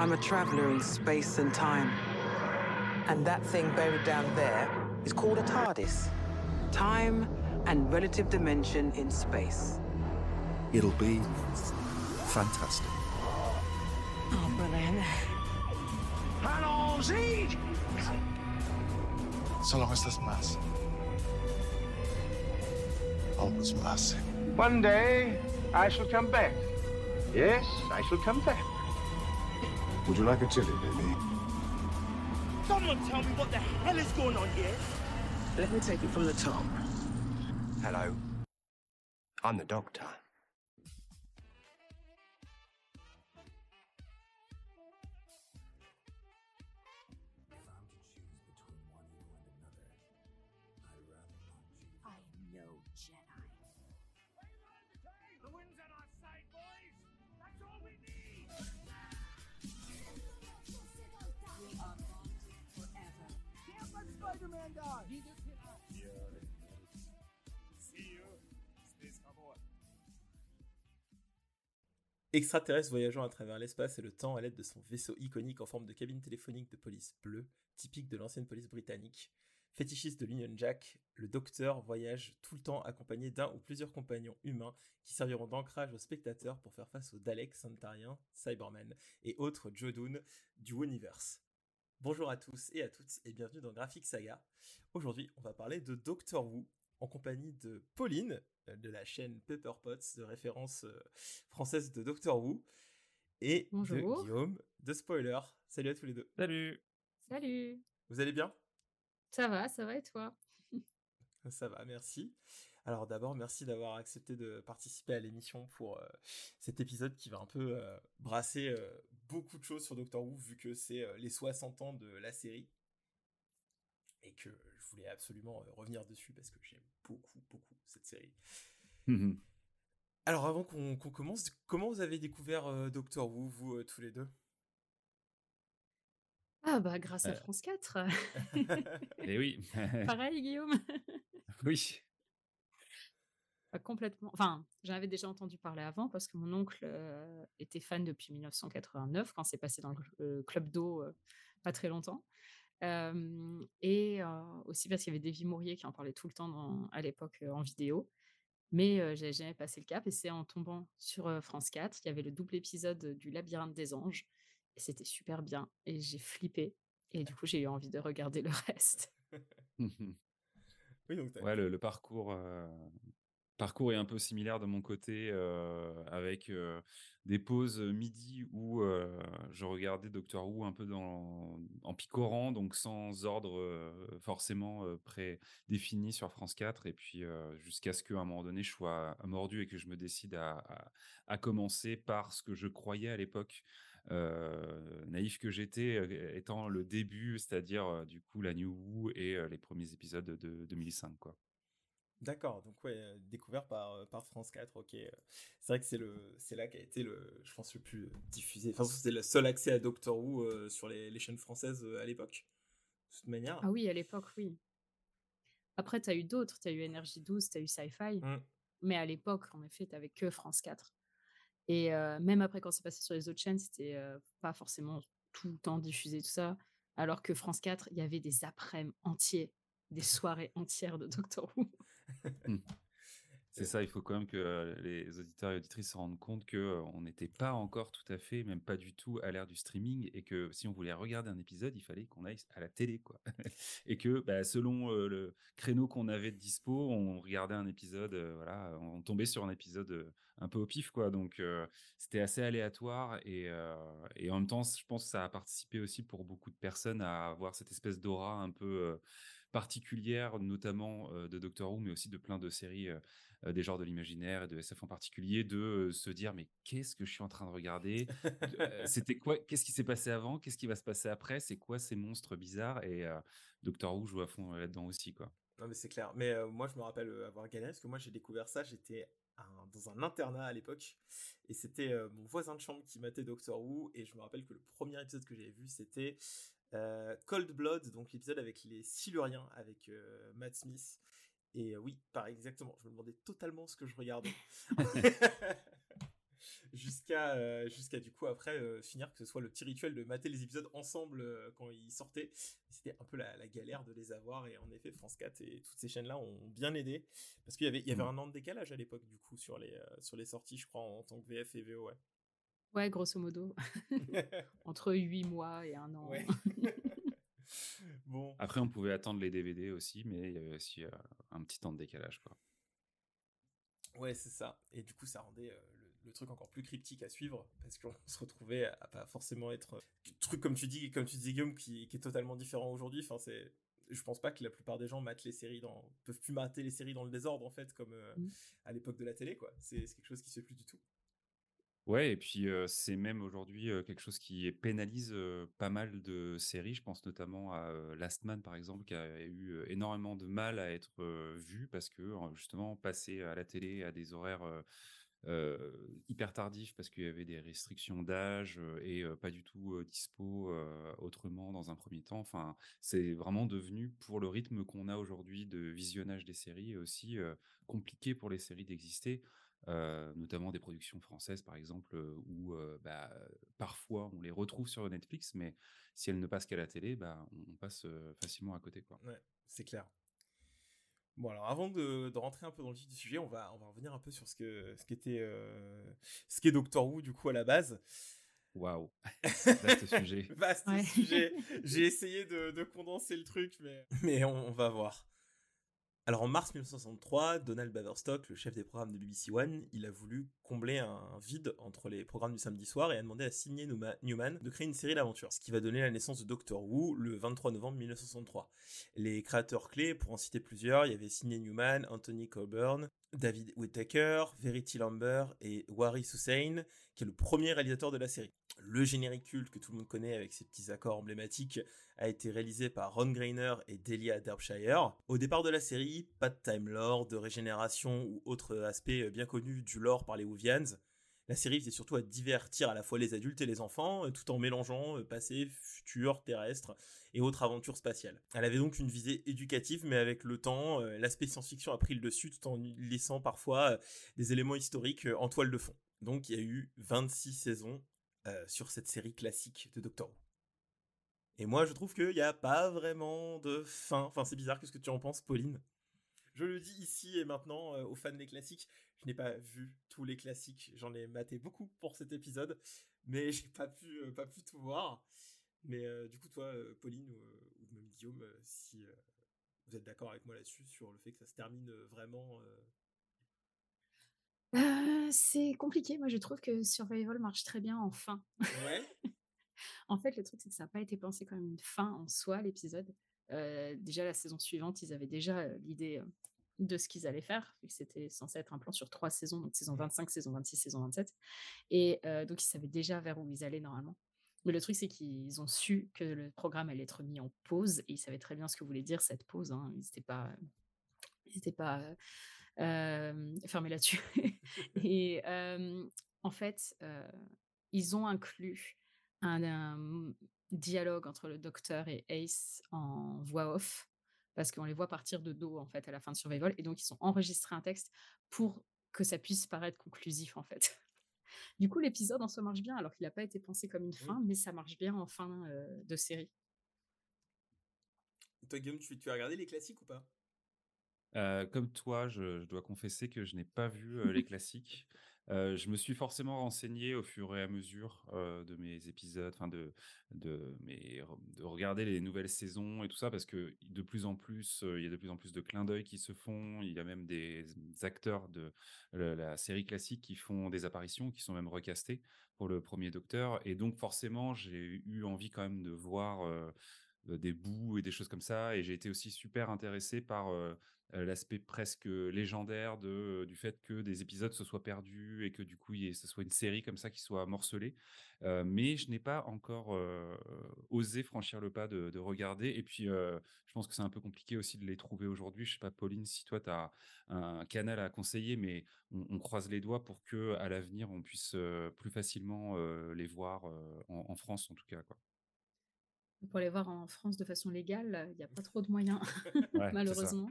I'm a traveler in space and time. And that thing buried down there is called a TARDIS. Time and relative dimension in space. It'll be fantastic. Oh, brilliant. Allons-y! So long as there's mass. Always mass. One day, I shall come back. Yes, I shall come back. Would you like a chili, baby? Someone tell me what the hell is going on here? Let me take it from the top. Hello. I'm the doctor. Extraterrestre voyageant à travers l'espace et le temps à l'aide de son vaisseau iconique en forme de cabine téléphonique de police bleue, typique de l'ancienne police britannique. Fétichiste de l'Union Jack, le docteur voyage tout le temps accompagné d'un ou plusieurs compagnons humains qui serviront d'ancrage aux spectateurs pour faire face aux Daleks, Santariens, Cybermen et autres Jodun du Universe. Bonjour à tous et à toutes et bienvenue dans Graphic Saga. Aujourd'hui, on va parler de Doctor Who en compagnie de Pauline euh, de la chaîne Pepper Potts de référence euh, française de Doctor Who et Bonjour. de Guillaume de Spoiler. Salut à tous les deux. Salut. Salut. Vous allez bien? Ça va, ça va et toi? Ça va, merci. Alors d'abord, merci d'avoir accepté de participer à l'émission pour euh, cet épisode qui va un peu euh, brasser euh, beaucoup de choses sur Doctor Who vu que c'est euh, les 60 ans de la série et que je voulais absolument euh, revenir dessus parce que j'aime beaucoup, beaucoup cette série. Alors avant qu'on commence, comment vous avez découvert euh, Doctor Who, vous euh, tous les deux? Ah bah grâce à. France 4. Et oui. Pareil Guillaume. oui. Pas complètement. Enfin, j'en avais déjà entendu parler avant parce que mon oncle euh, était fan depuis 1989 quand c'est passé dans le euh, club d'eau euh, pas très longtemps. Euh, et euh, aussi parce qu'il y avait Davy Mourier qui en parlait tout le temps dans- à l'époque euh, en vidéo. Mais euh, j'avais jamais passé le cap et c'est en tombant sur euh, France 4, il y avait le double épisode du Labyrinthe des Anges et c'était super bien et j'ai flippé et du coup j'ai eu envie de regarder le reste. Oui, donc Ouais, le, le parcours, euh, parcours est un peu similaire de mon côté, euh, avec euh, des pauses midi où euh, je regardais Doctor Who un peu en picorant, donc sans ordre forcément prédéfini sur France 4, et puis jusqu'à ce qu'à un moment donné je sois mordu et que je me décide à, à- commencer par ce que je croyais à l'époque. naïf que j'étais, étant le début, c'est-à-dire du coup la New Who et les premiers épisodes de 2005, quoi. D'accord, donc ouais, euh, découvert par, euh, par France 4, ok. euh, C'est vrai que c'est le c'est là qu'a été le, je pense, le plus diffusé. Enfin, c'était le seul accès à Doctor Who euh, sur les, les chaînes françaises euh, à l'époque. De toute manière. Ah oui, à l'époque, oui. Après, tu as eu d'autres, tu as eu Énergie 12, tu as eu Sci-Fi. Mm. Mais à l'époque, en effet, tu que France 4. Et euh, même après, quand c'est passé sur les autres chaînes, c'était pas forcément tout le temps diffusé, tout ça. Alors que France 4, il y avait des après-midi entiers, des soirées entières de Doctor Who. C'est ça, il faut quand même que euh, les auditeurs et auditrices se rendent compte que euh, on n'était pas encore tout à fait, même pas du tout à l'ère du streaming, et que si on voulait regarder un épisode, il fallait qu'on aille à la télé, quoi. et que bah, selon euh, le créneau qu'on avait de dispo, on regardait un épisode, euh, voilà, on tombait sur un épisode un peu au pif, quoi. Donc euh, c'était assez aléatoire, et, et en même temps, je pense que ça a participé aussi pour beaucoup de personnes à avoir cette espèce d'aura un peu particulière, notamment euh, de Doctor Who, mais aussi de plein de séries euh, euh, des genres de l'imaginaire et de SF en particulier, de se dire mais qu'est-ce que je suis en train de regarder? C'était quoi Qu'est-ce qui s'est passé avant? Qu'est-ce qui va se passer après? C'est quoi ces monstres bizarres? Et Doctor Who joue à fond là-dedans aussi, quoi. Non, mais c'est clair. Mais euh, moi, je me rappelle avoir galéré parce que moi, j'ai découvert ça. J'étais dans un internat à l'époque et c'était euh, mon voisin de chambre qui matait Doctor Who. Et je me rappelle que le premier épisode que j'avais vu, c'était euh, Cold Blood, donc l'épisode avec les Siluriens, avec euh, Matt Smith. Et euh, oui, pareil, exactement. Je me demandais totalement ce que je regardais. jusqu'à jusqu'à du coup après finir que ce soit le petit rituel de mater les épisodes ensemble quand ils sortaient. C'était un peu la, la galère de les avoir et en effet France 4 et toutes ces chaînes là ont bien aidé parce qu'il y avait il y avait Mm. un an de décalage à l'époque du coup sur les sur les sorties je crois en, tant que VF et VO ouais. Ouais, grosso modo. Entre 8 mois et un an. Ouais. bon. Après, on pouvait attendre les DVD aussi, mais il y avait aussi euh, un petit temps de décalage, quoi. Ouais, c'est ça. Et du coup, ça rendait euh, le, le truc encore plus cryptique à suivre parce qu'on se retrouvait à pas forcément être euh, truc comme tu dis, comme tu disais Guillaume, qui, qui est totalement différent aujourd'hui. Enfin, c'est, je pense pas que la plupart des gens matent les séries dans, peuvent plus mater les séries dans le désordre en fait, comme euh, Mm. à l'époque de la télé, quoi. C'est c'est quelque chose qui se fait plus du tout. Ouais, et puis c'est même aujourd'hui quelque chose qui pénalise pas mal de séries. Je pense notamment à Last Man, par exemple, qui a eu énormément de mal à être vu parce que justement, passer à la télé à des horaires hyper tardifs parce qu'il y avait des restrictions d'âge et pas du tout dispo autrement dans un premier temps. Enfin, c'est vraiment devenu, pour le rythme qu'on a aujourd'hui de visionnage des séries, aussi compliqué pour les séries d'exister. Euh, notamment des productions françaises par exemple où euh, bah, parfois on les retrouve sur Netflix mais si elles ne passent qu'à la télé bah, on, on passe euh, facilement à côté quoi. Ouais, c'est clair. Bon alors avant de, de rentrer un peu dans le vif du sujet, on va on va revenir un peu sur ce que ce qu'était euh, ce qu'est Doctor Who du coup à la base. Waouh, vaste sujet. Vaste Ouais. sujet. J'ai essayé de, de condenser le truc, mais, mais on, on va voir. Alors en mars 1963, Donald Baverstock, le chef des programmes de BBC One, il a voulu combler un vide entre les programmes du samedi soir et a demandé à Sidney Newman de créer une série d'aventures, ce qui va donner la naissance de Doctor Who le 23 novembre 1963. Les créateurs clés, pour en citer plusieurs, il y avait Sidney Newman, Anthony Coburn, David Whittaker, Verity Lambert et Waris Hussein, qui est le premier réalisateur de la série. Le générique culte que tout le monde connaît avec ses petits accords emblématiques a été réalisé par Ron Grainer et Delia Derbyshire. Au départ de la série, pas de Time Lore, de régénération ou autre aspect bien connu du lore par les Whovians. La série visait surtout à divertir à la fois les adultes et les enfants, euh, tout en mélangeant euh, passé, futur, terrestre et autres aventures spatiales. Elle avait donc une visée éducative, mais avec le temps, euh, l'aspect science-fiction a pris le dessus tout en laissant parfois des éléments historiques en toile de fond. Donc il y a eu 26 saisons sur cette série classique de Doctor Who. Et moi, je trouve qu'il n'y a pas vraiment de fin. Enfin, c'est bizarre. Qu'est-ce que tu en penses, Pauline? Je le dis ici et maintenant euh, aux fans des classiques. Je n'ai pas vu tous les classiques. J'en ai maté beaucoup pour cet épisode, mais j'ai pas pu, euh, pas pu tout voir. Mais euh, du coup, toi, euh, Pauline ou, ou même Guillaume, euh, si euh, vous êtes d'accord avec moi là-dessus sur le fait que ça se termine vraiment. euh, Euh, c'est compliqué. Moi, je trouve que Survival marche très bien en fin. Ouais. En fait, le truc, c'est que ça n'a pas été pensé comme une fin en soi, l'épisode. Euh, déjà, la saison suivante, ils avaient déjà euh, l'idée euh, de ce qu'ils allaient faire, vu que c'était censé être un plan sur trois saisons, donc saison 25, saison 26, saison 27. Et euh, donc, ils savaient déjà vers où ils allaient normalement. Mais le truc, c'est qu'ils ont su que le programme allait être mis en pause, et ils savaient très bien ce que voulait dire cette pause. Hein. Ils n'étaient pas, ils pas euh, fermés là-dessus. et euh, en fait, euh, ils ont inclus un, un dialogue entre le docteur et Ace en voix off parce qu'on les voit partir de dos en fait à la fin de Survival et donc ils ont enregistré un texte pour que ça puisse paraître conclusif en fait. Du coup, l'épisode en soi marche bien alors qu'il n'a pas été pensé comme une fin, mais ça marche bien en fin euh, de série. Toi, Guillaume, tu, tu as regardé les classiques ou pas? Euh, comme toi, je, je dois confesser que je n'ai pas vu euh, les classiques. Je me suis forcément renseigné au fur et à mesure de mes épisodes, enfin de, de, regarder les nouvelles saisons et tout ça, parce que de plus en plus, il y a de plus en plus de clins d'œil qui se font. Il y a même des acteurs de la, série classique qui font des apparitions, qui sont même recastés pour le premier Docteur. Et donc forcément, j'ai eu envie quand même de voir des bouts et des choses comme ça. Et j'ai été aussi super intéressé par l'aspect presque légendaire de, du fait que des épisodes se soient perdus et que du coup, il ce soit une série comme ça qui soit morcelée. Euh, mais je n'ai pas encore euh, osé franchir le pas de, de regarder. Et puis, euh, je pense que c'est un peu compliqué aussi de les trouver aujourd'hui. Je sais pas, Pauline, si toi, tu as un canal à conseiller, mais on, on croise les doigts pour que à l'avenir, on puisse euh, plus facilement euh, les voir euh, en, en France, en tout cas. Quoi. Pour les voir en France de façon légale, il n'y a pas trop de moyens, Ouais, malheureusement,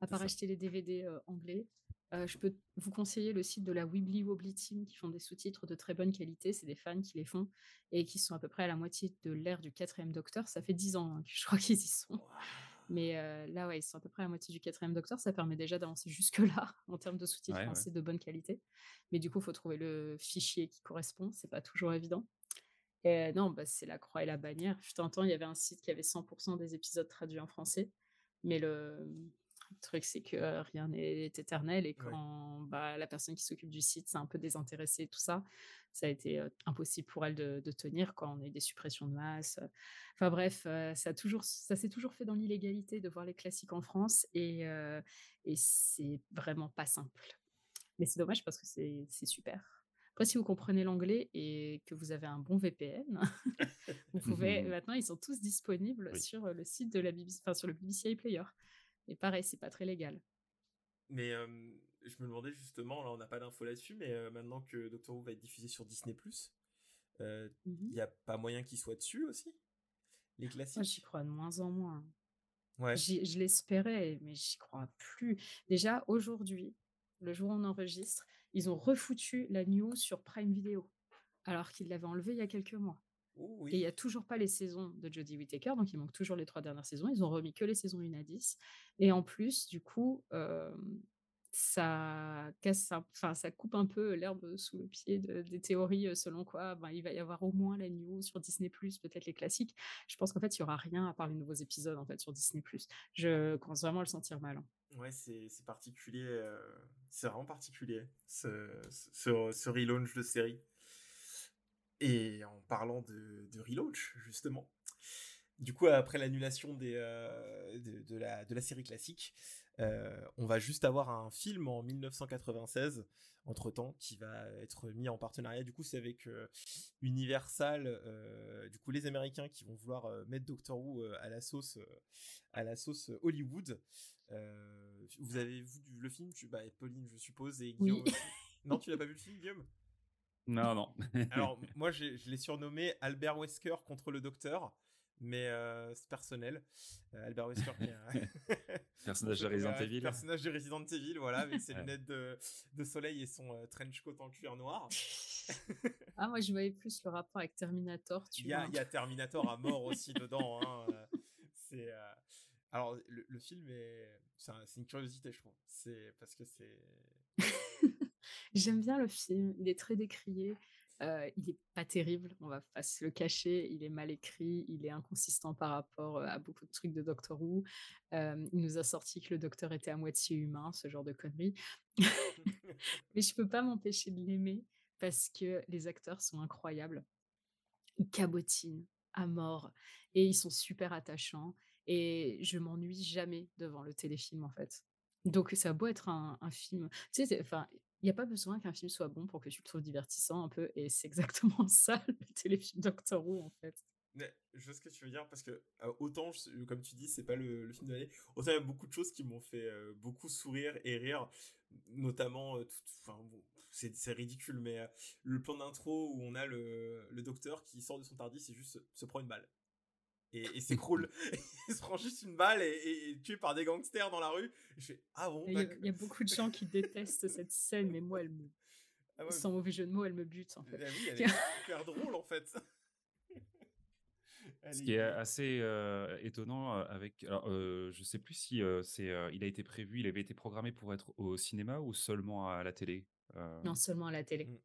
à part acheter les DVD euh, anglais. Euh, je peux vous conseiller le site de la Wibbly Wobbly Team qui font des sous-titres de très bonne qualité. C'est des fans qui les font et qui sont à peu près à la moitié de l'ère du quatrième Docteur. Ça fait dix ans hein, que je crois qu'ils y sont. Mais euh, là, ouais, ils sont à peu près à la moitié du quatrième Docteur. Ça permet déjà d'avancer jusque-là en termes de sous-titres Ouais, ouais. français de bonne qualité. Mais du coup, il faut trouver le fichier qui correspond. C'est pas toujours évident. Et non, bah, c'est la croix et la bannière. Je t'entends, il y avait un site qui avait 100% des épisodes traduits en français. Mais le, le truc, c'est que rien n'est éternel. Et quand bah, la personne qui s'occupe du site s'est un peu désintéressée tout ça, ça a été impossible pour elle de, de tenir. Quand on a eu des suppressions de masse. Enfin bref, ça, a toujours, ça s'est toujours fait dans l'illégalité de voir les classiques en France. Et, euh, et c'est vraiment pas simple. Mais c'est dommage parce que c'est c'est super. Après, si vous comprenez l'anglais et que vous avez un bon VPN, vous pouvez. Maintenant, ils sont tous disponibles Oui. sur le site de la BBC, enfin sur le BBC iPlayer. Et pareil, c'est pas très légal. Mais euh, je me demandais justement, là on n'a pas d'infos là-dessus, mais euh, maintenant que Doctor Who va être diffusé sur Disney+, il Mhm. n'y a pas moyen qu'il soit dessus aussi Les Moi, classiques? j'y crois de moins en moins. Ouais. Je l'espérais, mais j'y crois plus. Déjà, aujourd'hui, le jour où on enregistre, ils ont refoutu la news sur Prime Video, alors qu'ils l'avaient enlevé il y a quelques mois. Oh, Et il n'y a toujours pas les saisons de Jodie Whittaker, donc il manque toujours les trois dernières saisons. Ils ont remis que les saisons 1 à 10. Et en plus, du coup, euh, ça casse, enfin, ça coupe un peu l'herbe sous le pied de- des théories selon quoi ben, il va y avoir au moins la news sur Disney+, peut-être les classiques. Je pense qu'en fait, il y aura rien à part les nouveaux épisodes en fait sur Disney+. Je commence vraiment à le sentir mal. hein. Ouais, c'est c'est particulier. euh, c'est vraiment particulier, ce, ce, ce relaunch de série. Et en parlant de, de relaunch, justement, du coup, après l'annulation des, euh, de, de la, de la série classique, euh, on va juste avoir un film en 1996, entre-temps, qui va être mis en partenariat. Du coup, c'est avec euh, Universal, du coup, les Américains qui vont vouloir mettre Doctor Who à la sauce, à la sauce Hollywood. Vous avez vu le film? Tu, bah, Pauline, je suppose, et. Guillaume. Non, tu n'as pas vu le film, Guillaume? Non, non. alors, moi, je l'ai surnommé Albert Wesker contre le docteur, mais euh, c'est personnel. Euh, Albert Wesker, qui est un- Personnage de Resident Evil. Personnage de Resident Evil, voilà, avec ses Ouais. lunettes de, de soleil et son euh, trench coat en cuir noir. Ah, moi, je voyais plus le rapport avec Terminator. Tu Il y, a, vois. il y a Terminator à mort aussi dedans. hein, C'est. euh, Alors, le, le film est. C'est un- c'est une curiosité, je trouve. C'est parce que c'est. J'aime bien le film, il est très décrié. euh, il est pas terrible, on va pas se le cacher. Il est mal écrit, il est inconsistant par rapport à beaucoup de trucs de Doctor Who. Euh, il nous a sorti que le docteur était à moitié humain, ce genre de conneries. Mais je peux pas m'empêcher de l'aimer parce que les acteurs sont incroyables. Ils cabotinent à mort et ils sont super attachants. Et je m'ennuie jamais devant le téléfilm en fait. Donc ça a beau être un, un film, tu sais, enfin, il n'y a pas besoin qu'un film soit bon pour que tu le trouves divertissant un peu, et c'est exactement ça le téléfilm Doctor Who en fait. Mais je vois ce que tu veux dire parce que euh, autant, je- comme tu dis, c'est pas le, film de l'année, autant il y a beaucoup de choses qui m'ont fait euh, beaucoup sourire et rire, notamment, euh, c'est ridicule, mais euh, le plan d'intro où on a le, docteur qui sort de son tardis, c'est juste se prend une balle. Et, et s'écroule, il se prend juste une balle et, et- et est tué par des gangsters dans la rue. Et je fais ah bon, Il y, a- d'accord. il y a beaucoup de gens qui détestent cette scène, mais moi, elle me, Ah ouais, sans mauvais jeu de mots, elle me bute en ah fait. oui, elle est super drôle en fait. Ce qui est assez euh, étonnant euh, avec, alors euh, je sais plus si euh, c'est, euh, il a été prévu, il avait été programmé pour être au cinéma ou seulement à la télé. Euh, Non seulement à la télé. Mm.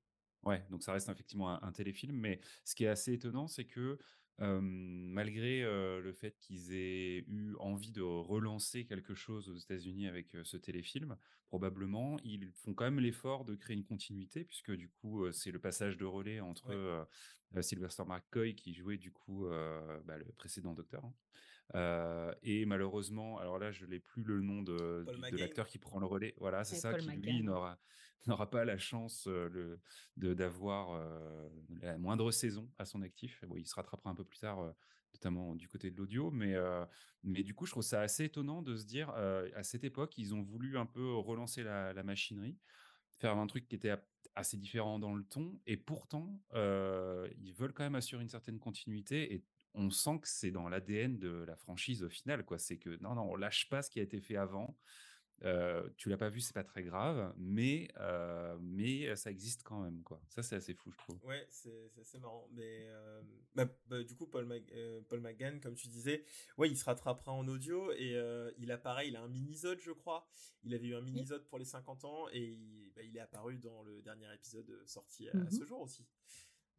Ouais, donc ça reste effectivement un, un téléfilm, mais ce qui est assez étonnant, c'est que euh, malgré euh, le fait qu'ils aient eu envie de relancer quelque chose aux États-Unis avec euh, ce téléfilm, probablement ils font quand même l'effort de créer une continuité, puisque du coup c'est le passage de relais entre Ouais. Sylvester McCoy qui jouait du coup bah, le précédent Docteur. hein. Euh, et malheureusement, alors là, je n'ai plus le nom de, l'acteur qui prend le relais. Voilà, c'est ça, Paul qui lui n'aura pas la chance le, de d'avoir la moindre saison à son actif. Bon, il se rattrapera un peu plus tard, notamment du côté de l'audio, mais mais du coup, je trouve ça assez étonnant de se dire à cette époque, ils ont voulu un peu relancer la, la machinerie, faire un truc qui était a- assez différent dans le ton, et pourtant, euh, ils veulent quand même assurer une certaine continuité et on sent que c'est dans l'ADN de la franchise au final, quoi. C'est que non, non, on lâche pas ce qui a été fait avant. Euh, tu l'as pas vu, c'est pas très grave, mais euh, mais ça existe quand même quoi. Ça c'est assez fou, je trouve. Ouais, c'est c'est assez marrant. Mais euh, bah, bah, du coup, Paul, Mag- euh, Paul McGann, comme tu disais, ouais, il se rattrapera en audio et euh, il a pareil, il a un mini-zode, je crois. Il avait eu un mini-zode pour les 50 ans et il, bah, il est apparu dans le dernier épisode euh, sorti à, à Mhm. ce jour aussi.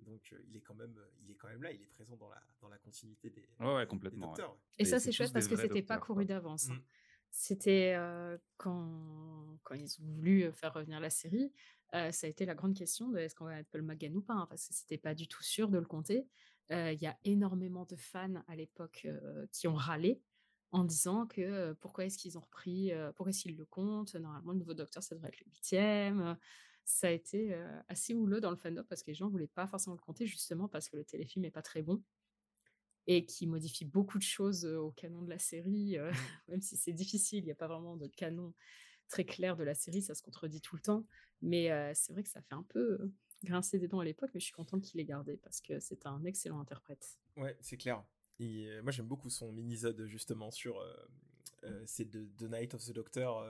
Donc euh, il est quand même, il est quand même là, il est présent dans la dans la continuité des, Ouais, ouais, complètement. ouais. docteurs. ouais. Et Et ça, c'est chouette parce que c'était pas couru d'avance. hein. Mm. C'était euh, quand, quand ils ont voulu faire revenir la série, euh, ça a été la grande question de est-ce qu'on va mettre Paul McGann ou pas, hein, parce que c'était pas du tout sûr de le compter. Euh, Il y a énormément de fans à l'époque euh, qui ont râlé en disant que euh, pourquoi est-ce qu'ils ont repris, euh, pourquoi est-ce qu'ils le comptent, normalement le nouveau docteur ça devrait être le huitième. Ça a été assez houleux dans le fandom parce que les gens voulaient pas forcément le compter justement parce que le téléfilm est pas très bon et qui modifie beaucoup de choses au canon de la série, euh, même si c'est difficile, il n'y a pas vraiment de canon très clair de la série, ça se contredit tout le temps. Mais euh, c'est vrai que ça fait un peu grincer des dents à l'époque, mais je suis contente qu'il l'ait gardé parce que c'est un excellent interprète. Ouais, c'est clair. Et euh, moi, j'aime beaucoup son mini-zode, justement, sur. euh, c'est de The Night of the Doctor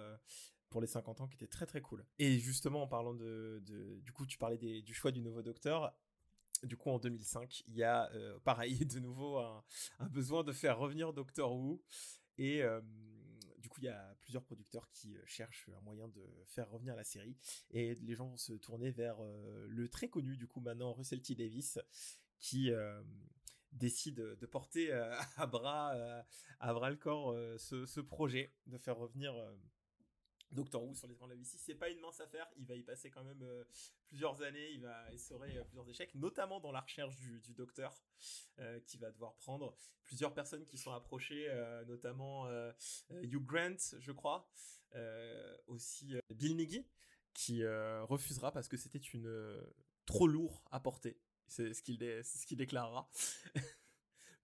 pour les 50 ans, qui était très très cool. Et justement, en parlant de. du coup, tu parlais des- du choix du nouveau Docteur. Du coup, en 2005, il y a, euh, pareil, de nouveau, un, besoin de faire revenir Doctor Who. Et. euh, du coup, il y a plusieurs producteurs qui euh, cherchent un moyen de faire revenir la série. Et les gens vont se tourner vers euh, le très connu, du coup, maintenant, Russell T. Davis, qui décide de porter à bras à bras le corps ce projet de faire revenir Doctor Who sur les écrans de la. C'est pas une mince affaire, il va y passer quand même euh, plusieurs années, il va essorer euh, plusieurs échecs, notamment dans la recherche du, docteur euh, qui va devoir prendre plusieurs personnes qui sont approchées, euh, notamment Hugh Grant, je crois, aussi Bill Nighy, qui refusera parce que c'était une trop lourd à porter. C'est ce qu'il déclarera.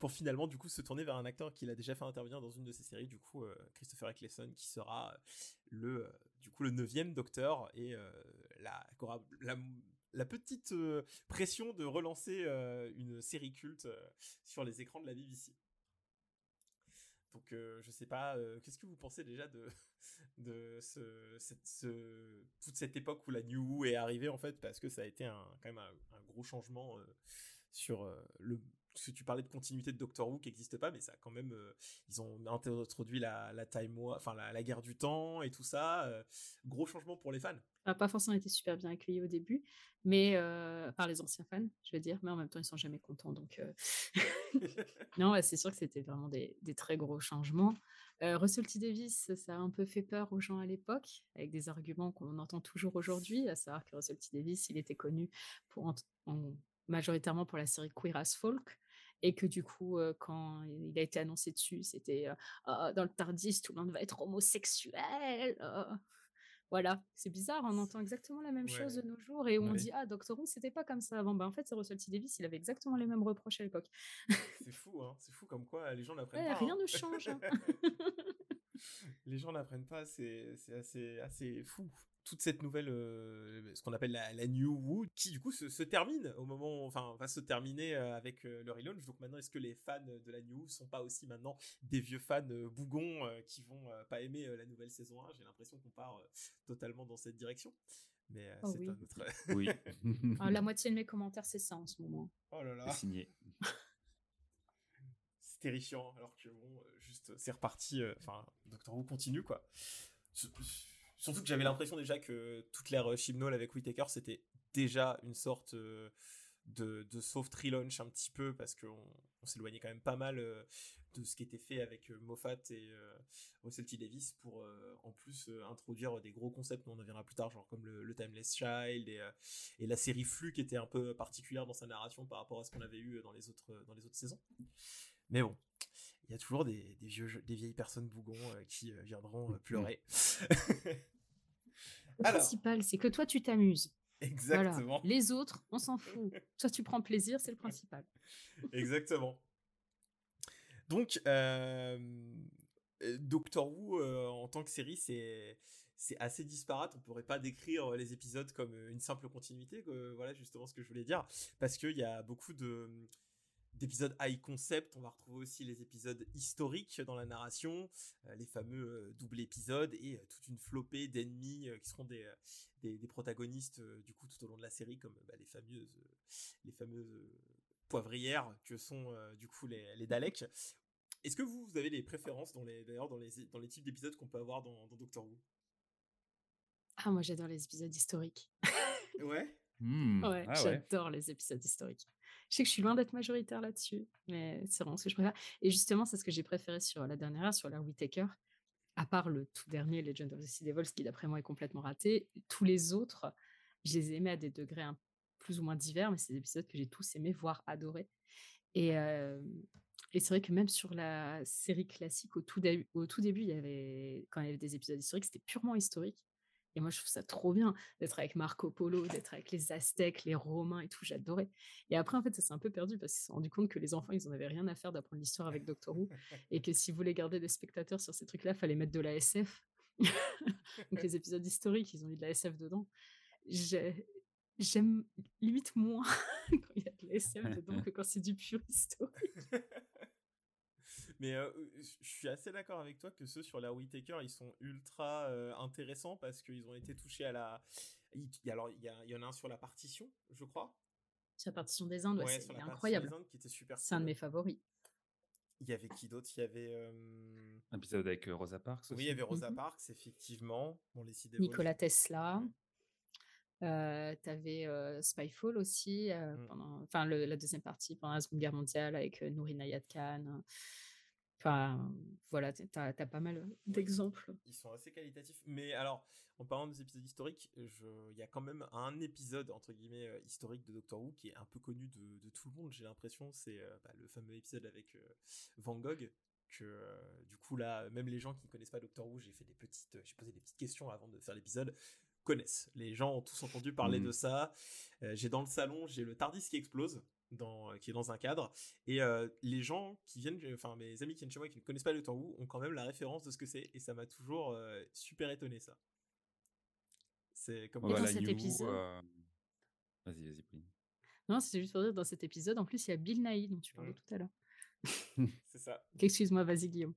pour finalement du coup se tourner vers un acteur qu'il a déjà fait intervenir dans une de ses séries, du coup euh, Christopher Eccleston, qui sera euh, le euh, du coup le neuvième Docteur et la, la la petite pression de relancer une série culte sur les écrans de la BBC. Donc euh, je sais pas, qu'est-ce que vous pensez déjà de de ce, cette, ce- toute cette époque où la New Who est arrivée en fait parce que ça a été un, quand même un, gros changement sur le parce que tu parlais de continuité de Doctor Who qui n'existe pas, mais ça quand même euh, ils ont introduit la, la time war, enfin la, la guerre du temps et tout ça, euh, gros changement pour les fans. Pas forcément été super bien accueilli au début, mais euh, par les anciens fans, je veux dire, mais en même temps, ils sont jamais contents. Donc, non, ouais, c'est sûr que c'était vraiment des, des très gros changements. Russell T. Davis, ça a un peu fait peur aux gens à l'époque, avec des arguments qu'on entend toujours aujourd'hui, à savoir que Russell T. Davis, il était connu pour, en- en- majoritairement pour la série Queer as Folk, et que du coup, euh, quand il a été annoncé dessus, c'était euh, Ah, dans le Tardis, tout le monde va être homosexuel. euh. Voilà, c'est bizarre, on entend exactement la même chose de nos jours et on Ouais. dit ah Doctor Who c'était pas comme ça avant. Ben, en fait c'est Russell T Davis, il avait exactement les mêmes reproches à l'époque. C'est fou, hein, c'est fou comme quoi les gens n'apprennent Ouais, pas. rien hein. ne change. hein. les gens n'apprennent pas, c'est c'est assez, assez fou. Toute cette nouvelle, euh, ce qu'on appelle la, la New Who, qui du coup se, se termine au moment, enfin va se terminer euh, avec euh, le relaunch. Donc maintenant, est-ce que les fans de la New Who sont pas aussi maintenant des vieux fans euh, bougons euh, qui vont euh, pas aimer euh, la nouvelle saison 1 J'ai l'impression qu'on part euh, totalement dans cette direction. Mais euh, Oh c'est oui. un autre. Oui. Ah, la moitié de mes commentaires c'est ça en ce moment. oh là là. Signé. c'est terrifiant alors que bon juste c'est reparti euh, enfin Doctor Who continue quoi surtout que j'avais l'impression déjà que toute l'ère euh, Chibnall avec Whittaker c'était déjà une sorte euh, de, de soft relaunch un petit peu parce qu'on on s'éloignait quand même pas mal euh, de ce qui était fait avec Moffat et T. Davis pour en plus introduire des gros concepts dont on en viendra plus tard genre comme le, le Timeless Child et, et la série Flux qui était un peu particulière dans sa narration par rapport à ce qu'on avait eu dans les autres dans les autres saisons. Mais bon, il y a toujours des, des vieux, des vieilles personnes bougons euh, qui euh, viendront euh, pleurer. Le Alors. principal c'est que toi tu t'amuses. Voilà. Exactement. Les autres, on s'en fout. Toi tu prends plaisir, c'est le principal. Exactement. Donc, euh, Doctor Who euh, en tant que série, c'est c'est assez disparate. On pourrait pas décrire les épisodes comme une simple continuité. que- voilà justement ce que je voulais dire, parce qu'il y a beaucoup de d'épisodes high concept. On va retrouver aussi les épisodes historiques dans la narration, euh, les fameux euh, double épisodes et euh, toute une flopée d'ennemis qui seront des, des, des protagonistes du coup tout au long de la série, comme bah, les fameuses, les fameuses poivrières que sont du coup les, les Daleks. Est-ce que vous, vous avez des préférences dans les, d'ailleurs dans les, dans les types d'épisodes qu'on peut avoir dans, dans Doctor Who? Ah, moi, j'adore les épisodes historiques. Ouais? Hmm, Ouais, ah ouais. j'adore les épisodes historiques. Je sais que je suis loin d'être majoritaire là-dessus, mais c'est vraiment ce que je préfère. Et justement, c'est ce que j'ai préféré sur la dernière ère, sur l'ère Whittaker. À part le tout dernier Legend of the Sea Devils, qui d'après moi est complètement raté, tous les autres, je les aimais à des degrés plus ou moins divers, mais c'est des épisodes que j'ai tous aimés, voire adorés. Et, euh, c'est vrai que même sur la série classique, au tout, début, quand il y avait des épisodes historiques, c'était purement historique. Et moi, je trouve ça trop bien d'être avec Marco Polo, d'être avec les Aztèques, les Romains et tout, j'adorais. Et après, en fait, ça s'est un peu perdu parce qu'ils se sont rendus compte que les enfants, ils en avaient rien à faire d'apprendre l'histoire avec Doctor Who et que si vous voulez garder des spectateurs sur ces trucs-là, fallait mettre de la SF. Donc les épisodes historiques, ils ont mis de la SF dedans. J'ai- J'aime limite moins quand il y a de la SF dedans que quand c'est du pur historique. Mais euh, je suis assez d'accord avec toi que ceux sur la Whittaker, ils sont ultra euh, intéressants parce qu'ils ont été touchés à la. il- Alors, il y, a- il y en a un sur la partition, je crois. Sur la partition des Indes, ouais, Ouais, c'est incroyable. des Indes qui était super C'est un de mes favoris. Il y avait qui d'autre? Il y avait. euh, Un épisode avec euh, Rosa Parks Oui, aussi. il y avait Rosa Mhm. Parks, effectivement. Bon, les. Nikola Tesla. Euh, T'avais euh, Spyfall aussi, euh, Mm. pendant, enfin le- la deuxième partie pendant la Seconde Guerre mondiale avec euh, Nouri Nayat Khan. Enfin, voilà, t'as as pas mal d'exemples. Ils sont assez qualitatifs. Mais alors, en parlant des épisodes historiques, je- il y a quand même un épisode, entre guillemets, euh, historique de Doctor Who qui est un peu connu de, de tout le monde, j'ai l'impression. C'est euh, bah, le fameux épisode avec euh, Van Gogh. Que euh, du coup, là, même les gens qui ne connaissent pas Doctor Who, j'ai fait des petites, j'ai posé des petites questions avant de faire l'épisode, connaissent. Les gens ont tous entendu parler de ça. Euh, j'ai dans le salon, j'ai le Tardis qui explose. Dans, qui est dans un cadre et euh, les gens qui viennent enfin mes amis qui viennent chez moi et qui ne connaissent pas Doctor Who ont quand même la référence de ce que c'est et ça m'a toujours euh, super étonné ça c'est comme bah, dans la cet épisode- euh, Vas-y, vas-y, Pauline. Non, c'est juste pour dire, dans cet épisode, en plus, il y a Bill Nighy dont tu parlais Mm. tout à l'heure. c'est ça Excuse-moi, vas-y, Guillaume.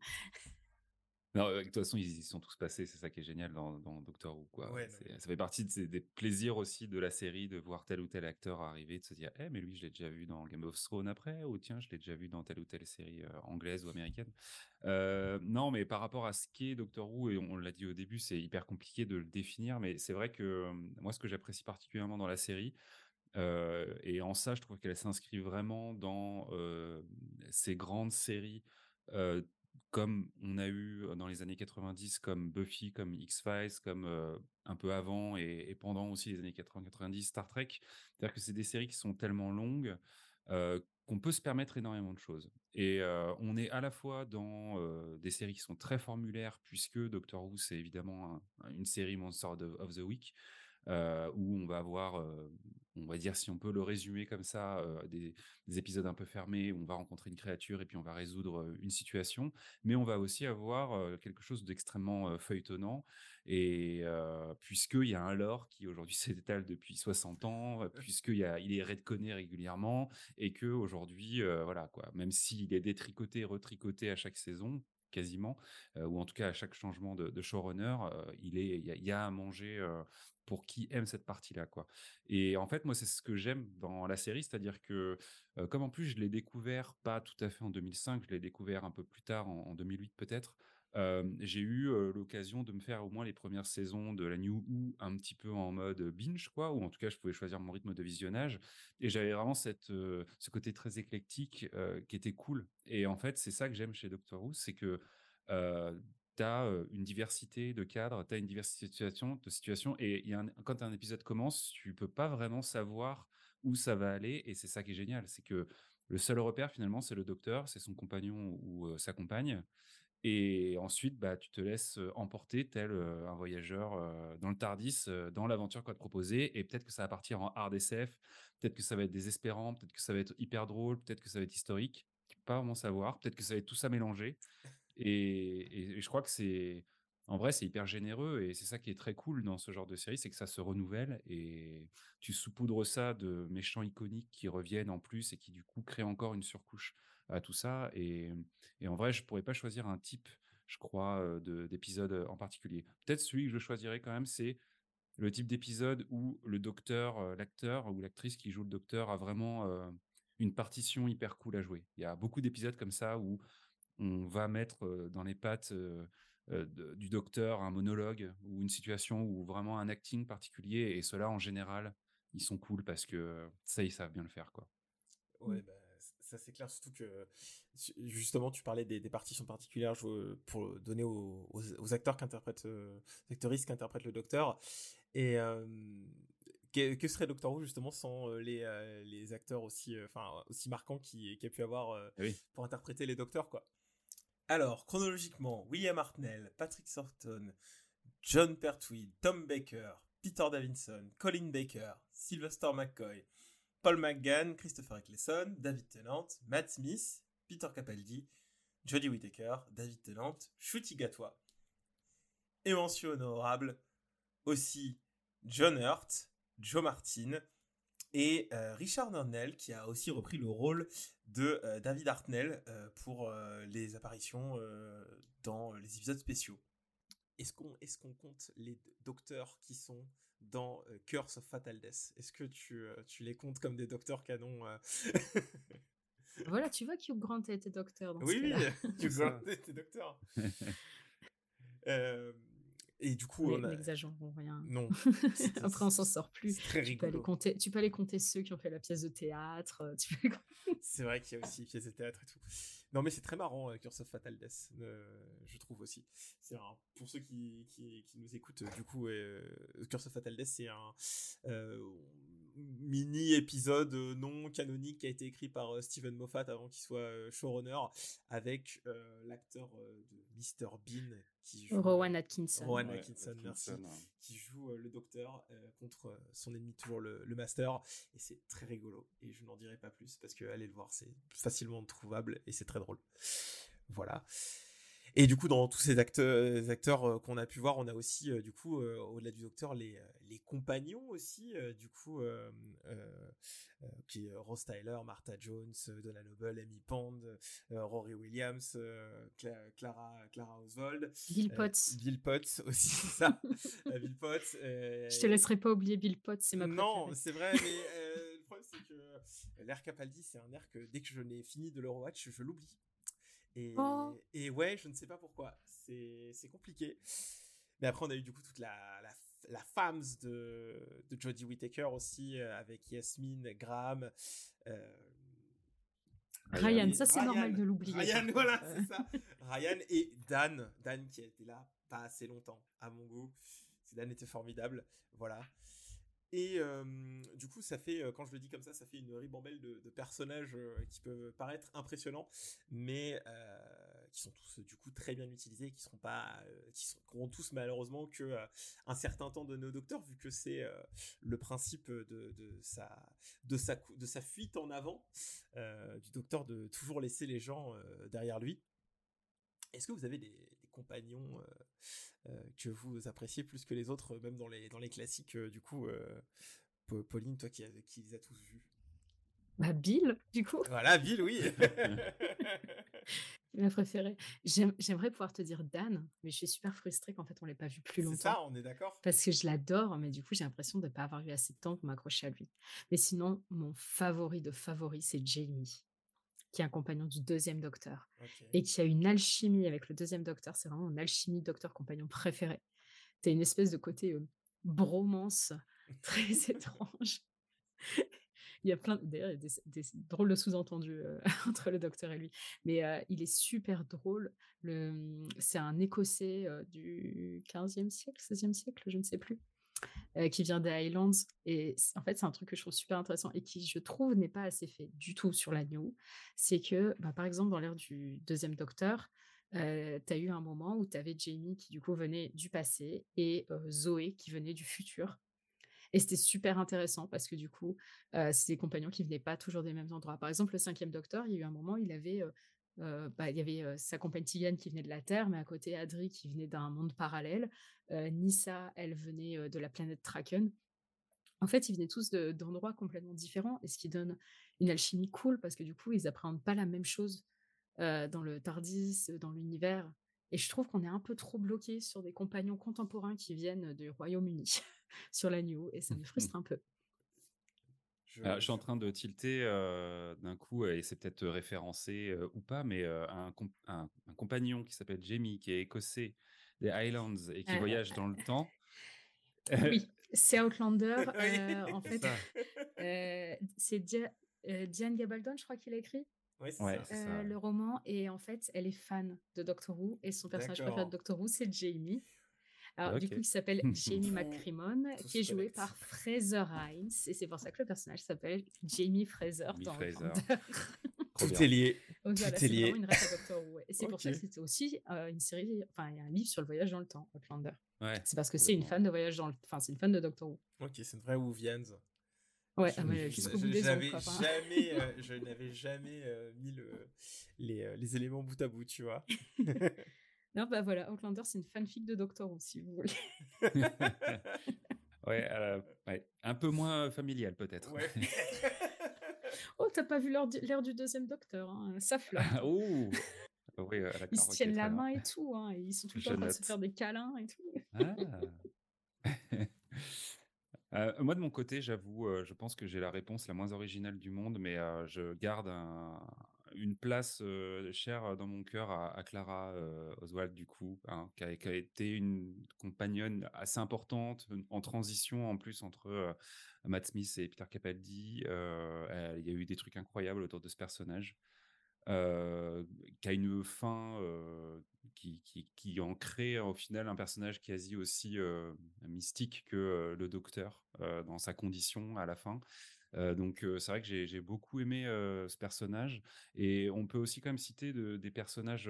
Non, de toute façon, ils y sont tous passés. C'est ça qui est génial dans, dans Doctor Who. Quoi. Ouais, non, Ça fait partie de des plaisirs aussi de la série de voir tel ou tel acteur arriver, de se dire, eh, mais lui, je l'ai déjà vu dans Game of Thrones après, ou tiens, je l'ai déjà vu dans telle ou telle série euh, anglaise ou américaine. Euh, non, mais par rapport à ce qu'est Doctor Who, et on l'a dit au début, c'est hyper compliqué de le définir, mais c'est vrai que euh, moi, ce que j'apprécie particulièrement dans la série, euh, et en ça, je trouve qu'elle s'inscrit vraiment dans ces grandes séries euh, comme on a eu dans les années 90, comme Buffy, comme X-Files, comme un peu avant et, pendant aussi les années 80-90, Star Trek. C'est-à-dire que c'est des séries qui sont tellement longues qu'on peut se permettre énormément de choses. Et on est à la fois dans des séries qui sont très formulaires, puisque Doctor Who, c'est évidemment un- une série Monster of the Week, euh, où on va avoir, euh, on va dire, si on peut le résumer comme ça, euh, des, des épisodes un peu fermés où on va rencontrer une créature et puis on va résoudre une situation, mais on va aussi avoir quelque chose d'extrêmement feuilletonnant, et puisqu'il y a un lore qui aujourd'hui s'étale depuis 60 ans, puisqu'il y a, il est redconné régulièrement, et que aujourd'hui, voilà quoi, même s'il est détricoté, retricoté à chaque saison, quasiment, ou en tout cas à chaque changement de, showrunner, il est, y, a- y a à manger pour qui aime cette partie-là, quoi. Et en fait, moi, c'est ce que j'aime dans la série, c'est-à-dire que comme en plus je l'ai découvert pas tout à fait en 2005, je l'ai découvert un peu plus tard, en, en 2008 peut-être. J'ai eu l'occasion de me faire au moins les premières saisons de la New Who un petit peu en mode binge, quoi, ou en tout cas je pouvais choisir mon rythme de visionnage. Et j'avais vraiment ce côté très éclectique qui était cool. Et en fait, c'est ça que j'aime chez Doctor Who, c'est que tu as une diversité de cadres, tu as une diversité de situations, et quand un épisode commence, tu peux pas vraiment savoir où ça va aller. Et c'est ça qui est génial, c'est que le seul repère finalement, c'est le docteur, c'est son compagnon ou sa compagne. Et ensuite, bah, tu te laisses emporter tel un voyageur dans le Tardis, dans l'aventure qu'on va te proposer. Et peut-être que ça va partir en hard SF, peut-être que ça va être désespérant, peut-être que ça va être hyper drôle, peut-être que ça va être historique. Pas vraiment savoir. Peut-être que ça va être tout ça mélangé. Et je crois que c'est en vrai, c'est hyper généreux et c'est ça qui est très cool dans ce genre de série, c'est que ça se renouvelle et tu saupoudres ça de méchants iconiques qui reviennent en plus et qui du coup créent encore une surcouche à tout ça. Et, et en vrai, je pourrais pas choisir un type, je crois, de- d'épisode en particulier. Peut-être celui que je choisirais quand même, c'est le type d'épisode où le docteur, l'acteur ou l'actrice qui joue le docteur a vraiment euh, une partition hyper cool à jouer. Il y a beaucoup d'épisodes comme ça où on va mettre dans les pattes euh, euh, du docteur un monologue ou une situation ou vraiment un acting particulier. Et ceux-là, en général, ils sont cool parce que ça, ils savent bien le faire. quoi. Ouais, bah, c- ça c'est clair, surtout que justement tu parlais des, des partitions particulières je- pour donner aux, aux- aux acteurs qui interprètent, euh, aux actrices qui interprètent le docteur. Et euh, que, que serait Doctor Who justement sans euh, les, euh, les acteurs aussi, enfin aussi marquants qui, qui a pu avoir Oui. pour interpréter les docteurs quoi? Alors chronologiquement, William Hartnell, Patrick Thornton, John Pertwee, Tom Baker, Peter Davidson, Colin Baker, Sylvester McCoy, Paul McGann, Christopher Eccleston, David Tennant, Matt Smith, Peter Capaldi, Jodie Whittaker, David Tennant, Shuti Gatwa. Et mention honorable aussi John Hurt, Joe Martin et euh, Richard Darnell qui a aussi repris le rôle de euh, David Hartnell euh, pour les apparitions dans les épisodes spéciaux. Est-ce qu'on compte les docteurs qui sont dans euh, Curse of Fatal Death Est-ce que tu, euh, tu les comptes comme des docteurs canons euh? Voilà, tu vois Hugh Grant été docteur dans ce Oui, oui, cas-là. tu ça. vois, t'es docteur. Euh, et du coup, Mais on a... n'exagérons rien. Non. Après, on s'en sort plus. Très Tu peux, aller rigolo. compter, tu peux aller compter ceux qui ont fait la pièce de théâtre. Tu peux... C'est vrai qu'il y a aussi pièces de théâtre et tout. Non, mais c'est très marrant, euh, Curse of Fatal Death, euh, je trouve aussi. C'est un, pour ceux qui, qui, qui nous écoutent, euh, du coup, euh, Curse of Fatal Death, c'est un euh, mini épisode non canonique qui a été écrit par euh, Steven Moffat avant qu'il soit euh, showrunner, avec euh, l'acteur euh, de Mr. Bean qui joue. Rowan Atkinson. Rowan Ouais, Atkinson, merci. Atkinson. Qui joue euh, le docteur euh, contre euh, son ennemi, toujours le, le master. Et c'est très rigolo. Et je n'en dirai pas plus parce que allez le voir, c'est facilement trouvable et c'est très drôle. Voilà. Et du coup, dans tous ces acteurs, les acteurs euh, qu'on a pu voir, on a aussi, euh, du coup, euh, au-delà du docteur, les, euh, les compagnons aussi, euh, du coup, euh, euh, euh, qui euh, Ross Tyler, Martha Jones, euh, Donna Noble, Amy Pond, euh, Rory Williams, euh, Cla- Clara, Clara Oswald. Bill euh, Potts. Bill Potts aussi, c'est ça. Euh, Bill Potts. euh, Je te laisserai pas oublier Bill Potts, c'est ma non, c'est vrai, mais euh, problème c'est que euh, l'air Capaldi, c'est un air que dès que je n'ai fini de le rewatch, je l'oublie. Et, Oh. et ouais, je ne sais pas pourquoi. C'est compliqué. Mais après, on a eu du coup toute la, la, la fams de, de Jodie Whittaker aussi, euh, avec Yasmine, Graham. euh, Ryan, et ça c'est normal de l'oublier. Ryan, voilà, contre. c'est ça. Ryan et Dan. Dan qui a été là pas assez longtemps, à mon goût. Dan était formidable. Voilà. Et du coup, ça fait, quand je le dis comme ça, ça fait une ribambelle de, de personnages qui peuvent paraître impressionnants, mais qui sont tous du coup très bien utilisés, qui seront pas, qui seront tous malheureusement que un certain temps donné au docteur, vu que c'est le principe de, de sa, de sa, de sa fuite en avant du docteur de toujours laisser les gens derrière lui. Est-ce que vous avez des compagnons euh, euh, que vous appréciez plus que les autres, euh, même dans les, dans les classiques, du coup, Pa- Pauline, toi qui, qui les as tous vus Bah Bill, du coup, Voilà, Bill, oui ma préférée. J'aime- J'aimerais pouvoir te dire Dan, mais je suis super frustrée qu'en fait on l'ait pas vu plus C'est longtemps. ça, on est d'accord Parce que je l'adore, mais du coup j'ai l'impression de ne pas avoir eu assez de temps pour m'accrocher à lui. Mais sinon, mon favori de favori, c'est Jamie, qui est un compagnon du deuxième docteur. Et qui a une alchimie avec le deuxième docteur. C'est vraiment une alchimie docteur compagnon préféré. T'as une espèce de côté euh, bromance très étrange. Il y a plein, d'ailleurs, il y a des, des drôles de sous-entendus euh, entre le docteur et lui. Mais euh, il est super drôle. Le, c'est un Écossais du 15e siècle, 16e siècle, je ne sais plus, euh, qui vient des Highlands. Et en fait, c'est un truc que je trouve super intéressant et qui, je trouve, n'est pas assez fait du tout sur la New. C'est que, bah, par exemple, dans l'ère du deuxième docteur, tu as eu un moment où tu avais Jamie qui, du coup, venait du passé et euh, Zoé qui venait du futur. Et c'était super intéressant parce que, du coup, euh, c'est des compagnons qui venaient pas toujours des mêmes endroits. Par exemple, le cinquième docteur, il y a eu un moment, il avait euh, euh, bah, il y avait euh, sa compagne Tigane qui venait de la Terre, mais à côté Adri qui venait d'un monde parallèle. Euh, Nissa, elle venait de la planète Traken. En fait, ils venaient tous de- d'endroits complètement différents, et ce qui donne une alchimie cool parce que du coup, ils appréhendent pas la même chose dans le Tardis, dans l'univers. Et je trouve qu'on est un peu trop bloqué sur des compagnons contemporains qui viennent du Royaume-Uni sur la New, et ça me frustre un peu. Je, Ah, je suis en train de tilter euh, d'un coup, et c'est peut-être référencé euh, ou pas, mais euh, un, com- un- un compagnon qui s'appelle Jamie, qui est écossais des Highlands et qui Euh, voyage dans le temps. Oui, c'est Outlander. Euh, en fait, euh, c'est Dia- euh, Diane Gabaldon, je crois qu'il a écrit Oui, Ouais, ça. euh, le roman. Et en fait, elle est fan de Doctor Who. Et son personnage préféré de. Doctor Who, c'est Jamie. Alors, du Ok. coup, il s'appelle Jamie McCrimmon, qui est joué par Fraser Hines. Et c'est pour ça que le personnage s'appelle Jamie Fraser Jamie dans Fraser. Tout est lié. Donc voilà, Tout c'est est lié. une c'est pour ça Ok. que c'était aussi euh, une série, enfin, il y a un livre sur le voyage dans le temps, Outlander. Ouais, C'est parce que c'est une fan de voyage dans le enfin, c'est une fan de Doctor Who. Ok, c'est une vraie Whovians. Ouais, Je- ah ouais, je- jusqu'au je- bout des j'avais ongles, quoi, jamais, euh, je n'avais jamais euh, mis le, les, euh, les éléments bout à bout, tu vois. Non, bah voilà, Outlander, c'est une fanfic de Doctor Who, si vous voulez. ouais, euh, ouais, un peu moins familial peut-être. Ouais. Oh, t'as pas vu l'heure du, deuxième Docteur, hein, ça flotte. Ah, Oui, euh. Ils se tiennent la bien. main et tout, hein, et ils sont tout le temps en train de se faire des câlins et tout. Ah. Euh, moi, de mon côté, j'avoue, euh, je pense que j'ai la réponse la moins originale du monde, mais euh, je garde un- une place chère dans mon cœur à, Clara Oswald, du coup, hein, qui, a, été une compagnonne assez importante, en transition en plus entre Matt Smith et Peter Capaldi. Il y a eu des trucs incroyables autour de ce personnage. qui a une fin qui, qui, qui en crée au final un personnage quasi aussi mystique que le docteur dans sa condition à la fin. Donc c'est vrai que j'ai beaucoup aimé ce personnage et on peut aussi quand même citer de- des personnages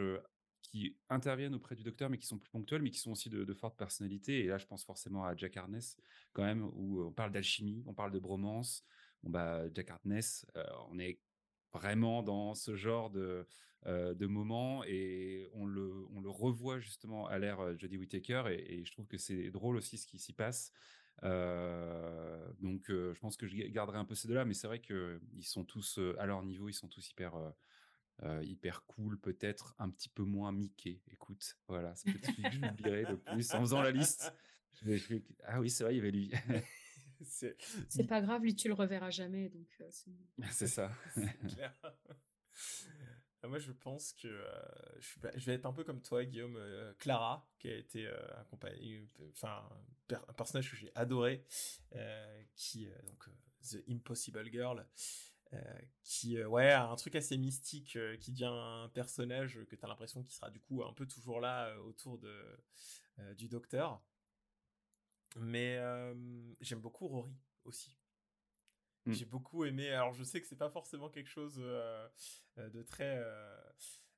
qui interviennent auprès du docteur mais qui sont plus ponctuels mais qui sont aussi de, de forte personnalité et là je pense forcément à Jack Harness quand même où on parle d'alchimie, on parle de bromance. Bon bah Jack Harness, on est vraiment dans ce genre de, moment et on le, on le revoit justement à l'ère Jodie Whittaker et je trouve que c'est drôle aussi ce qui s'y passe. Euh, donc euh, je pense que je garderai un peu ces deux-là, mais c'est vrai que ils sont tous euh, à leur niveau, ils sont tous hyper euh, hyper cool, peut-être un petit peu moins Mickey. Écoute, voilà, c'est peut-être celui que j'oublierai le plus en faisant la liste. Je vais- je vais- Ah oui, c'est vrai, il y avait lui. c'est C'est pas grave, lui, tu le reverras jamais, donc euh, c'est- c'est ça. c'est clair. Ah, Moi, je pense que euh, je, vais être un peu comme toi, Guillaume. euh, Clara, qui a été euh, accompagnée, enfin, un, per- un personnage que j'ai adoré, euh, qui, euh, donc, euh, The Impossible Girl, euh, qui, euh, ouais, a un truc assez mystique, euh, qui devient un personnage que tu as l'impression qu'il sera du coup un peu toujours là euh, autour de, euh, du docteur. Mais euh, j'aime beaucoup Rory aussi. Mm. J'ai beaucoup aimé. Alors, je sais que c'est pas forcément quelque chose euh, euh, de très, euh,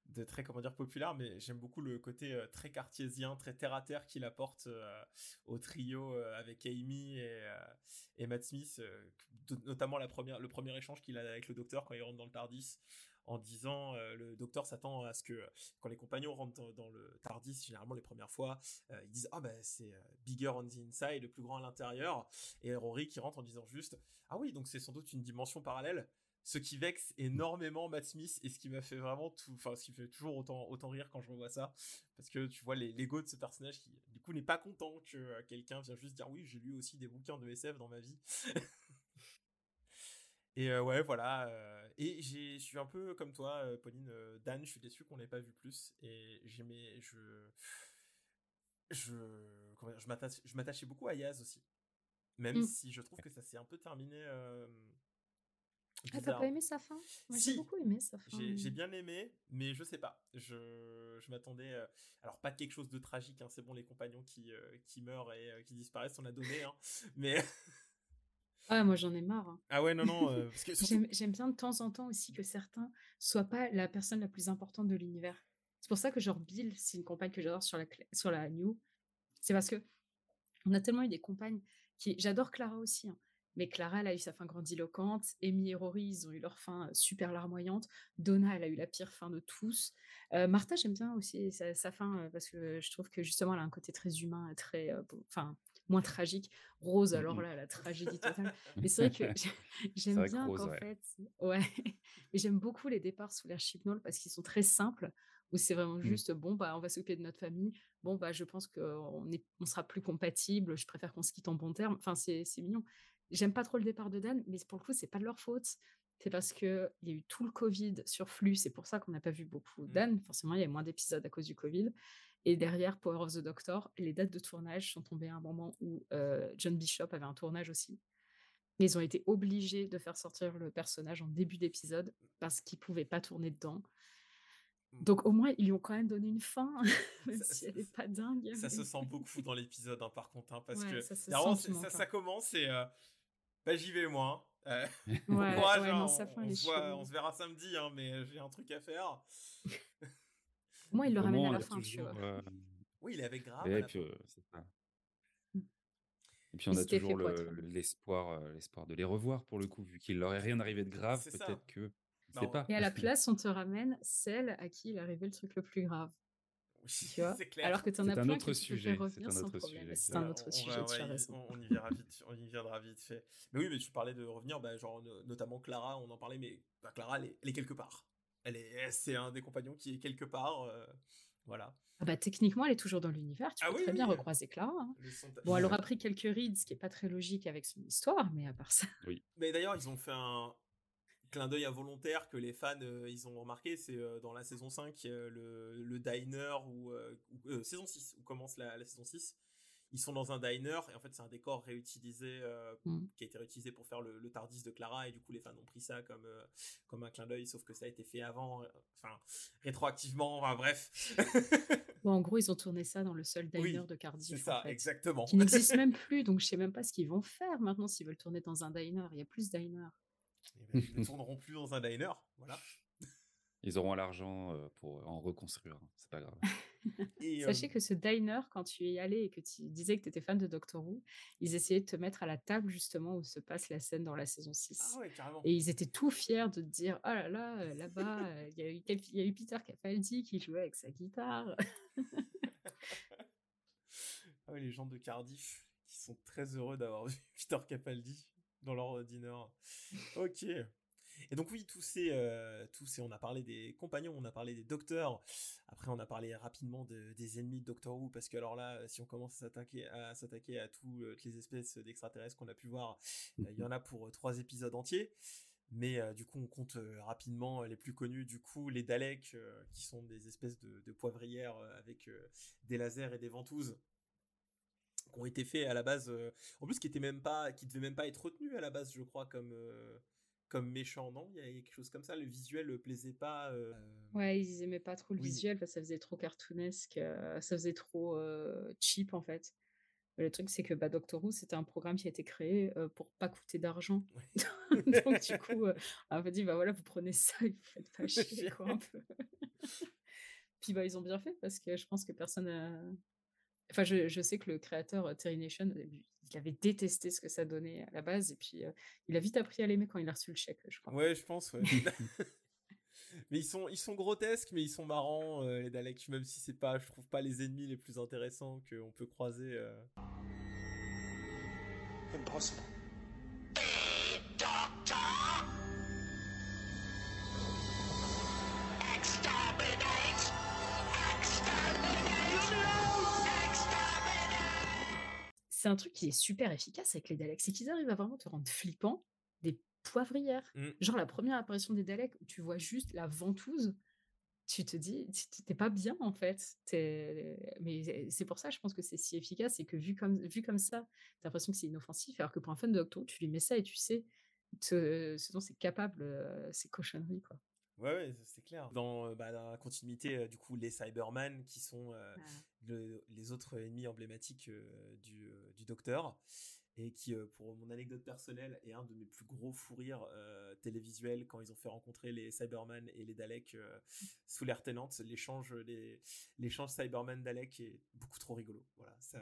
de très comment dire populaire, mais j'aime beaucoup le côté très cartésien, très terre à terre qu'il apporte au trio avec Amy et, et Matt Smith, notamment la première, le premier échange qu'il a avec le docteur quand il rentre dans le Tardis. En disant, euh, le docteur s'attend à ce que quand les compagnons rentrent dans, le Tardis, généralement les premières fois, euh, ils disent ah ben c'est euh, bigger on the inside, le plus grand à l'intérieur, et Rory qui rentre en disant juste ah oui, donc c'est sans doute une dimension parallèle. Ce qui vexe énormément Matt Smith et ce qui m'a fait vraiment tout, enfin, ce qui fait toujours autant, autant rire quand je revois ça. Parce que tu vois l'ego de ce personnage qui, du coup, n'est pas content que euh, quelqu'un vienne juste dire oui, j'ai lu aussi des bouquins de SF dans ma vie. Et euh, ouais, voilà. euh, et j'ai, je suis un peu comme toi, euh, Pauline, euh, Dan, je suis déçu qu'on n'ait pas vu plus. Et j'aimais, je, je, comment je m'attache- je m'attachais beaucoup à Yaz aussi. Même Mm. si je trouve que ça s'est un peu terminé. euh, Ah, t'as pas aimé sa fin? Moi, Si. j'ai beaucoup aimé sa fin. J'ai bien aimé, mais je sais pas. Je, je m'attendais. alors, pas quelque chose de tragique, hein, c'est bon, les compagnons qui, qui meurent et qui disparaissent, on a donné. Hein, mais. Ah, moi, j'en ai marre. hein. ah ouais, non, non. euh, surtout- J'aime bien de temps en temps aussi que certains soient pas la personne la plus importante de l'univers. C'est pour ça que genre Bill, c'est une compagne que j'adore sur la, sur la New. C'est parce que on a tellement eu des compagnes qui... J'adore Clara aussi, hein, Mais Clara, elle a eu sa fin grandiloquente. Amy et Rory, ils ont eu leur fin euh, super larmoyante. Donna, elle a eu la pire fin de tous. Euh, Martha, j'aime bien aussi sa, sa fin euh, parce que je trouve que justement, elle a un côté très humain, et très, enfin, moins tragique. Rose, Mm, alors mm. là, la tragédie totale. Mais c'est vrai que j'ai- j'aime bien qu'en ouais. fait, ouais, j'aime beaucoup les départs sous l'air Chibnall parce qu'ils sont très simples. Où c'est vraiment Mm. juste, bon, bah, on va s'occuper de notre famille. Bon, bah, je pense qu'on est, on sera plus compatible. Je préfère qu'on se quitte en bon terme. Enfin, c'est mignon. J'aime pas trop le départ de Dan, mais pour le coup, c'est pas de leur faute. C'est parce qu'il y a eu tout le Covid sur Flux. C'est pour ça qu'on n'a pas vu beaucoup. Dan. Forcément, il y a moins d'épisodes à cause du Covid. Et derrière Power of the Doctor, les dates de tournage sont tombées à un moment où euh, John Bishop avait un tournage aussi. Et ils ont été obligés de faire sortir le personnage en début d'épisode parce qu'ils pouvaient pas tourner dedans. Donc au moins, ils lui ont quand même donné une fin, même Ça- si elle n'est pas dingue. Ça se mais- sent beaucoup dans l'épisode, hein, par contre, hein, parce Ouais, que ça se vraiment, commence et euh, bah, j'y vais moi. hein. Euh, Ouais, bon courage, ouais, hein, non, sa on, se voit- chelou. on se verra samedi, mais j'ai un truc à faire. Il le ramène à la fin, tu toujours, vois. euh, Oui, il est avec Graham. Et puis, fin. c'est ça. Et puis on a toujours le- amis. l'espoir, euh, l'espoir de les revoir pour le coup, vu qu'il leur est rien arrivé de grave, peut-être que, je pas. Et à la place, on te ramène celle à qui il est arrivé le truc le plus grave. Oui, Tu vois c'est clair. Alors que tu en as un plein autre sujet, c'est revenir un sans autre problème. sujet, C'est ça. un Ouais, autre on sujet, va- tu as ouais, raison. On, on y verra vite, on y viendra vite fait. Mais oui, mais tu parlais de revenir, bah, genre no- notamment Clara, on en parlait, mais bah, Clara, elle est, elle est quelque part. Elle est, c'est un des compagnons qui est quelque part, euh, voilà. Ah bah, techniquement, elle est toujours dans l'univers. Tu Ah peux oui, très bien oui. recroiser Clara. hein. Bon, elle aura pris quelques rides, ce qui est pas très logique avec son histoire, mais à part ça. Mais d'ailleurs, ils ont fait un clin d'œil involontaire que les fans, euh, ils ont remarqué, c'est euh, dans la saison 5, euh, le, le diner, ou saison 6, où commence la, la saison 6. Ils sont dans un diner, et en fait, c'est un décor réutilisé, euh, Mm. qui a été réutilisé pour faire le, le Tardis de Clara, et du coup, les fans ont pris ça comme, euh, comme un clin d'œil, sauf que ça a été fait avant, euh, enfin, rétroactivement, enfin, bref. Bon, en gros, ils ont tourné ça dans le seul diner Oui, de Cardiff. c'est ça, en fait, exactement. Qui n'existe même plus, donc je sais même pas ce qu'ils vont faire maintenant s'ils veulent tourner dans un diner. Il y a plus de diner. Eh ben, ils ne tourneront plus dans un diner, voilà. Ils auront l'argent pour en reconstruire, hein, c'est pas grave. Et, euh, Sachez que ce diner, quand tu y allais et que tu disais que tu étais fan de Doctor Who, ils essayaient de te mettre à la table justement où se passe la scène dans la saison 6. Ah ouais, carrément. Et ils étaient tout fiers de te dire Oh là là, euh, là-bas, euh, il y, a eu quel- il y a eu Peter Capaldi qui jouait avec sa guitare. Ah oui, les gens de Cardiff qui sont très heureux d'avoir vu Peter Capaldi dans leur dîner. Ok. Et donc oui, tous ces, euh, tous ces, on a parlé des compagnons, on a parlé des docteurs. Après, on a parlé rapidement de- des ennemis de Doctor Who parce que alors là, si on commence à s'attaquer à s'attaquer à toutes les espèces d'extraterrestres qu'on a pu voir, euh, il y en a pour euh, trois épisodes entiers. Mais euh, du coup, on compte euh, rapidement les plus connus. Du coup, les Daleks, euh, qui sont des espèces de, de poivrières euh, avec euh, des lasers et des ventouses qui ont été faits à la base euh, en plus qui était même pas qui devait même pas être retenu à la base je crois comme euh, comme méchant non? Il y a quelque chose comme ça? Le visuel ne plaisait pas euh, Ouais, ils aimaient pas trop le Oui. visuel parce que ça faisait trop cartoonesque, euh, ça faisait trop euh, cheap en fait. Le truc, c'est que bah, Doctor Who, c'était un programme qui a été créé euh, pour pas coûter d'argent. Donc, du coup, euh, on m'a dit, bah voilà, vous prenez ça et vous faites pas chier, quoi, un peu. Puis, bah, ils ont bien fait parce que je pense que personne. Enfin, je, je sais que le créateur euh, Terry Nation, début, il avait détesté ce que ça donnait à la base et puis euh, il a vite appris à l'aimer quand il a reçu le chèque, je crois. ouais je pense ouais. mais ils sont ils sont grotesques mais ils sont marrants euh, les Daleks même si c'est pas je trouve pas les ennemis les plus intéressants qu'on peut croiser euh. Impossible. C'est un truc qui est super efficace avec les Daleks, c'est qu'ils arrivent à vraiment te rendre flippant des poivrières. Mm. Genre la première apparition des Daleks où tu vois juste la ventouse, tu te dis, t'es pas bien en fait. Mais c'est pour ça, je pense que c'est si efficace, c'est que vu comme, vu comme ça, t'as l'impression que c'est inoffensif, alors que pour un fan de Doctor tu lui mets ça et tu sais ce, ce dont c'est capable, euh, ces cochonneries quoi. Ouais, ouais, c'est clair. Dans, bah, dans la continuité, euh, du coup, les Cybermen, qui sont euh, le- les autres ennemis emblématiques euh, du, euh, du Docteur, et qui, euh, pour mon anecdote personnelle, est un de mes plus gros fous rires euh, télévisuels quand ils ont fait rencontrer les Cybermen et les Daleks euh, sous l'air tenante. L'échange, les, l'échange Cyberman-Dalek est beaucoup trop rigolo. Voilà, ça,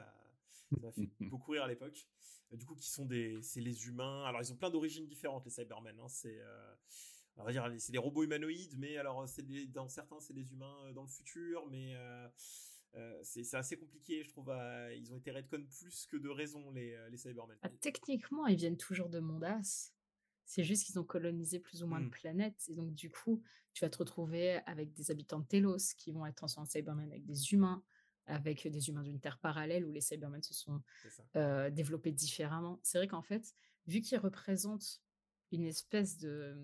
Ça m'a fait beaucoup rire à l'époque. Euh, Du coup, qui sont des, c'est les humains. Alors, ils ont plein d'origines différentes, les Cybermen. hein. C'est, euh, on va dire, c'est des robots humanoïdes, mais alors, c'est des, dans certains, c'est des humains euh, dans le futur, mais euh, euh, c'est, c'est assez compliqué, je trouve. à- ils ont été redcon plus que de raison, les, euh, les Cybermen. Ah, techniquement, ils viennent toujours de Mondas. C'est juste qu'ils ont colonisé plus ou moins de planètes. Et donc, du coup, tu vas te retrouver avec des habitants de Telos qui vont être transformés en Cybermen avec des humains, avec des humains d'une terre parallèle où les Cybermen se sont C'est euh, développés différemment. C'est vrai qu'en fait, vu qu'ils représentent une espèce de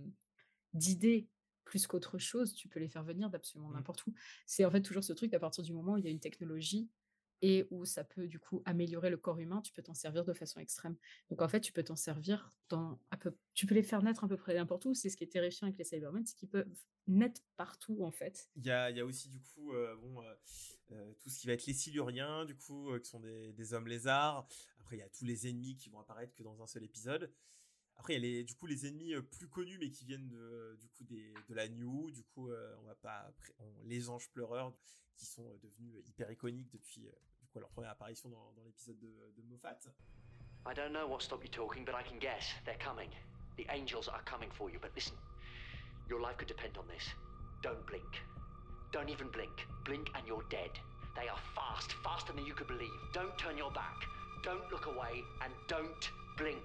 d'idée plus qu'autre chose, tu peux les faire venir d'absolument Mm. n'importe où. C'est en fait toujours ce truc à partir du moment où il y a une technologie et où ça peut du coup améliorer le corps humain, tu peux t'en servir de façon extrême. Donc en fait, tu peux t'en servir dans à peu, tu peux les faire naître à peu près n'importe où. C'est ce qui est terrifiant avec les Cybermen, c'est qu'ils peuvent naître partout en fait. Il y a, il y a aussi du coup euh, bon, euh, euh, tout ce qui va être les Siluriens, du coup, euh, qui sont des, des hommes lézards. Après, il y a tous les ennemis qui vont apparaître que dans un seul épisode. Après, il y a les, du coup les ennemis euh, plus connus, mais qui viennent de, du coup des, de la New. Du coup, euh, on va pas on- les anges pleureurs, qui sont euh, devenus hyper iconiques depuis du coup, leur première apparition dans, dans l'épisode de, de Moffat. I don't know what stopped you talking, but I can guess. They're coming. The angels are coming for you. But listen, your life could depend on this. Don't blink. Don't even blink. Blink and you're dead. They are fast, faster than you could believe. Don't turn your back. Don't look away and don't blink.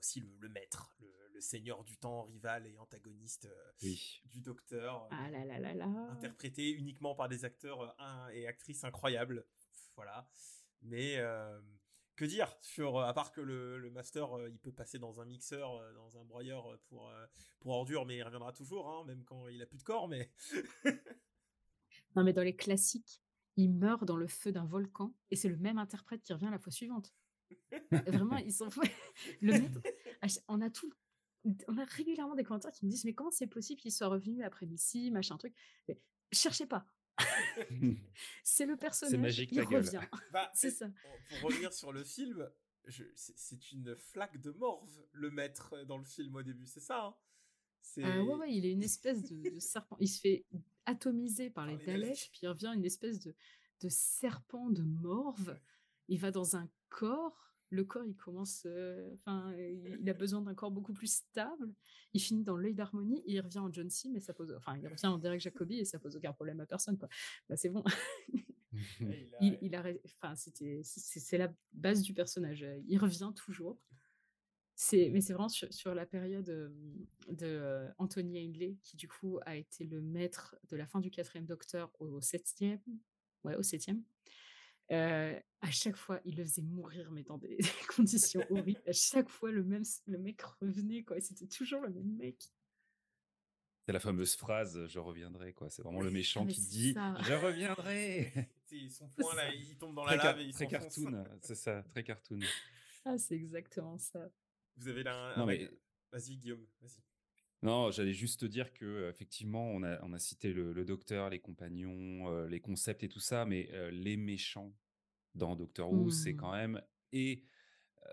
Aussi le, le maître, le, le seigneur du temps, rival et antagoniste euh, Oui. du docteur. euh, Ah là là là là. interprété uniquement par des acteurs euh, un- et actrices incroyables. Voilà. Mais euh, que dire sur euh, à part que le, le master euh, il peut passer dans un mixeur, euh, dans un broyeur pour euh, pour ordures, mais il reviendra toujours, hein, même quand il a plus de corps. Mais Non, mais dans les classiques, il meurt dans le feu d'un volcan et c'est le même interprète qui revient la fois suivante. Vraiment, ils sont fous. Le on a tout, on a régulièrement des commentaires qui me disent mais comment c'est possible qu'il soit revenu après Missy, machin truc. Mais cherchez pas. c'est le personnage. magique, il revient. Bah, C'est ça. Pour revenir sur le film, je- c'est- c'est une flaque de morve le maître euh, dans le film au début, c'est ça. hein c'est Ah ouais, ouais, il est une espèce de, de serpent. Il se fait atomiser par les les Daleks, puis il revient une espèce de, de serpent de morve. Il va dans un corps. Le corps, il commence. euh, Enfin, il il a besoin d'un corps beaucoup plus stable. Il finit dans l'œil d'harmonie et il revient en John C. Mais ça pose. Enfin, il revient en Derek Jacobi et ça pose aucun problème à personne. Quoi. Bah, c'est bon. Il a- il, a. Enfin, c'était. C'est la base du personnage. Il revient toujours. C'est, mais c'est vraiment sur, sur la période euh, de euh, Anthony Ainley, qui du coup a été le maître de la fin du quatrième Docteur au septième. Ouais, au septième. Euh, à chaque fois, il le faisait mourir, mais dans des, des conditions horribles. À chaque fois, le même, le mec revenait, quoi. C'était toujours le même mec. C'est la fameuse phrase "je reviendrai" quoi. C'est vraiment le méchant mais qui dit ça. "je reviendrai". c'est son poing là, il tombe dans la très, lave et il très cartoon, c'est ça, très cartoon. Ah, c'est exactement ça. Vous avez là un. Non, un- mais- Vas-y Guillaume, vas-y. Non, j'allais juste te dire que effectivement, on a, on a cité le, le docteur, les compagnons, euh, les concepts et tout ça, mais euh, les méchants dans Doctor Who, c'est Hmm. quand même et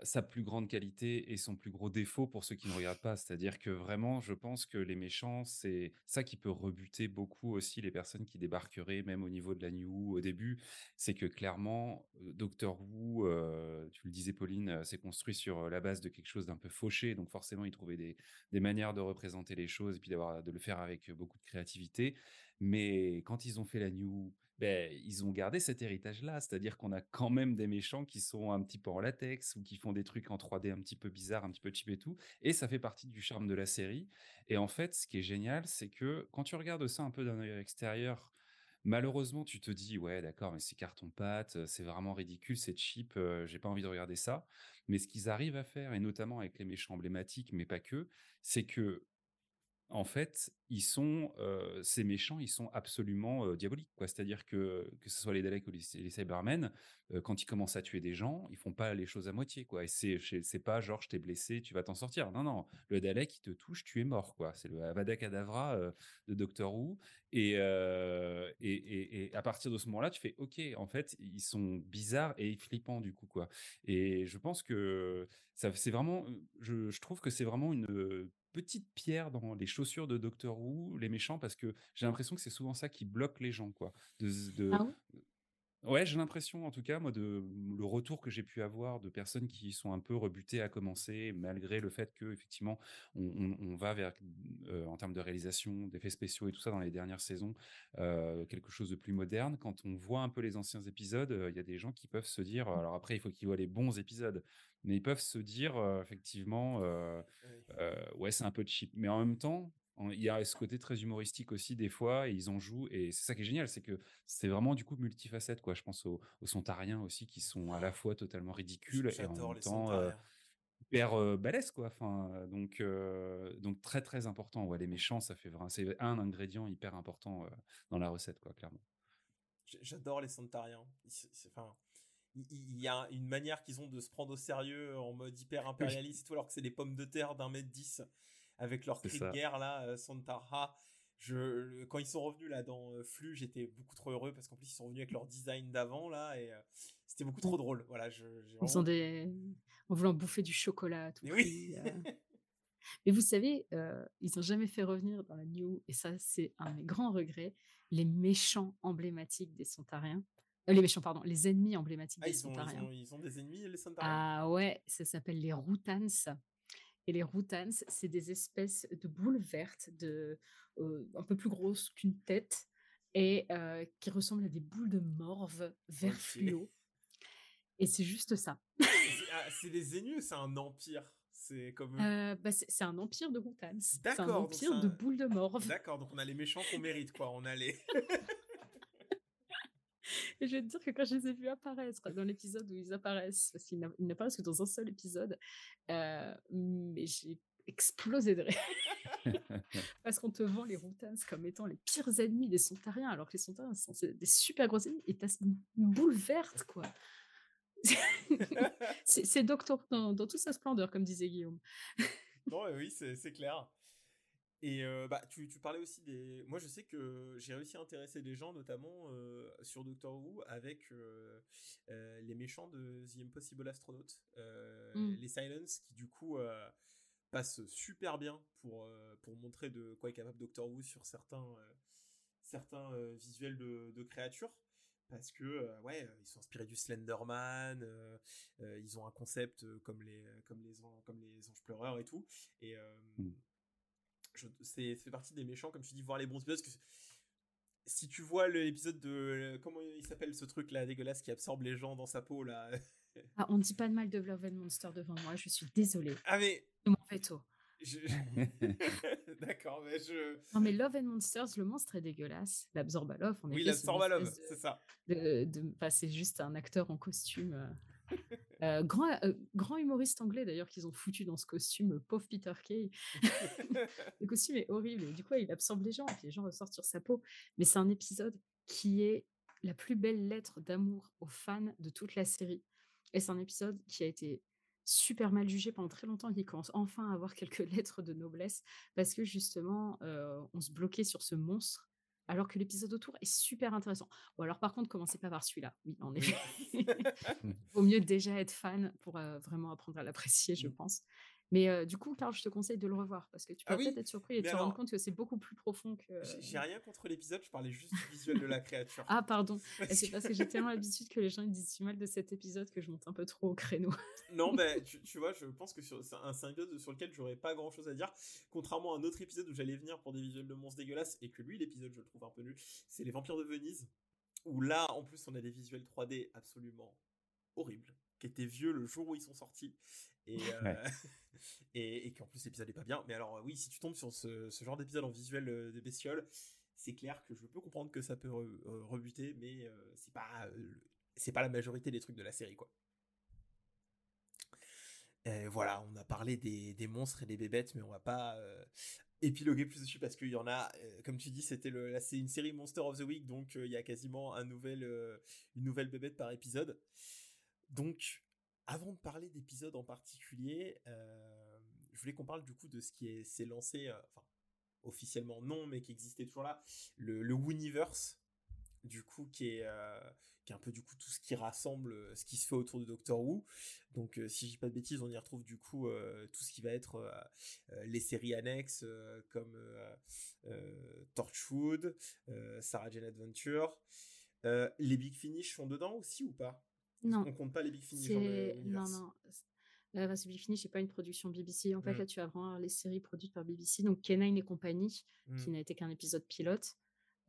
sa plus grande qualité et son plus gros défaut pour ceux qui ne regardent pas. C'est-à-dire que vraiment, je pense que les méchants, c'est ça qui peut rebuter beaucoup aussi les personnes qui débarqueraient, même au niveau de la New au début. C'est que clairement, euh, Doctor Who, euh, tu le disais Pauline, euh, c'est construit sur la base de quelque chose d'un peu fauché. Donc forcément, ils trouvaient des, des manières de représenter les choses et puis d'avoir de le faire avec beaucoup de créativité. Mais quand ils ont fait la New, ben, ils ont gardé cet héritage-là, c'est-à-dire qu'on a quand même des méchants qui sont un petit peu en latex ou qui font des trucs en 3D un petit peu bizarres, un petit peu cheap et tout, et ça fait partie du charme de la série. Et en fait, ce qui est génial, c'est que quand tu regardes ça un peu d'un œil extérieur, malheureusement, tu te dis ouais, d'accord, mais c'est carton-pâte, c'est vraiment ridicule, c'est cheap, euh, j'ai pas envie de regarder ça. Mais ce qu'ils arrivent à faire, et notamment avec les méchants emblématiques, mais pas que, c'est que en fait, ils sont euh, ces méchants, ils sont absolument euh, diaboliques. C'est-à-dire que que ce soit les Daleks ou les, Cybermen, euh, quand ils commencent à tuer des gens, ils font pas les choses à moitié, quoi. Et c'est pas genre je t'ai blessé, tu vas t'en sortir. Non, non, le Dalek il te touche, tu es mort, quoi. C'est le Avada Kedavra de Doctor Who. Et, à partir de ce moment-là, tu fais OK. En fait, ils sont bizarres et flippants du coup. Et je pense que c'est vraiment, je, trouve que c'est vraiment une petite pierre dans les chaussures de Doctor Who, les méchants, parce que j'ai l'impression que c'est souvent ça qui bloque les gens, quoi. De, de- Ah ouais? Ouais, j'ai l'impression, en tout cas, moi, de le retour que j'ai pu avoir de personnes qui sont un peu rebutées à commencer, malgré le fait que effectivement, on, on- on va vers, euh, en termes de réalisation, d'effets spéciaux et tout ça dans les dernières saisons, euh, quelque chose de plus moderne. Quand on voit un peu les anciens épisodes, euh, il y a des gens qui peuvent se dire, alors après, il faut qu'ils voient les bons épisodes, mais ils peuvent se dire, euh, effectivement, euh, euh, ouais, c'est un peu cheap. Mais en même temps, il y a ce côté très humoristique aussi des fois, et ils en jouent, et c'est ça qui est génial, c'est que c'est vraiment du coup multifacette, quoi. Je pense aux, aux Sontariens aussi, qui sont à la fois totalement ridicules et en même temps hyper balèzes, quoi. Enfin, donc, euh, donc très très important. Ouais, les méchants, ça fait vraiment, c'est un ingrédient hyper important euh, dans la recette, quoi, clairement. J'adore les Santariens. Enfin, il y a une manière qu'ils ont de se prendre au sérieux en mode hyper impérialiste et tout, alors que c'est des pommes de terre d'un mètre dix avec leur cri de guerre là, euh, Santara. Je, quand ils sont revenus là dans euh, Flux, j'étais beaucoup trop heureux parce qu'en plus ils sont revenus avec leur design d'avant là et euh, c'était beaucoup trop drôle. Voilà, je, Ils vraiment- ont des... En voulant bouffer du chocolat à tout Mais prix. oui. euh. Mais vous savez, euh, ils n'ont jamais fait revenir dans la New, et ça c'est un de mes grands regrets, les méchants emblématiques des Sontariens. Euh, les méchants, pardon, les ennemis emblématiques Ah, des ils ont, ils, ont, ils ont des ennemis les Santariens Ah ouais, ça s'appelle les Routans. Et les Routans, c'est des espèces de boules vertes, de, euh, un peu plus grosses qu'une tête, et euh, qui ressemblent à des boules de morve vert Ok. fluo. Et c'est juste ça. C'est ah, c'est des ennemis ou c'est un empire? C'est comme. Euh, bah, c'est un empire de Routans. C'est un D'accord, empire de boules de morve. D'accord, donc on a les méchants qu'on mérite quoi. On a les. Et je vais te dire que quand je les ai vus apparaître dans l'épisode où ils apparaissent, parce qu'ils n'a- ils n'apparaissent que dans un seul épisode, euh, mais j'ai explosé de rire. parce qu'on te vend les Routans comme étant les pires ennemis des Sontariens, alors que les Sontariens sont des super gros ennemis, et t'as une boule verte, quoi. c'est Doctor dans, dans toute sa splendeur, comme disait Guillaume. Non, oui, c'est clair. Et euh, bah, tu, tu parlais aussi des. Moi, je sais que j'ai réussi à intéresser des gens, notamment euh, sur Doctor Who, avec euh, euh, les méchants de The Impossible Astronaut, euh, Mm. les Silence, qui du coup euh, passent super bien pour, euh, pour montrer de quoi est capable Doctor Who sur certains, euh, certains euh, visuels de, de créatures. Parce que, euh, ouais, ils sont inspirés du Slenderman, euh, euh, ils ont un concept comme les, comme les, comme les anges pleureurs et tout. Et euh, Mm. C'est fait partie des méchants, comme tu dis, voir les bons épisodes. Parce que si tu vois l'épisode de. Comment il s'appelle ce truc là dégueulasse qui absorbe les gens dans sa peau là Ah, on ne dit pas de mal de Love and Monster devant moi, je suis désolée. Ah, mais. C'est mon veto. je- D'accord, mais je. Non, mais Love and Monsters, le monstre est dégueulasse. L'Absorbalov, en Oui, effet, la c'est une Sorbalov, espèce de- c'est ça. de, de bah, c'est juste un acteur en costume. Euh, euh, grand, euh, grand humoriste anglais d'ailleurs qu'ils ont foutu dans ce costume, pauvre Peter Kay. le costume est horrible et du coup il absorbe les gens et puis les gens ressortent sur sa peau. Mais c'est un épisode qui est la plus belle lettre d'amour aux fans de toute la série. Et c'est un épisode qui a été super mal jugé pendant très longtemps, qui commence enfin à avoir quelques lettres de noblesse parce que justement euh, on se bloquait sur ce monstre alors que l'épisode autour est super intéressant. Bon, alors par contre, commencez pas par celui-là. Oui, en effet. Vaut mieux déjà être fan pour euh, vraiment apprendre à l'apprécier, je pense. Mais euh, du coup, Karl, je te conseille de le revoir parce que tu Ah vas oui, peut-être être surpris et te rendre compte que c'est beaucoup plus profond que. J'ai- J'ai rien contre l'épisode, je parlais juste du visuel de la créature. Ah, pardon. Et C'est parce que j'ai tellement l'habitude que les gens ils disent du mal de cet épisode que je monte un peu trop au créneau. Non, mais tu, tu vois, je pense que c'est un, épisode sur lequel j'aurais pas grand chose à dire. Contrairement à un autre épisode où j'allais venir pour des visuels de monstres dégueulasses et que lui, l'épisode, je le trouve un peu nul, c'est Les Vampires de Venise. Où là, en plus, on a des visuels 3D absolument horribles, qui étaient vieux le jour où ils sont sortis. Et, euh, Ouais. et, et qu'en plus, l'épisode est pas bien. Mais alors, oui, si tu tombes sur ce, ce genre d'épisode en visuel euh, des bestioles, c'est clair que je peux comprendre que ça peut re- euh, rebuter, mais euh, c'est pas. euh, c'est pas la majorité des trucs de la série, quoi. Voilà, on a parlé des, des monstres et des bébêtes, mais on va pas euh, épiloguer plus dessus parce qu'il y en a, euh, comme tu dis, c'était le, là, c'est une série Monster of the Week, donc euh, il y a quasiment un nouvel, euh, une nouvelle bébête par épisode. Donc, avant de parler d'épisodes en particulier, euh, je voulais qu'on parle du coup de ce qui est- s'est lancé, euh, enfin officiellement non, mais qui existait toujours là, le, le Wooniverse, du coup qui est euh, qui est un peu du coup tout ce qui rassemble ce qui se fait autour de Doctor Who. Donc si je dis pas de bêtises, on y retrouve du coup tout ce qui va être les séries annexes comme Torchwood, Sarah Jane Adventure, les Big Finish sont dedans aussi ou pas? Non. On compte pas les Big Finish dans non non. Euh, parce que Big Finish c'est pas une production BBC. En fait Mm. là tu vas vraiment les séries produites par BBC. Donc K9 et compagnie qui Mm. n'a été qu'un épisode pilote.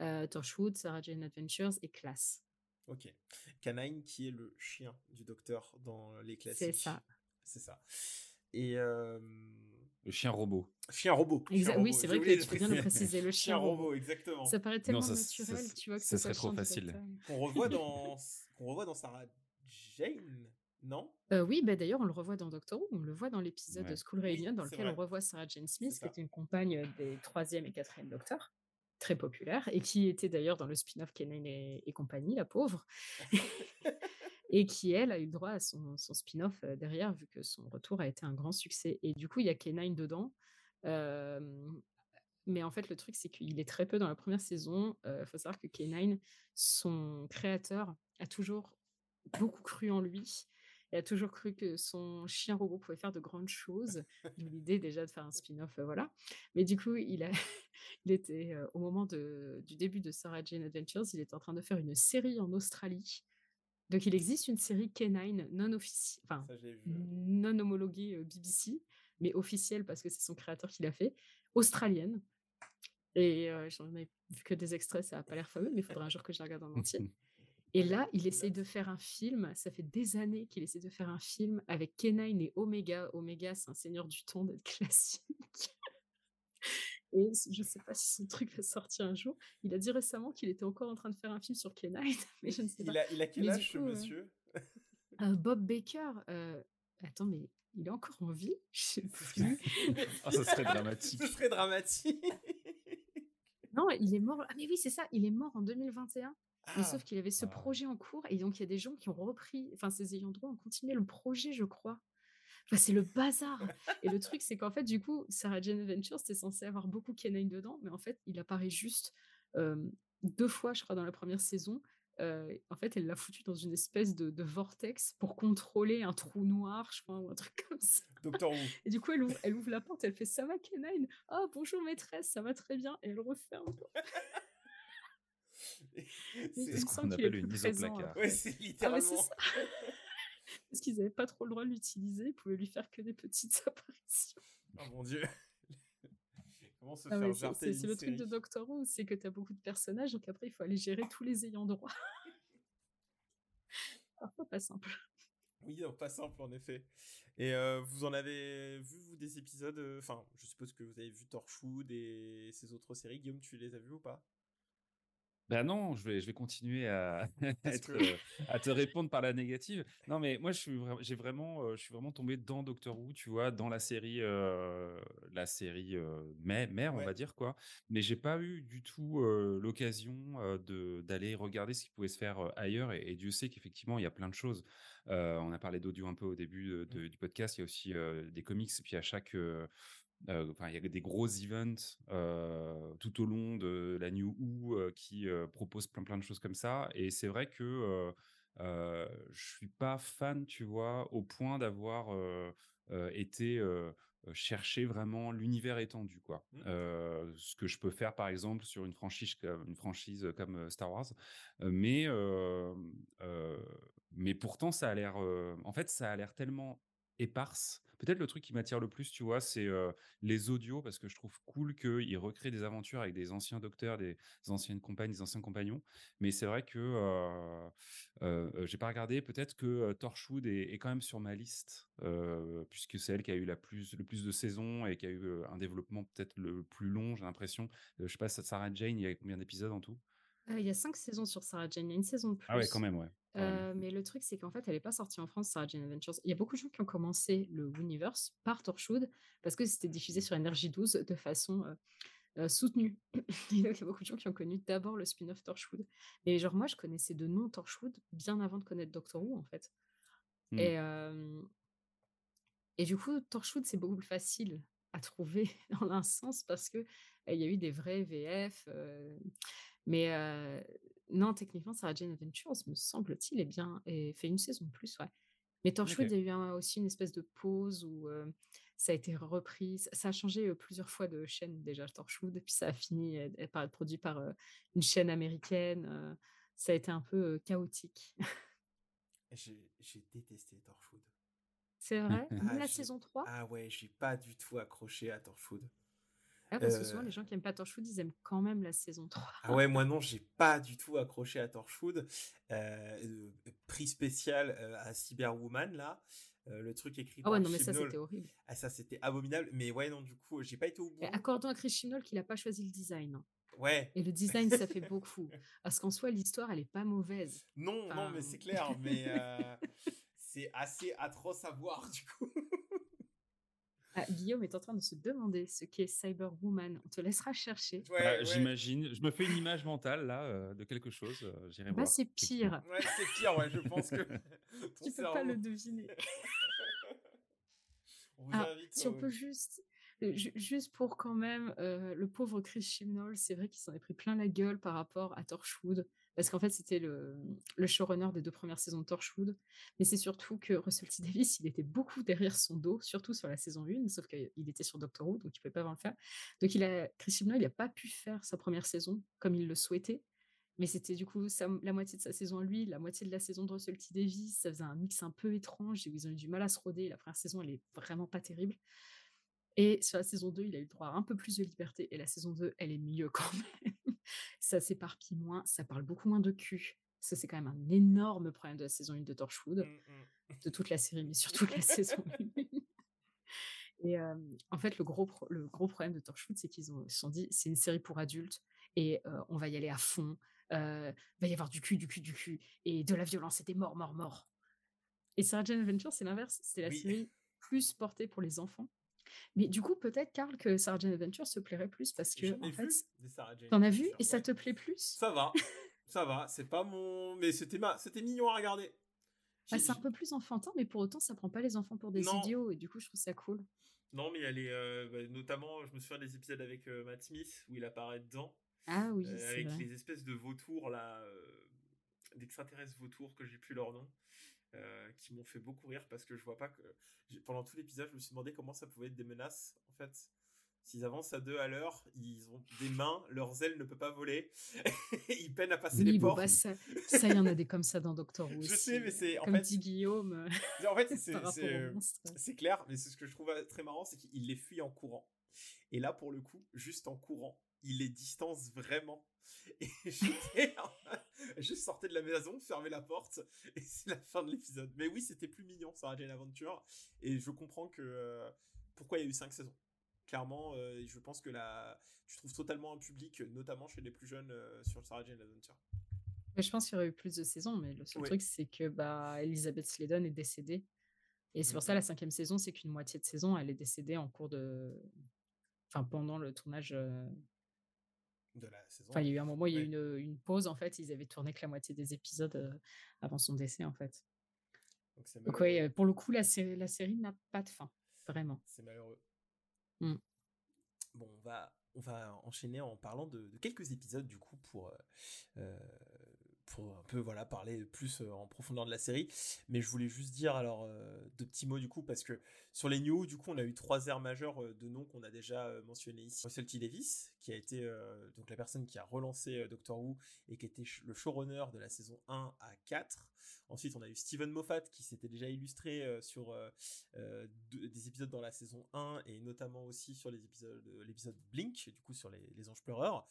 Euh, Torchwood, Sarah Jane Adventures et Class. Ok. Canine qui est le chien du docteur dans les classiques. C'est ça. C'est ça. Et euh, Le chien robot. chien robot. Chien oui, robot, c'est vrai que tu de peux bien le préciser. le chien robot. exactement. Ça paraît tellement ça- naturel, ça- tu vois que ça serait trop chien facile. Qu'on revoit dans qu'on revoit dans Sarah Jane, non? Euh, oui, bah d'ailleurs, on le revoit dans Doctor Who, on le voit dans l'épisode de. School Reunion, dans lequel on revoit Sarah Jane Smith, qui est une compagne des troisième et quatrième Docteurs, très populaire, et qui était d'ailleurs dans le spin-off Kenan et, et compagnie, la pauvre, et qui, elle, a eu le droit à son, son spin-off derrière, vu que son retour a été un grand succès. Et du coup, il y a K9 dedans. euh, mais en fait, le truc, c'est qu'il est très peu dans la première saison. Il faut savoir que K9, son créateur, a toujours beaucoup cru en lui et a toujours cru que son chien robot pouvait faire de grandes choses. L'idée déjà de faire un spin-off, euh, voilà. Mais du coup, il, a, il était euh, au moment de- du début de Sarah Jane Adventures, il était en train de faire une série en Australie. Donc, il existe une série K9 non officielle, enfin vu. non homologuée euh, BBC, mais officielle parce que c'est son créateur qui l'a fait, australienne. Et j'en ai vu que des extraits, ça n'a pas l'air fameux, mais il faudra un jour que je la regarde en entier. Et là, il essaye de faire un film. Ça fait des années qu'il essaie de faire un film avec K9 et Omega. Omega, c'est un seigneur du temps d'être classique. Et je sais pas si ce truc va sortir un jour. Il a dit récemment qu'il était encore en train de faire un film sur K9, mais je ne sais pas. Il a, il a quel âge, ce coup, euh, monsieur? Euh, Bob Baker, euh, attends, mais il est encore en vie? Je sais plus. Ça serait dramatique. Ce serait dramatique. non, il est mort. Ah, mais oui, c'est ça, il est mort en 2021. Mais Ah, sauf qu'il avait ce Ah. projet en cours et donc il y a des gens qui ont repris, enfin ses ayants droit ont continué le projet, je crois. Enfin, c'est le bazar. et le truc, c'est qu'en fait, du coup, Sarah Jane Adventures, c'était censé avoir beaucoup Kenai dedans, mais en fait, il apparaît juste euh, deux fois, je crois, dans la première saison. Euh, en fait, elle l'a foutu dans une espèce de, de vortex pour contrôler un trou noir, je crois, ou un truc comme ça. Who. Et du coup, elle ouvre, elle ouvre la porte, elle fait Ça va, Kenai Ah, bonjour maîtresse, ça va très bien. Et elle referme. C'est ce qu'on appelle une mise au présent, placard. Ouais, c'est Ah, littéralement. ça. Parce qu'ils n'avaient pas trop le droit de l'utiliser, ils pouvaient lui faire que des petites apparitions. Oh mon dieu. Comment se Ah faire c'est- le truc de Doctor Who, c'est que tu as beaucoup de personnages, donc après il faut aller gérer tous les ayants droit. Parfois pas simple. Oui, non, pas simple en effet. Et euh, vous en avez vu, vous, des épisodes euh, Enfin, je suppose que vous avez vu Torchwood et ces autres séries. Guillaume, tu les as vus ou pas? Ben non, je vais, je vais continuer à, Parce être, que- euh, à te répondre par la négative. Non, mais moi, je suis, j'ai vraiment, euh, je suis vraiment tombé dans Doctor Who, tu vois, dans la série, euh, la série euh, mère, mère, on va dire quoi. Mais j'ai pas eu du tout euh, l'occasion de d'aller regarder ce qui pouvait se faire ailleurs. Et, et Dieu sait qu'effectivement, il y a plein de choses. On a parlé d'audio un peu au début de- de- du podcast. Il y a aussi des comics. Et puis à chaque enfin, il y a des gros events tout au long de la New Who qui proposent plein plein de choses comme ça. Et c'est vrai que euh, je suis pas fan, tu vois, au point d'avoir euh, euh, été chercher vraiment l'univers étendu, quoi. Euh, ce que je peux faire, par exemple, sur une franchise comme, une franchise comme Star Wars. Mais mais pourtant, ça a l'air, en fait, ça a l'air tellement éparse. Peut-être le truc qui m'attire le plus, tu vois, c'est euh, les audios, parce que je trouve cool qu'ils recréent des aventures avec des anciens docteurs, des anciennes compagnes, des anciens compagnons. Mais c'est vrai que euh, euh, j'ai pas regardé. Peut-être que Torchwood est, est quand même sur ma liste, puisque c'est elle qui a eu la plus, le plus de saisons et qui a eu un développement peut-être le plus long, j'ai l'impression. Je sais pas, Sarah Jane, il y a combien d'épisodes en tout? Il y a cinq saisons sur Sarah Jane, il y a une saison de plus. Ah ouais, quand même, ouais. Euh, mais le truc, c'est qu'en fait, elle n'est pas sortie en France, Sarah Jane Adventures. Il y a beaucoup de gens qui ont commencé le Universe par Torchwood parce que c'était diffusé sur Energy 12 de façon euh, euh, soutenue. Et donc, il y a beaucoup de gens qui ont connu d'abord le spin-off Torchwood. Et genre, moi, je connaissais de nom Torchwood bien avant de connaître Doctor Who, en fait. Hmm. Et, et du coup, Torchwood, c'est beaucoup plus facile à trouver dans un sens parce que euh, il y a eu des vrais VF. mais euh, non, techniquement, Sarah Jane Adventures, me semble-t-il, est bien et fait une saison de plus, ouais. Mais Torchwood, il y a eu un- aussi une espèce de pause où euh, ça a été repris. Ça, ça a changé euh, plusieurs fois de chaîne déjà, Torchwood, et puis ça a fini euh, par être produit par euh, une chaîne américaine. ça a été un peu chaotique. J'ai détesté Torchwood. C'est vrai? Ah, la saison 3 Ah ouais, j'ai pas du tout accroché à Torchwood. Ah, Parce que Euh, souvent, les gens qui aiment pas Torchwood, ils aiment quand même la saison 3. Ah ouais, moi non, j'ai pas du tout accroché à Torchwood. Euh, euh, prix spécial euh, à Cyberwoman là, Euh, le truc écrit Ah ouais, par non, mais ça, c'était horrible. Ah ça c'était abominable. Mais ouais non, du coup, j'ai pas été au bout. Accordons à Chris Chibnall qu'il a pas choisi le design. hein. Ouais. Et le design, ça fait beaucoup. Parce qu'en soi, l'histoire, elle est pas mauvaise. Non, non, mais c'est clair, mais euh, c'est assez atroce à voir du coup. Ah, Guillaume est en train de se demander ce qu'est Cyberwoman. On te laissera chercher. Bah, J'imagine, je me fais une image mentale là euh, de quelque chose. euh, J'irai Bah, voir. c'est pire. Ouais, c'est pire, ouais, je pense que. Tu peux pas cerveau- le deviner. On vous Ah, invite. si on euh, peut juste, ju- juste pour quand même euh, le pauvre Chris Chibnall, c'est vrai qu'il s'en est pris plein la gueule par rapport à Torchwood, parce qu'en fait c'était le, showrunner des deux premières saisons de Torchwood, mais c'est surtout que Russell T Davis, il était beaucoup derrière son dos, surtout sur la saison 1, sauf qu'il était sur Doctor Who, donc il pouvait pas vraiment le faire. Donc il a, Chris Chibnall, il a pas pu faire sa première saison comme il le souhaitait. Mais c'était du coup la moitié de sa saison à lui, la moitié de la saison de Russell T Davis. Ça faisait un mix un peu étrange ils ont eu du mal à se roder. La première saison, elle est vraiment pas terrible. Et sur la saison 2, il a eu le droit à un peu plus de liberté. Et la saison 2, elle est mieux quand même. Ça s'éparpille moins, ça parle beaucoup moins de cul. Que c'est quand même un énorme problème de la saison 1 de Torchwood, de toute la série, mais surtout de la saison 1. Et euh, en fait, le gros, pro- le gros problème de Torchwood, c'est qu'ils ont- se sont dit, c'est une série pour adultes et euh, on va y aller à fond. Euh, va y avoir du cul, du cul, du cul et de la violence et des morts, morts, morts. Et Sarah Jane Adventure, c'est l'inverse. C'est la Oui. série plus portée pour les enfants. Mais du coup, peut-être, Karl, que Sarah Jane Adventure se plairait plus parce que, en fait, t'en as vu et ça te plaît plus? Ça va, ça va. C'est pas mon. Mais c'était ma... c'était mignon à regarder. J'ai- C'est un peu plus enfantin, mais pour autant, ça prend pas les enfants pour des Non. idiots et du coup, je trouve ça cool. Non, mais elle est. euh, bah, notamment, je me souviens des épisodes avec euh, Matt Smith où il apparaît dedans. Ah oui, Euh, avec vrai. les espèces de vautours là, euh, d'extraterrestres vautours que j'ai plus leur nom, euh, qui m'ont fait beaucoup rire parce que je vois pas que pendant tout l'épisode, je me suis demandé comment ça pouvait être des menaces en fait. S'ils avancent à deux à l'heure, ils ont des mains, leurs ailes ne peuvent pas voler, ils peinent à passer Oui, les bon, portes. bah, ça, il y en a des comme ça dans Doctor Who Je aussi. sais, mais c'est- en Comme fait- dit Guillaume. euh, En fait, c'est monstres. c'est clair, mais c'est ce que je trouve très marrant, c'est qu'il les fuit en courant. Et là, pour le coup, juste en courant, il les distance vraiment. Et j'étais, je sortais de la maison, fermais la porte, et c'est la fin de l'épisode. Mais oui, c'était plus mignon, Sarah Jane Adventure, et je comprends que euh, pourquoi il y a eu cinq saisons. Clairement, euh, je pense que là, tu trouves totalement un public, notamment chez les plus jeunes, euh, sur Sarah Jane Adventure. Mais je pense qu'il y aurait eu plus de saisons, mais le seul truc, c'est que bah, Elizabeth Sladen est décédée. Et c'est pour Mhm. ça, la cinquième saison, c'est qu'une moitié de saison, elle est décédée en cours de. Enfin, pendant le tournage. De la saison. Enfin, il y a eu un moment, il y a eu une, une pause, en fait. Ils avaient tourné que la moitié des épisodes euh, avant son décès, en fait. Donc Donc, pour le coup, la série, la série n'a pas de fin. Vraiment. C'est malheureux. Mm. Bon, on va, on va enchaîner en parlant de, de quelques épisodes du coup pour, euh, euh, un peu voilà parler plus euh, en profondeur de la série. Mais je voulais juste dire alors euh, deux petits mots du coup parce que sur les news du coup on a eu trois aires majeures euh, de noms qu'on a déjà mentionnés ici. Russell T Davis qui a été donc la personne qui a relancé Doctor Who et qui était le showrunner de la saison 1 à 4. Ensuite, on a eu Steven Moffat qui s'était déjà illustré sur de- des épisodes dans la saison 1 et notamment aussi sur les épisodes, l'épisode Blink, du coup sur les, les anges pleureurs,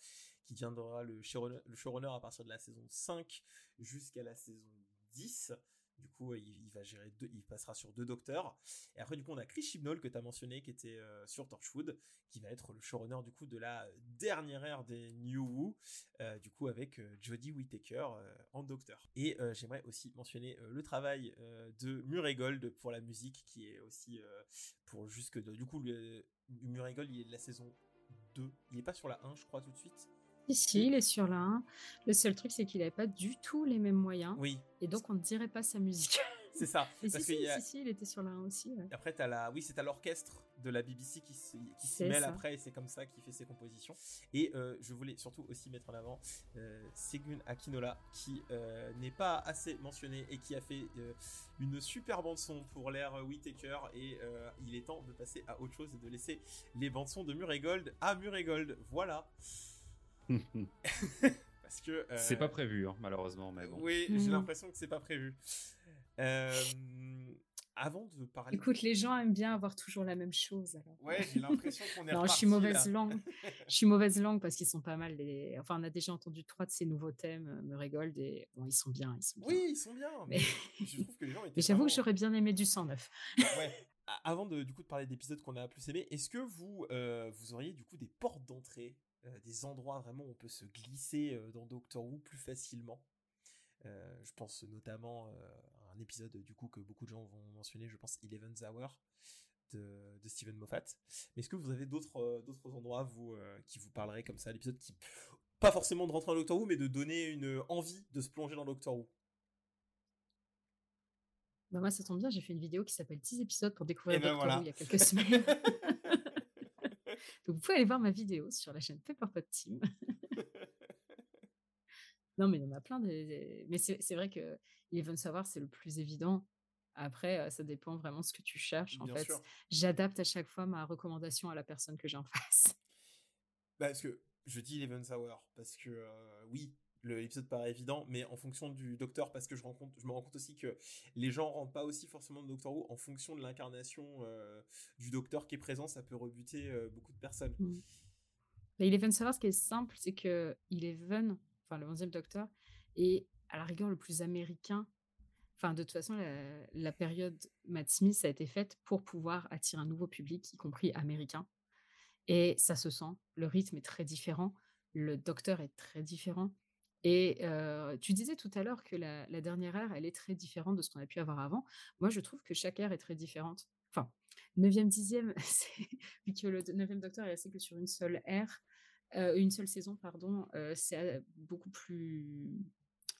qui deviendra le showrunner, à partir de la saison 5 jusqu'à la saison 10. Du coup, il, il va gérer deux, il passera sur deux docteurs. Et après, du coup, on a Chris Chibnall que tu as mentionné, qui était euh, sur Torchwood, qui va être le showrunner du coup de la dernière ère des New Who, euh, du coup avec euh, Jodie Whittaker euh, en docteur. Et euh, j'aimerais aussi mentionner euh, le travail euh, de Murray Gold pour la musique, qui est aussi euh, pour jusque de, du coup le, Murray Gold il est de la saison 2, il est pas sur la 1 je crois tout de suite. Ici, il est sur la 1. Le seul truc, c'est qu'il n'avait pas du tout les mêmes moyens. Oui, Et donc, on ne dirait pas sa musique. c'est ça. Mais Parce si, si, y a- si, si, il était sur la 1 aussi. ouais. Après, t'as la, oui, c'est à l'orchestre de la BBC qui s'y qui s'y mêle ça. après, et c'est comme ça qu'il fait ses compositions. Et euh, je voulais surtout aussi mettre en avant euh, Segun Akinola, qui euh, n'est pas assez mentionné et qui a fait euh, une super bande son pour l'ère Whittaker. Et il est temps de passer à autre chose et de laisser les bandes son de Murray Gold à Murray Gold. Voilà. Parce que. C'est pas euh, prévu, hein, malheureusement, mais bon. Oui, j'ai Mhm. l'impression que c'est pas prévu. Euh, avant de parler. Écoute, les gens aiment bien avoir toujours la même chose. Alors. Ouais, j'ai l'impression qu'on est Non, je suis mauvaise là. langue. Je suis mauvaise langue parce qu'ils sont pas mal. Les... Enfin, on a déjà entendu trois de ces nouveaux thèmes, euh, me rigole. Et... Bon, ils sont bien, ils sont bien. Oui, ils sont bien. Mais, Mais- je trouve que les gens étaient. Mais j'avoue que j'aurais bien aimé du 109. Ouais. Avant de du coup de parler d'épisodes qu'on a plus aimé, est-ce que vous euh, vous auriez du coup des portes d'entrée, euh, des endroits vraiment où on peut se glisser euh, dans Doctor Who plus facilement Euh, Je pense notamment euh, à un épisode du coup que beaucoup de gens vont mentionner, je pense Eleven's Hour de, de Stephen Moffat. Mais est-ce que vous avez d'autres euh, d'autres endroits vous euh, qui vous parleraient comme ça, l'épisode qui pas forcément de rentrer dans Doctor Who, mais de donner une envie de se plonger dans Doctor Who? Bah, moi, ça tombe bien, j'ai fait une vidéo qui s'appelle 10 épisodes pour découvrir ben Doctor voilà. Who il y a quelques semaines. Donc, vous pouvez aller voir ma vidéo sur la chaîne Pepperpot Team. non, mais il y en a plein. Des- Mais c'est vrai que Eleven Savoir, c'est le plus évident. Après, euh, ça dépend vraiment de ce que tu cherches. En Bien fait, j'adapte à chaque fois ma recommandation à la personne que j'ai en face. Bah, parce que je dis Eleven's Hour parce que euh, oui, l'épisode paraît évident, mais en fonction du docteur, parce que je, me rends compte aussi que les gens rentrent pas aussi forcément de Doctor Who en fonction de l'incarnation euh, du docteur qui est présent, ça peut rebuter euh, beaucoup de personnes. Mm. Mais Eleven Savoir, ce qui est simple, c'est que Eleven, enfin le 11e Docteur, est à la rigueur le plus américain. Enfin, de toute façon, la, la période Matt Smith a été faite pour pouvoir attirer un nouveau public, y compris américain. Et ça se sent. Le rythme est très différent. Le docteur est très différent. Et tu disais tout à l'heure que la, dernière ère, elle est très différente de ce qu'on a pu avoir avant. Moi, je trouve que chaque ère est très différente. Enfin, 9e, 10e, c'est- vu que le 9e Docteur est resté que sur une seule ère, une seule saison, pardon, c'est beaucoup plus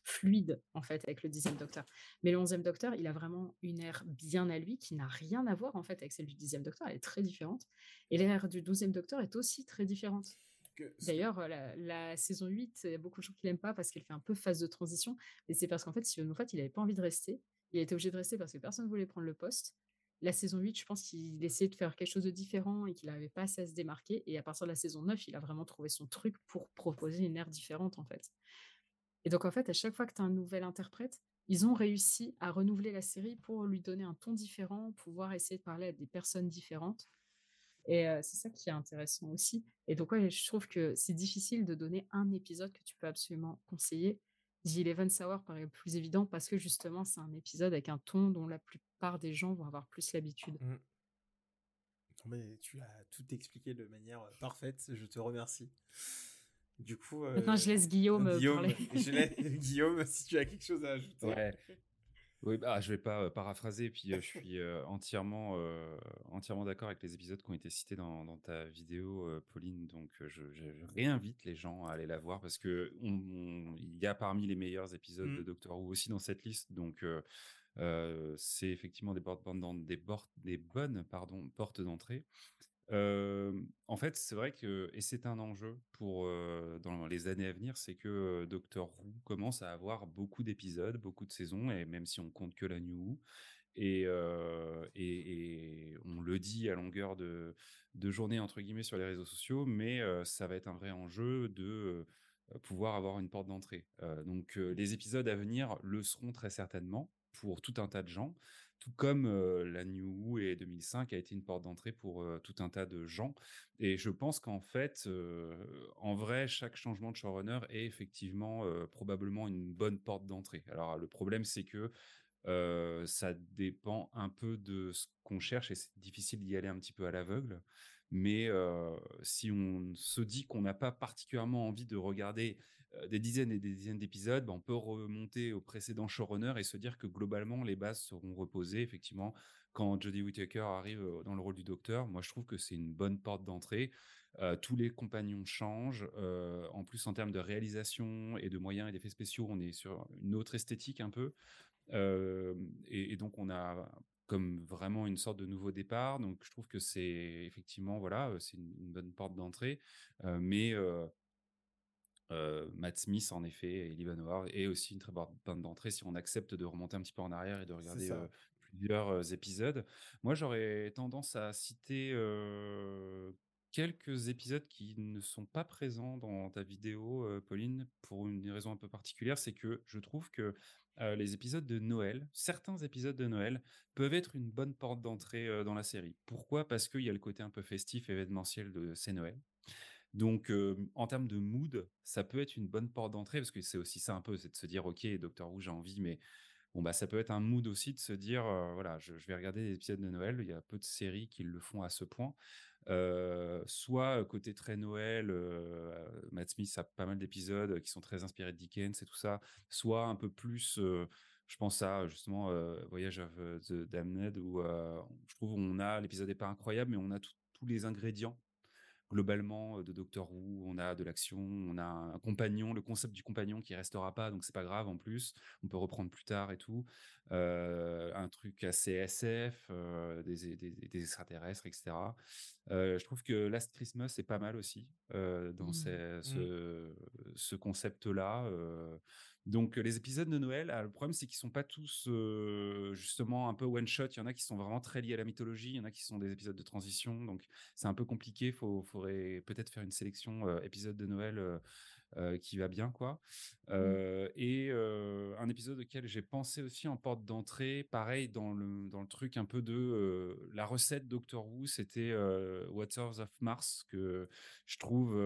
fluide en fait avec le 10e Docteur. Mais le 11e Docteur, il a vraiment une ère bien à lui qui n'a rien à voir en fait avec celle du 10e Docteur, elle est très différente. Et l'ère du 12e Docteur est aussi très différente. D'ailleurs, euh, la, saison 8, il y a beaucoup de gens qui l'aiment pas parce qu'elle fait un peu phase de transition. Mais c'est parce qu'en fait, Steven Moffat, il n'avait pas envie de rester. Il a été obligé de rester parce que personne ne voulait prendre le poste. La saison 8, je pense qu'il essayait de faire quelque chose de différent et qu'il n'avait pas assez à se démarquer. Et à partir de la saison 9, il a vraiment trouvé son truc pour proposer une ère différente, en fait. Et donc, en fait, à chaque fois que tu as un nouvel interprète, ils ont réussi à renouveler la série pour lui donner un ton différent, pouvoir essayer de parler à des personnes différentes. Et euh, c'est ça qui est intéressant aussi. Et donc, ouais, je trouve que c'est difficile de donner un épisode que tu peux absolument conseiller. The Eleven Hour paraît le plus évident parce que justement, c'est un épisode avec un ton dont la plupart des gens vont avoir plus l'habitude. Mm. Mais tu as tout expliqué de manière parfaite, je te remercie. Du coup, euh, Maintenant, je laisse Guillaume, euh, Guillaume, parler. je laisse- Guillaume, si tu as quelque chose à ajouter. Ouais. Oui, bah, je vais pas euh, paraphraser, puis euh, je suis euh, entièrement, entièrement d'accord avec les épisodes qui ont été cités dans, dans ta vidéo, Pauline. Donc, je, réinvite les gens à aller la voir parce que on- on- il y a parmi les meilleurs épisodes Mm. de Doctor Who aussi dans cette liste. Donc, euh, euh, c'est effectivement des, portes- des, bor- des bonnes pardon, portes d'entrée. En fait, c'est vrai que, et c'est un enjeu pour dans les années à venir, c'est que Doctor Who commence à avoir beaucoup d'épisodes, beaucoup de saisons, et même si on compte que la New Who, et, et, et on le dit à longueur de, de journée entre guillemets sur les réseaux sociaux, mais ça va être un vrai enjeu de pouvoir avoir une porte d'entrée. Donc les épisodes à venir le seront très certainement pour tout un tas de gens tout comme la New et 2005 a été une porte d'entrée pour tout un tas de gens. Et je pense qu'en fait, en vrai, chaque changement de showrunner est effectivement probablement une bonne porte d'entrée. Alors le problème, c'est que ça dépend un peu de ce qu'on cherche et c'est difficile d'y aller un petit peu à l'aveugle. Mais si on se dit qu'on n'a pas particulièrement envie de regarder des dizaines et des dizaines d'épisodes, ben, on peut remonter au précédent showrunner et se dire que globalement les bases seront reposées. Effectivement, quand Jodie Whittaker arrive dans le rôle du docteur, moi je trouve que c'est une bonne porte d'entrée. Tous les compagnons changent. En plus, en termes de réalisation et de moyens et d'effets spéciaux, on est sur une autre esthétique un peu. Et, donc on a comme vraiment une sorte de nouveau départ. Donc je trouve que c'est effectivement voilà, c'est une, une bonne porte d'entrée. Mais euh, Matt Smith, en effet, et Eleven Hour est aussi une très bonne porte d'entrée si on accepte de remonter un petit peu en arrière et de regarder euh, plusieurs euh, épisodes. Moi, j'aurais tendance à citer euh, quelques épisodes qui ne sont pas présents dans ta vidéo, Pauline, pour une raison un peu particulière, c'est que je trouve que les épisodes de Noël, certains épisodes de Noël, peuvent être une bonne porte d'entrée dans la série. Pourquoi? Parce qu'il y a le côté un peu festif, événementiel de C'est Noël. Donc, en termes de mood, ça peut être une bonne porte d'entrée, parce que c'est aussi ça un peu, c'est de se dire, ok, Docteur Who, j'ai envie, mais bon, bah, ça peut être un mood aussi de se dire, voilà, je, vais regarder des épisodes de Noël. Il y a peu de séries qui le font à ce point. Soit côté très Noël, Matt Smith a pas mal d'épisodes qui sont très inspirés de Dickens et tout ça, soit un peu plus, je pense à justement Voyage of the Damned, où je trouve on a, l'épisode n'est pas incroyable, mais on a tous les ingrédients globalement euh, de Doctor Who, on a de l'action, on a un compagnon, le concept du compagnon qui restera pas, donc c'est pas grave en plus, on peut reprendre plus tard et tout, Euh, un truc assez SF, euh, des, des- des extraterrestres, etc. Euh, je trouve que Last Christmas est pas mal aussi dans Mmh. ces- ce, ce concept-là. Donc les épisodes de Noël, ah, le problème c'est qu'ils sont pas tous euh, justement un peu one shot. Il y en a qui sont vraiment très liés à la mythologie, il y en a qui sont des épisodes de transition. Donc c'est un peu compliqué. Faut, faudrait peut-être faire une sélection euh, épisode de Noël. euh, qui va bien quoi. Euh, Et un épisode auquel j'ai pensé aussi en porte d'entrée, pareil dans le dans le truc un peu de la recette Doctor Who, c'était Waters of Mars que je trouve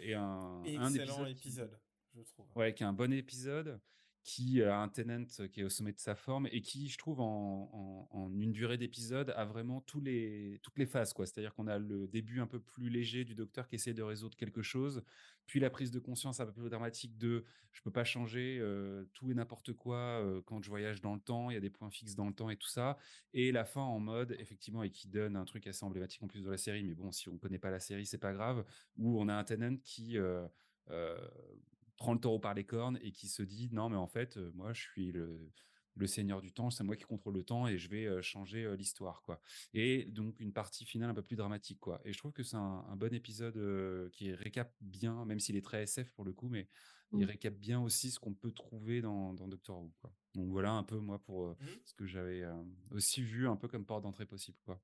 est un, un Excellent épisode, je trouve. Ouais, qui est un bon épisode, qui a un Tennant qui est au sommet de sa forme et qui, je trouve, en, une durée d'épisode, a vraiment toutes les phases. C'est-à-dire qu'on a le début un peu plus léger du docteur qui essaie de résoudre quelque chose, puis la prise de conscience un peu plus dramatique de je peux pas changer euh, tout et n'importe quoi euh, quand je voyage dans le temps, il y a des points fixes dans le temps et tout ça, et la fin en mode, effectivement, et qui donne un truc assez emblématique en plus de la série, mais bon, si on connaît pas la série, c'est pas grave, où on a un Tennant qui... euh, euh, prend le taureau par les cornes et qui se dit non mais en fait euh, moi je suis le, le seigneur du temps c'est moi qui contrôle le temps et je vais euh, changer euh, l'histoire quoi. Et donc une partie finale un peu plus dramatique quoi. Et je trouve que c'est un, un bon épisode euh, qui récap bien même s'il est très SF pour le coup mais il Mm. récap bien aussi ce qu'on peut trouver dans, dans Doctor Who quoi. Donc voilà un peu moi pour euh, ce que j'avais euh, aussi vu un peu comme porte d'entrée possible quoi.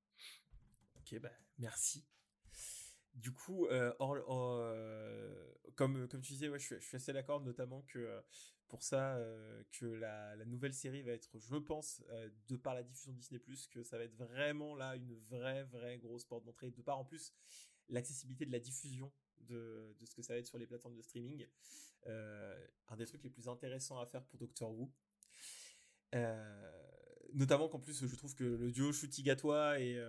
Ok, bah, merci. Du coup, euh, euh, comme, comme tu disais, ouais, je, suis, assez d'accord, notamment que euh, pour ça, que la, nouvelle série va être, je pense, de par la diffusion de Disney+, que ça va être vraiment là une vraie, vraie grosse porte d'entrée, de par en plus l'accessibilité de la diffusion de, de ce que ça va être sur les plateformes de streaming. Un des trucs les plus intéressants à faire pour Doctor Who. Notamment qu'en plus, je trouve que le duo Shooty Gatois et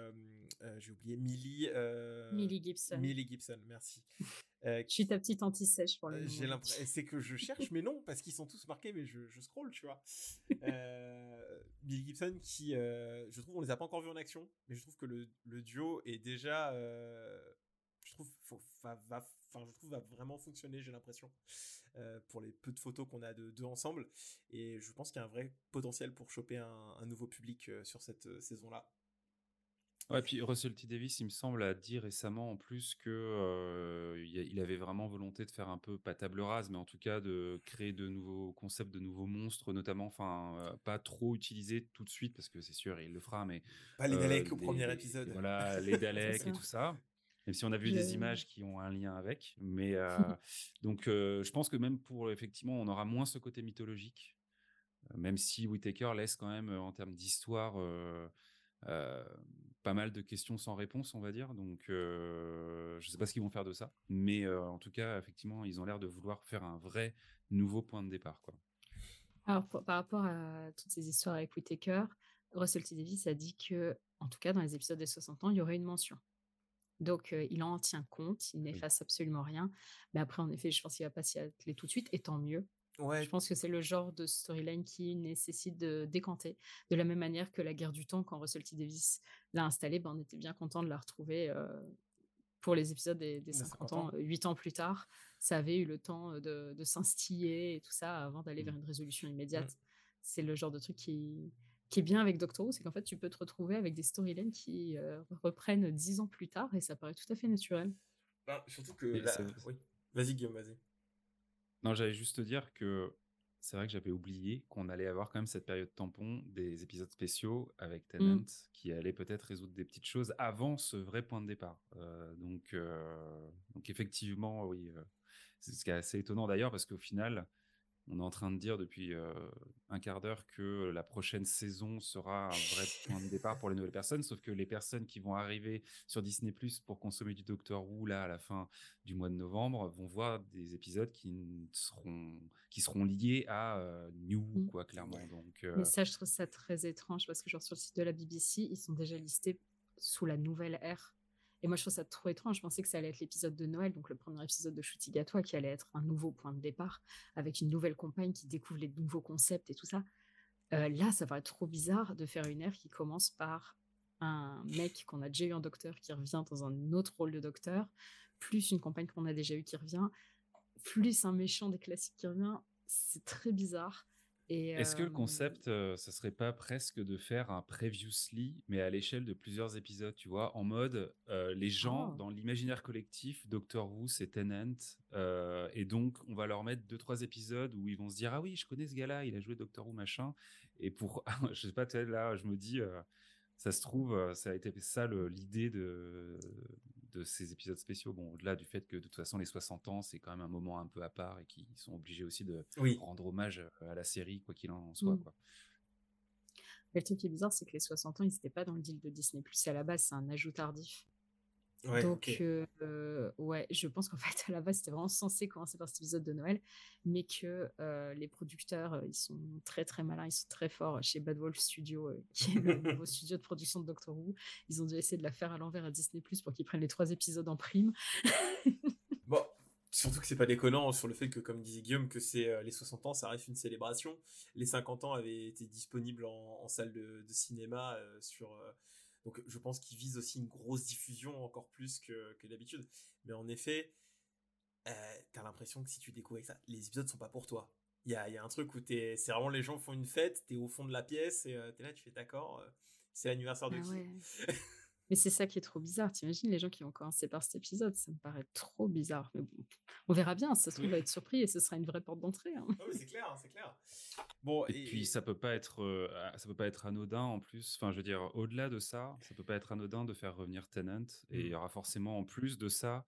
j'ai oublié Millie. euh, Millie Gibson. Millie Gibson, merci. Euh, Je suis ta petite anti-sèche pour le euh, moment. J'ai l'impression, c'est que je cherche mes noms parce qu'ils sont tous marqués, mais je, je scroll, tu vois. Euh, Millie Gibson, qui, euh, je trouve, on les a pas encore vus en action, mais je trouve que le, le duo est déjà, euh, je trouve, faut- va, va- enfin, je trouve, va vraiment fonctionner. J'ai l'impression euh, pour les peu de photos qu'on a de deux ensemble, et je pense qu'il y a un vrai potentiel pour choper un, un nouveau public euh, sur cette euh, saison-là. Ouais, puis Russell T Davis, il me semble, a dit récemment en plus que euh, il avait vraiment volonté de faire un peu pas table rase, mais en tout cas de créer de nouveaux concepts, de nouveaux monstres, notamment, enfin, euh, pas trop utilisés tout de suite parce que c'est sûr, il le fera, mais Pas les euh, Daleks au premier épisode. Voilà, les Daleks et tout ça. Même si on a vu des images qui ont un lien avec, mais euh, donc je pense que même pour effectivement, on aura moins ce côté mythologique, même si Whittaker laisse quand même en termes d'histoire. euh, pas mal de questions sans réponse, on va dire. Donc, euh, je sais pas ce qu'ils vont faire de ça, mais euh, en tout cas, effectivement, ils ont l'air de vouloir faire un vrai nouveau point de départ, quoi. Alors, pour- par rapport à toutes ces histoires avec Whittaker, Russell T. Davis a dit que, en tout cas, dans les épisodes des 60 ans, il y aurait une mention. Donc, euh, il en tient compte, il n'efface absolument rien. Mais après, en effet, je pense qu'il va pas s'y atteler tout de suite, et tant mieux. Ouais, Je pense que c'est le genre de storyline qui nécessite de décanter. De la même manière que la guerre du temps, quand Russell T. Davis l'a installée, ben, on était bien content de la retrouver euh, pour les épisodes des, des Des 50 50 ans, euh, 8 ans plus tard. Ça avait eu le temps de, de s'instiller et tout ça avant d'aller Mm. vers une résolution immédiate. C'est le genre de truc qui, qui est bien avec Doctor Who, c'est qu'en fait, tu peux te retrouver avec des storylines qui euh, reprennent 10 ans plus tard et ça paraît tout à fait naturel. Ben, surtout que oui. Vas-y Guillaume, vas-y. Non, j'allais juste te dire que c'est vrai que j'avais oublié qu'on allait avoir quand même cette période tampon des épisodes spéciaux avec Tennant Mmh. qui allait peut-être résoudre des petites choses avant ce vrai point de départ. Euh, donc, euh, donc effectivement, oui, euh, c'est ce qui est assez étonnant d'ailleurs parce qu'au final, on est en train de dire depuis euh, un quart d'heure que la prochaine saison sera un vrai point de départ pour les nouvelles personnes, sauf que les personnes qui vont arriver sur Disney Plus pour consommer du Doctor Who là à la fin du mois de novembre vont voir des épisodes qui seront qui seront liés à euh, New Mm. quoi clairement. Donc euh, Mais ça, je trouve ça très étrange parce que, genre, sur le site de la BBC, ils sont déjà listés sous la nouvelle ère. Et moi, je trouve ça trop étrange. Je pensais que ça allait être l'épisode de Noël, donc le premier épisode de Shooting à qui allait être un nouveau point de départ avec une nouvelle compagne qui découvre les nouveaux concepts et tout ça. Euh, là, ça paraît trop bizarre de faire une ère qui commence par un mec qu'on a déjà eu en docteur qui revient dans un autre rôle de docteur, plus une compagne qu'on a déjà eu qui revient, plus un méchant des classiques qui revient. C'est très bizarre. Est-ce que le concept, euh, ça serait pas presque de faire un previously, mais à l'échelle de plusieurs épisodes, tu vois, en mode euh, les gens Oh. dans l'imaginaire collectif, Doctor Who, c'est Tennant, et donc on va leur mettre deux trois épisodes où ils vont se dire ah oui, je connais ce gars-là, il a joué Doctor Who machin, et pour, je sais pas, tu sais, là, je me dis, ça se trouve, ça a été ça l'idée de de ces épisodes spéciaux. Bon, au-delà du fait que de toute façon les 60 ans, c'est quand même un moment un peu à part et qu'ils sont obligés aussi de Oui. rendre hommage euh, à la série, quoi qu'il en soit. Mm. Quoi. Mais le truc qui est bizarre, c'est que les 60 ans, ils n'étaient pas dans le deal de Disney+. À la base, c'est un ajout tardif. Ouais, Donc, euh, ouais, je pense qu'en fait, à la base, c'était vraiment censé commencer par cet épisode de Noël, mais que euh, les producteurs, ils sont très très malins, ils sont très forts chez Bad Wolf Studio, euh, qui est le nouveau studio de production de Doctor Who. Ils ont dû essayer de la faire à l'envers à Disney+, pour qu'ils prennent les trois épisodes en prime. Bon, surtout que c'est pas déconnant sur le fait que, comme disait Guillaume, que c'est les 60 ans, ça reste une célébration. Les 50 ans avaient été disponibles en, en salle de, de cinéma sur. Donc, je pense qu'ils visent aussi une grosse diffusion encore plus que, que d'habitude. Mais en effet, euh, t'as l'impression que si tu découvres ça, les épisodes sont pas pour toi. Il y a, y a un truc où t'es, c'est vraiment les gens font une fête, t'es au fond de la pièce et euh, t'es là, tu fais d'accord, euh, c'est l'anniversaire de Ah qui? ouais. Mais c'est ça qui est trop bizarre. T'imagines les gens qui vont commencer par cet épisode Ça me paraît trop bizarre. Mais bon, on verra bien. Ça se trouve, on va être surpris et ce sera une vraie porte d'entrée. hein. Ah oui, c'est clair, c'est clair. Bon, Et, puis ça peut pas être, euh, ah, ça peut pas être anodin en plus. Enfin, je veux dire, au-delà de ça, ça peut pas être anodin de faire revenir Tennant. Et il y aura forcément en plus de ça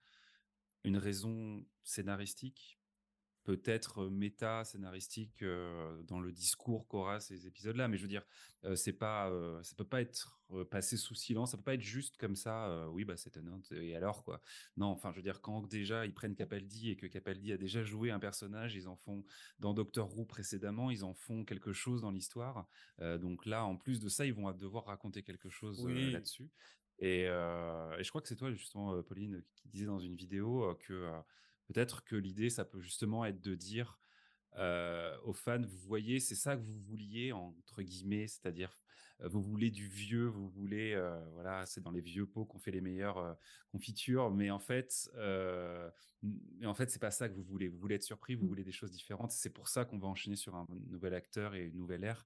une raison scénaristique, peut-être méta scénaristique euh, dans le discours qu'aura ces épisodes-là. Mais je veux dire, euh, c'est pas, euh, ça peut pas être euh, passé sous silence. Ça peut pas être juste comme ça. euh, oui, bah c'est Tennant. Et alors quoi Non, enfin, je veux dire, quand déjà ils prennent Capaldi et que Capaldi a déjà joué un personnage, ils en font dans Doctor Who précédemment, ils en font quelque chose dans l'histoire. Euh, donc là, en plus de ça, ils vont devoir raconter quelque chose euh, là-dessus. Et, euh, et je crois que c'est toi justement, euh, Pauline, qui disait dans une vidéo euh, que euh, peut-être que l'idée, ça peut justement être de dire euh, aux fans, vous voyez, c'est ça que vous vouliez entre guillemets, c'est-à-dire euh, vous voulez du vieux, vous voulez, euh, voilà, c'est dans les vieux pots qu'on fait les meilleures confitures, mais en fait, mais en fait, c'est pas ça que vous voulez. Vous voulez être surpris, vous voulez des choses différentes. C'est pour ça qu'on va enchaîner sur un nouvel acteur et une nouvelle ère.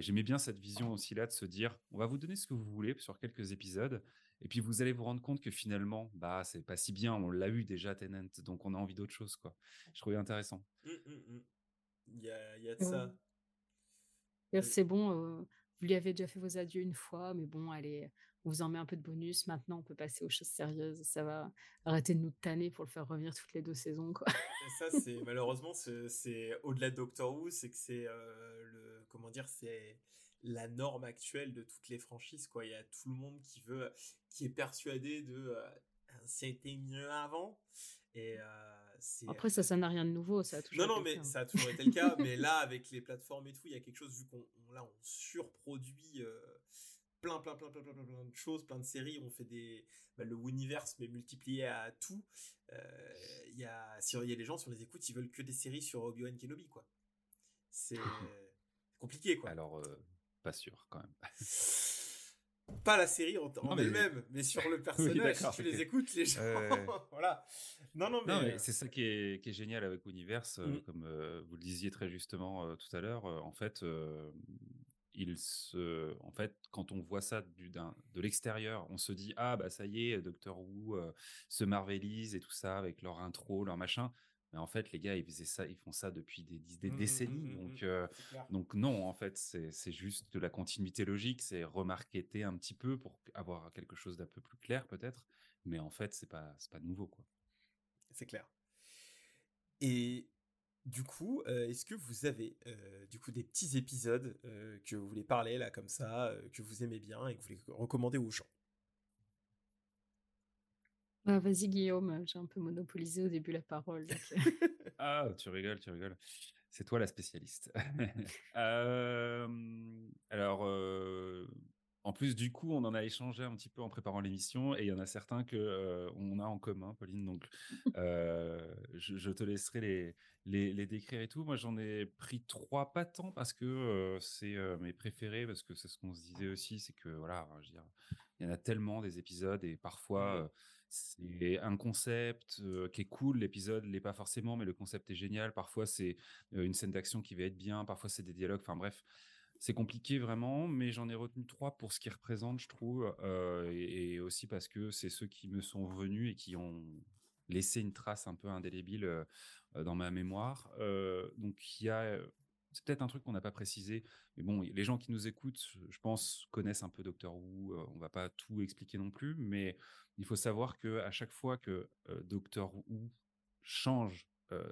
J'aimais bien cette vision aussi là de se dire, on va vous donner ce que vous voulez sur quelques épisodes, et puis vous allez vous rendre compte que finalement, bah c'est pas si bien, on l'a eu déjà Tenant, donc on a envie d'autre chose quoi. Je trouvais intéressant. Hum, hum, hum. Il y a, il y a de Ouais. ça. C'est bon, euh, vous lui avez déjà fait vos adieux une fois, mais bon, allez, on vous en met un peu de bonus. Maintenant, on peut passer aux choses sérieuses. Ça va arrêter de nous tanner pour le faire revenir toutes les deux saisons. Quoi. Et ça, c'est malheureusement, c'est c'est au-delà de Doctor Who, c'est que c'est euh, le comment dire, c'est la norme actuelle de toutes les franchises. Quoi, il y a tout le monde qui veut, qui est persuadé de euh, c'était mieux avant. Et euh, Après, ça, ça n'a rien de nouveau. Ça a toujours non, non, été mais le cas, hein. ça a toujours été le cas. mais là, avec les plateformes et tout, il y a quelque chose vu qu'on on- là on surproduit euh, plein, plein, plein, plein, plein, plein, plein de choses, plein de séries. On fait des bah, le universe mais multiplié à tout. Euh, Il y a, si il y a des gens sur les écoutes, ils veulent que des séries sur Obi Wan Kenobi, quoi. C'est compliqué, quoi. Alors, euh, pas sûr quand même. Pas la série en, en Non, mais- elle-même, mais sur le personnage. si tu les écoutes, les gens, Euh, voilà. Non, non, mais, mais c'est ça qui est, qui est génial avec Universe, euh, Mm. comme euh, vous le disiez très justement euh, tout à l'heure. euh, en fait, euh, il se, en fait, quand on voit ça du, de l'extérieur, on se dit ah bah ça y est, Doctor Who euh, se marvelise et tout ça avec leur intro, leur machin. Mais en fait, les gars, ils faisaient ça, ils font ça depuis des, des Mmh, mmh, décennies. mmh, donc, euh, donc non, en fait, c'est juste de la continuité logique, c'est remarqueter un petit peu pour avoir quelque chose d'un peu plus clair peut-être. Mais en fait, c'est pas pas nouveau quoi. C'est clair. Et du coup, euh, est-ce que vous avez euh, du coup des petits épisodes euh, que vous voulez parler là comme ça, que vous aimez bien et que vous voulez recommander aux gens? Bah, vas-y, Guillaume, j'ai un peu monopolisé au début la parole. donc, euh, Ah, tu rigoles, tu rigoles. C'est toi la spécialiste. Euh, alors, euh, en plus, du coup, on en a échangé un petit peu en préparant l'émission et il y en a certains que euh, on a en commun, Pauline. Donc, je, je te laisserai les, les, les décrire et tout. Moi, j'en ai pris trois, pas tant parce que c'est mes préférés, parce que c'est ce qu'on se disait aussi, c'est que voilà, je veux dire, il y en a tellement des épisodes et parfois. C'est un concept qui est cool, l'épisode l'est pas forcément, mais le concept est génial. Parfois, c'est une scène d'action qui va être bien, parfois, c'est des dialogues. Enfin bref, c'est compliqué vraiment, mais j'en ai retenu trois pour ce qu'ils représentent, je trouve, et, et aussi parce que c'est ceux qui me sont venus et qui ont laissé une trace un peu indélébile dans ma mémoire. Donc, il y a. C'est peut-être un truc qu'on n'a pas précisé, mais bon, les gens qui nous écoutent, je pense, connaissent un peu Doctor Who. euh, on va pas tout expliquer non plus, mais il faut savoir que à chaque fois que euh, Doctor Who change euh,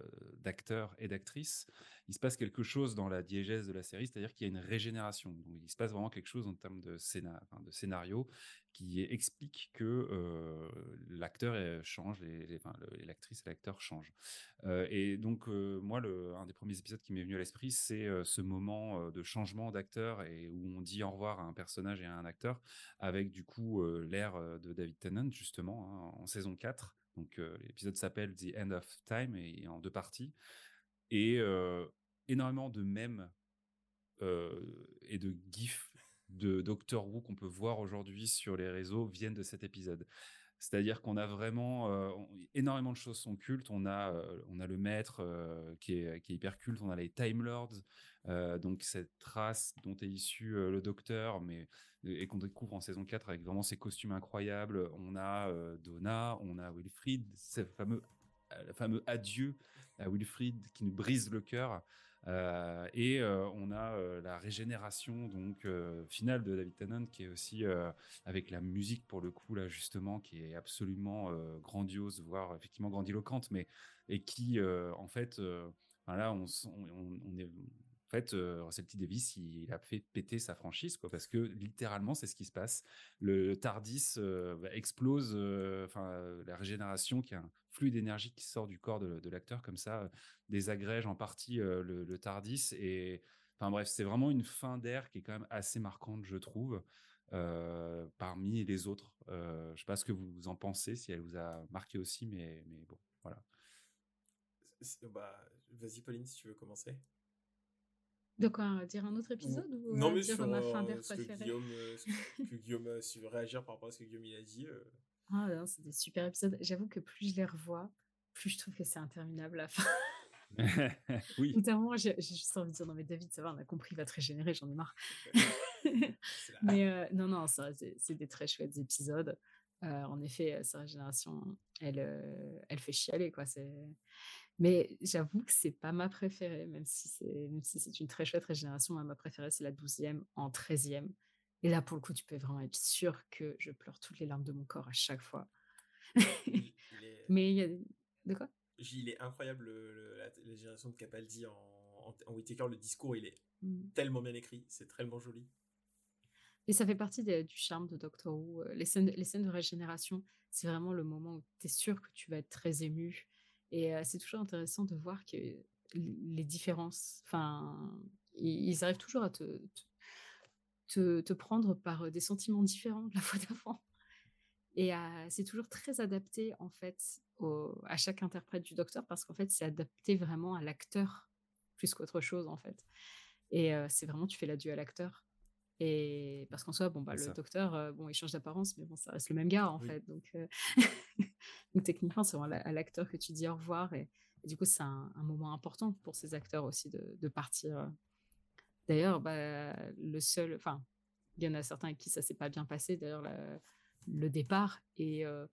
d'acteur et d'actrice, il se passe quelque chose dans la diégèse de la série, c'est-à-dire qu'il y a une régénération. Donc, il se passe vraiment quelque chose en termes de, scénar de scénario qui explique que euh, l'acteur euh, change, l'actrice et l'acteur changent. Et donc, moi, un des premiers épisodes qui m'est venu à l'esprit, c'est ce moment de changement d'acteur et où on dit au revoir à un personnage et à un acteur, avec du coup euh, de David Tennant, justement, hein, en saison 4. Euh, l'épisode s'appelle The End of Time et est en deux parties. Et euh, énormément de mèmes euh, et de gifs de Doctor Who qu'on peut voir aujourd'hui sur les réseaux viennent de cet épisode. C'est-à-dire qu'on a vraiment énormément de choses sont cultes. On a, on a le maître qui, est, qui est hyper culte. On a les Time Lords, donc cette race dont est issu le Docteur, mais et qu'on découvre en saison 4 avec vraiment ses costumes incroyables. On a euh, Donna, on a Wilfried, ce fameux, euh, adieu à Wilfried qui nous brise le cœur. Euh, et euh, on a la régénération donc finale de David Tennant qui est aussi avec la musique pour le coup là justement qui est absolument grandiose voire effectivement grandiloquente mais et qui en fait enfin, là on est en fait, euh, Russell T Davis, il, a fait péter sa franchise, quoi, parce que littéralement, c'est ce qui se passe. Le Tardis euh, bah, explose, euh, enfin, la régénération, qui est un flux d'énergie qui sort du corps de, l'acteur, comme ça, désagrège en partie le, Tardis. Et enfin bref, c'est vraiment une fin d'ère qui est quand même assez marquante, je trouve, parmi les autres. Je sais pas ce que vous en pensez, si elle vous a marqué aussi, mais, mais bon, voilà. Bah, vas-y Pauline si tu veux commencer. De quoi dire un autre épisode ou non euh, mais dire sur ma fin euh, d'air ce que préférée? Guillaume, euh, que Guillaume su réagir par rapport à ce que Guillaume il a dit. euh. Ah non, c'est des super épisodes. J'avoue que plus je les revois, plus je trouve que c'est interminable la fin. oui. Moment, j'ai juste envie de dire non mais David, ça va, on a compris, il va te régénérer, j'en ai marre. mais euh, non, non, c'est des très chouettes épisodes. Euh, en effet, euh, sa régénération, elle, euh, elle fait chialer quoi. C'est. Mais j'avoue que c'est pas ma préférée, même si c'est si c'est une très chouette régénération. ma préférée, c'est la douzième en treizième. Et là, pour le coup, tu peux vraiment être sûr que je pleure toutes les larmes de mon corps à chaque fois. Il est, Mais il y a de quoi? Il est incroyable le- le- la, la génération de Capaldi en, en, en Whittaker, le discours il est Mm. tellement bien écrit, c'est tellement joli. Et ça fait partie des- du charme de Doctor Who. euh, Les scènes, les scènes de régénération, c'est vraiment le moment où tu es sûr que tu vas être très ému. Et euh, c'est toujours intéressant de voir que les différences, enfin, ils, arrivent toujours à te, te, te- te prendre par des sentiments différents de la fois d'avant. Et c'est toujours très adapté, en fait, au- à chaque interprète du docteur, parce qu'en fait, c'est adapté vraiment à l'acteur plus qu'autre chose, en fait. Et euh, c'est vraiment, tu fais l'adieu à l'acteur. Et parce qu'en soi, bon, bah, le ça. docteur, euh, bon, il change d'apparence, mais bon, ça reste le même gars, en Oui. fait. Donc, euh, donc techniquement, c'est à la- à l'acteur que tu dis au revoir. Et, du coup, c'est un, moment important pour ces acteurs aussi de, partir. D'ailleurs, bah, le seul, enfin, il y en a certains avec qui ça s'est pas bien passé, d'ailleurs, le départ. Et euh,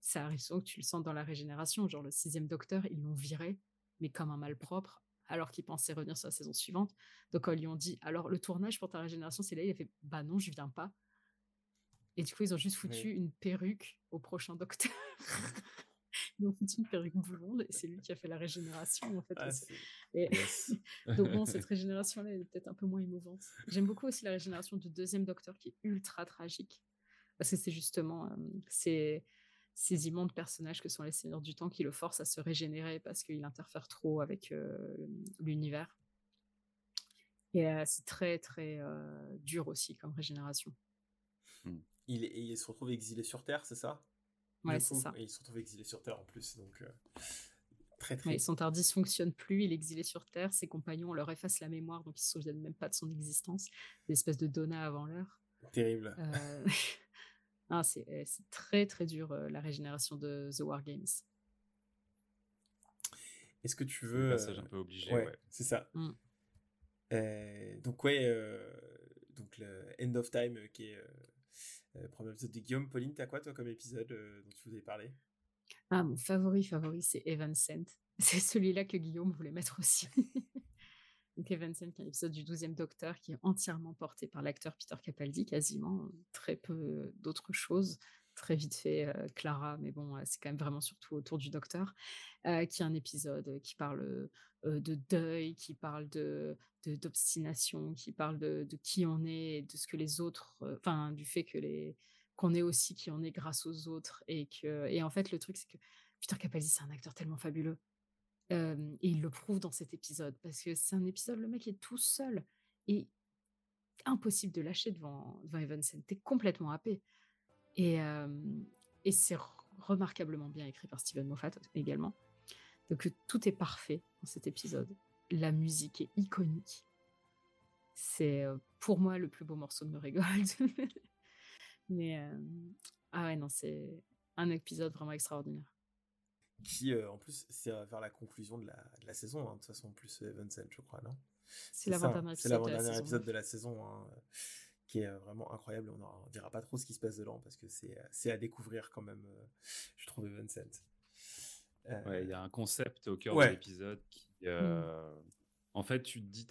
ça arrive souvent que tu le sens dans la régénération. Genre le sixième docteur, ils l'ont viré, mais comme un malpropre, alors qu'il pensait revenir sur la saison suivante. Donc quand ils lui ont dit, alors le tournage pour ta régénération, c'est là, il a fait, bah non, je viens pas. Et du coup, ils ont juste foutu Oui. une perruque au prochain docteur. ils ont foutu une perruque blonde et c'est lui qui a fait la régénération en fait. Ah, Et- Yes. donc bon, cette régénération-là, elle est peut-être un peu moins émouvante. J'aime beaucoup aussi la régénération du deuxième docteur qui est ultra tragique. Parce que c'est justement euh, ces, ces immondes personnages que sont les seigneurs du temps qui le forcent à se régénérer parce qu'il interfère trop avec euh, l'univers. Et euh, c'est très très dur aussi comme régénération. Il, est- et il se retrouve exilé sur Terre, c'est ça? Ouais, c'est ça. Et il se retrouve exilé sur Terre en plus, donc euh, très Ouais, très. son TARDIS fonctionne plus, il est exilé sur Terre, ses compagnons leur effacent la mémoire, donc ils se souviennent même pas de son existence. Des espèces de Donna avant l'heure. Terrible. Euh, ah, c'est euh, c'est très très dur euh, la régénération de The War Games. Est-ce que tu veux. passage euh, un peu obligé, Ouais, ouais. c'est ça. Mm. Euh, donc, ouais, euh, donc le End of Time euh, qui est euh, euh, premier épisode de Guillaume. Pauline, t'as quoi toi comme épisode euh, dont tu voulais parler? Ah, mon favori favori, c'est Evan Sent. C'est celui-là que Guillaume voulait mettre aussi. donc Evan Sent, qui est un épisode du 12e Docteur qui est entièrement porté par l'acteur Peter Capaldi, quasiment très peu d'autres choses. Très vite fait, euh, Clara, mais bon, euh, c'est quand même vraiment surtout autour du Docteur, euh, qui est un épisode qui parle de deuil, qui parle de d'obstination, qui parle de, qui on est, de ce que les autres, enfin, du fait que les qu'on est aussi qui on est grâce aux autres et que et en fait le truc c'est que Peter Capaldi c'est un acteur tellement fabuleux et il le prouve dans cet épisode parce que c'est un épisode le mec est tout seul et impossible de lâcher devant devant Evansen t'es complètement happé et euh, et c'est re- remarquablement bien écrit par Steven Moffat également. Donc euh, tout est parfait dans cet épisode. La musique est iconique. C'est euh, pour moi le plus beau morceau de Murray Gold. Mais euh, ah ouais non c'est un épisode vraiment extraordinaire. Qui, euh, en plus, c'est vers la conclusion de la, de la saison, hein, de toute façon, plus Evan Sent, je crois, non? C'est l'avant-dernier épisode de la saison, épisode ouais. de la saison, hein, qui est euh, vraiment incroyable. On ne dira pas trop ce qui se passe dedans parce que c'est euh, c'est à découvrir quand même, euh, je trouve, Evan Sent. Euh, Ouais, il y a un concept au cœur Ouais. de l'épisode qui, euh, en fait, tu te dis,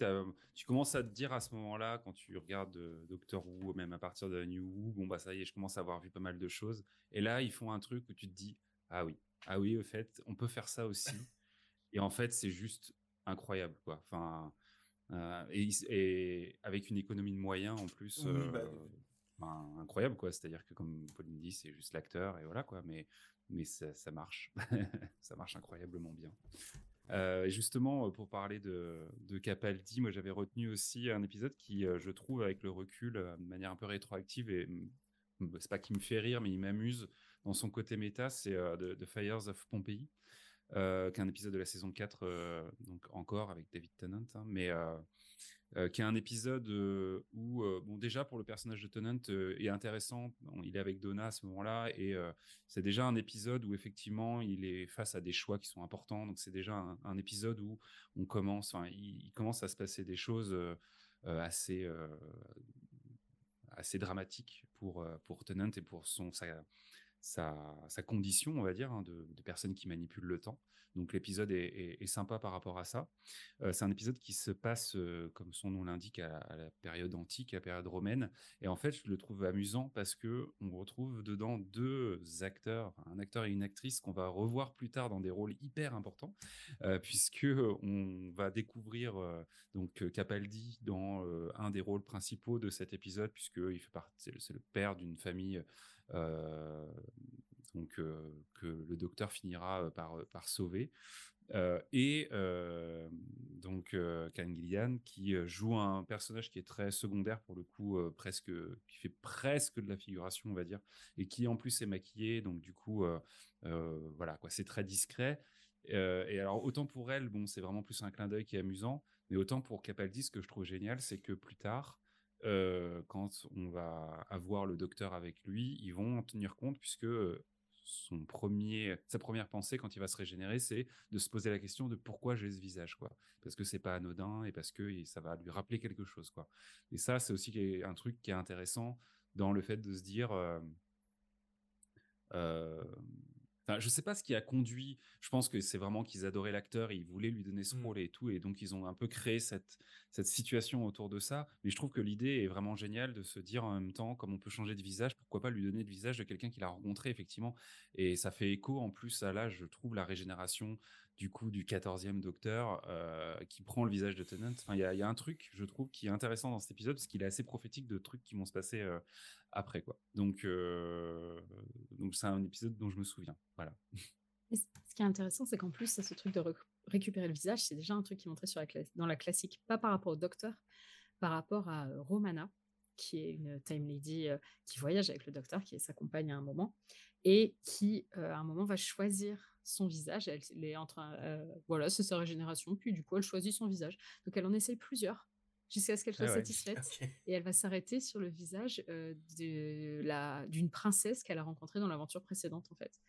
tu commences à te dire à ce moment-là, quand tu regardes euh, Doctor Who, même à partir de New Who, bon bah ça y est, je commence à avoir vu pas mal de choses. Et là, ils font un truc où tu te dis, ah oui, ah oui, au fait, on peut faire ça aussi. et en fait, c'est juste incroyable, quoi. Enfin, euh, et, avec une économie de moyens en plus. Oui, euh, bah, enfin, incroyable quoi. C'est à dire que comme Pauline dit c'est juste l'acteur et voilà quoi. Mais mais ça, ça marche. Ça marche incroyablement bien. Euh, et justement euh, pour parler de, de Capaldi moi j'avais retenu aussi un épisode qui je trouve avec le recul de manière un peu rétroactive et mm, c'est pas qui me fait rire mais il m'amuse dans son côté méta c'est The, The Fires of Pompeii euh, qui est un épisode de la saison 4 euh, donc encore avec David Tennant hein, mais euh, euh, qui est un épisode euh, où, bon, déjà pour le personnage de Tennant euh, est intéressant. Il est avec Donna à ce moment-là et c'est déjà un épisode où effectivement il est face à des choix qui sont importants. Donc c'est déjà un, épisode où on commence, enfin, il, il commence à se passer des choses assez assez dramatiques pour pour Tennant et pour son sa sa, condition, on va dire, hein, de, de personne qui manipule le temps. Donc l'épisode est, sympa par rapport à ça. Euh, c'est un épisode qui se passe, euh, comme son nom l'indique, à, la- période antique, à la période romaine. Et en fait, je le trouve amusant parce que on retrouve dedans deux acteurs, un acteur et une actrice qu'on va revoir plus tard dans des rôles hyper importants, euh, puisque on va découvrir euh, donc Capaldi dans un des rôles principaux de cet épisode, puisque il fait partie, c'est le père d'une famille. Euh, donc euh, que le docteur finira euh, par, sauver. Et donc Karen Gillian qui joue un personnage qui est très secondaire pour le coup, presque, qui fait presque de la figuration, on va dire, et qui en plus est maquillé, donc du coup, voilà, quoi, c'est très discret. Et alors autant pour elle, bon, c'est vraiment plus un clin d'œil qui est amusant, mais autant pour Capaldi, ce que je trouve génial, c'est que plus tard, quand on va avoir le docteur avec lui, ils vont en tenir compte puisque son premier, sa première pensée quand il va se régénérer, c'est de se poser la question de pourquoi j'ai ce visage, quoi. Parce que c'est pas anodin et parce que ça va lui rappeler quelque chose, quoi. Et ça, c'est aussi un truc qui est intéressant dans le fait de se dire, Enfin, je sais pas ce qui a conduit. Je pense que c'est vraiment qu'ils adoraient l'acteur, et ils voulaient lui donner ce Mm. rôle et tout, et donc ils ont un peu créé cette cette situation autour de ça. Mais je trouve que l'idée est vraiment géniale de se dire en même temps, comme on peut changer de visage, pourquoi pas lui donner le visage de quelqu'un qu'il a rencontré effectivement. Et ça fait écho en plus à là, je trouve la régénération du coup du 14e Docteur euh, qui prend le visage de Tennant. Enfin, il y a, un truc, je trouve, qui est intéressant dans cet épisode parce qu'il est assez prophétique de trucs qui vont se passer euh, après quoi. Donc euh, donc c'est un épisode dont je me souviens. Voilà. Ce qui est intéressant, c'est qu'en plus, ce truc de récupérer le visage, c'est déjà un truc qui est montré sur la dans la classique, pas par rapport au docteur, par rapport à Romana, qui est une time lady qui voyage avec le docteur, qui est sa compagne à un moment, et qui, à un moment, va choisir son visage. Elle, elle est en train, euh, voilà, c'est sa régénération, puis du coup, elle choisit son visage. Donc, elle en essaye plusieurs jusqu'à ce qu'elle soit Ah ouais. satisfaite. Et elle va s'arrêter sur le visage euh, de la- d'une princesse qu'elle a rencontrée dans l'aventure précédente, en fait.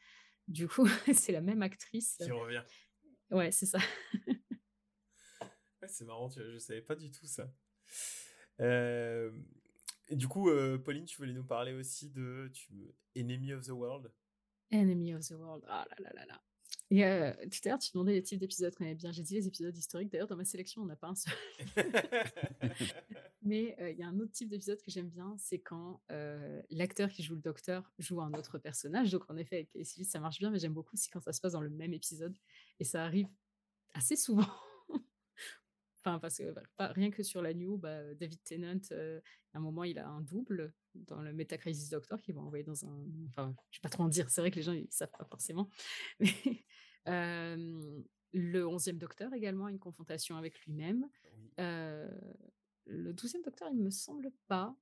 Du coup, c'est la même actrice. Qui revient. Ouais, c'est ça. Ouais, c'est marrant, je savais pas du tout ça. Euh, et du coup, euh, Pauline, tu voulais nous parler aussi de tu... Enemy of the World? Enemy of the World. Ah là là là là. Et euh, tout à l'heure, tu demandais les types d'épisodes qu'on aimait bien. J'ai dit les épisodes historiques. D'ailleurs, dans ma sélection, on n'a pas un seul. Mais euh, il y a un autre type d'épisode que j'aime bien, c'est quand euh, l'acteur qui joue le docteur joue un autre personnage. Donc, en effet, avec Casey ça marche bien, mais j'aime beaucoup aussi quand ça se passe dans le même épisode. Et ça arrive assez souvent. Enfin, parce que pas, rien que sur la New, bah, David Tennant, euh, à un moment, il a un double dans le Metacrisis Doctor qui va envoyer dans un. Enfin, je vais pas trop en dire, c'est vrai que les gens, ils savent pas forcément. Mais, euh, le 11e Docteur également a une confrontation avec lui-même. Euh, le 12e Docteur, il me semble pas.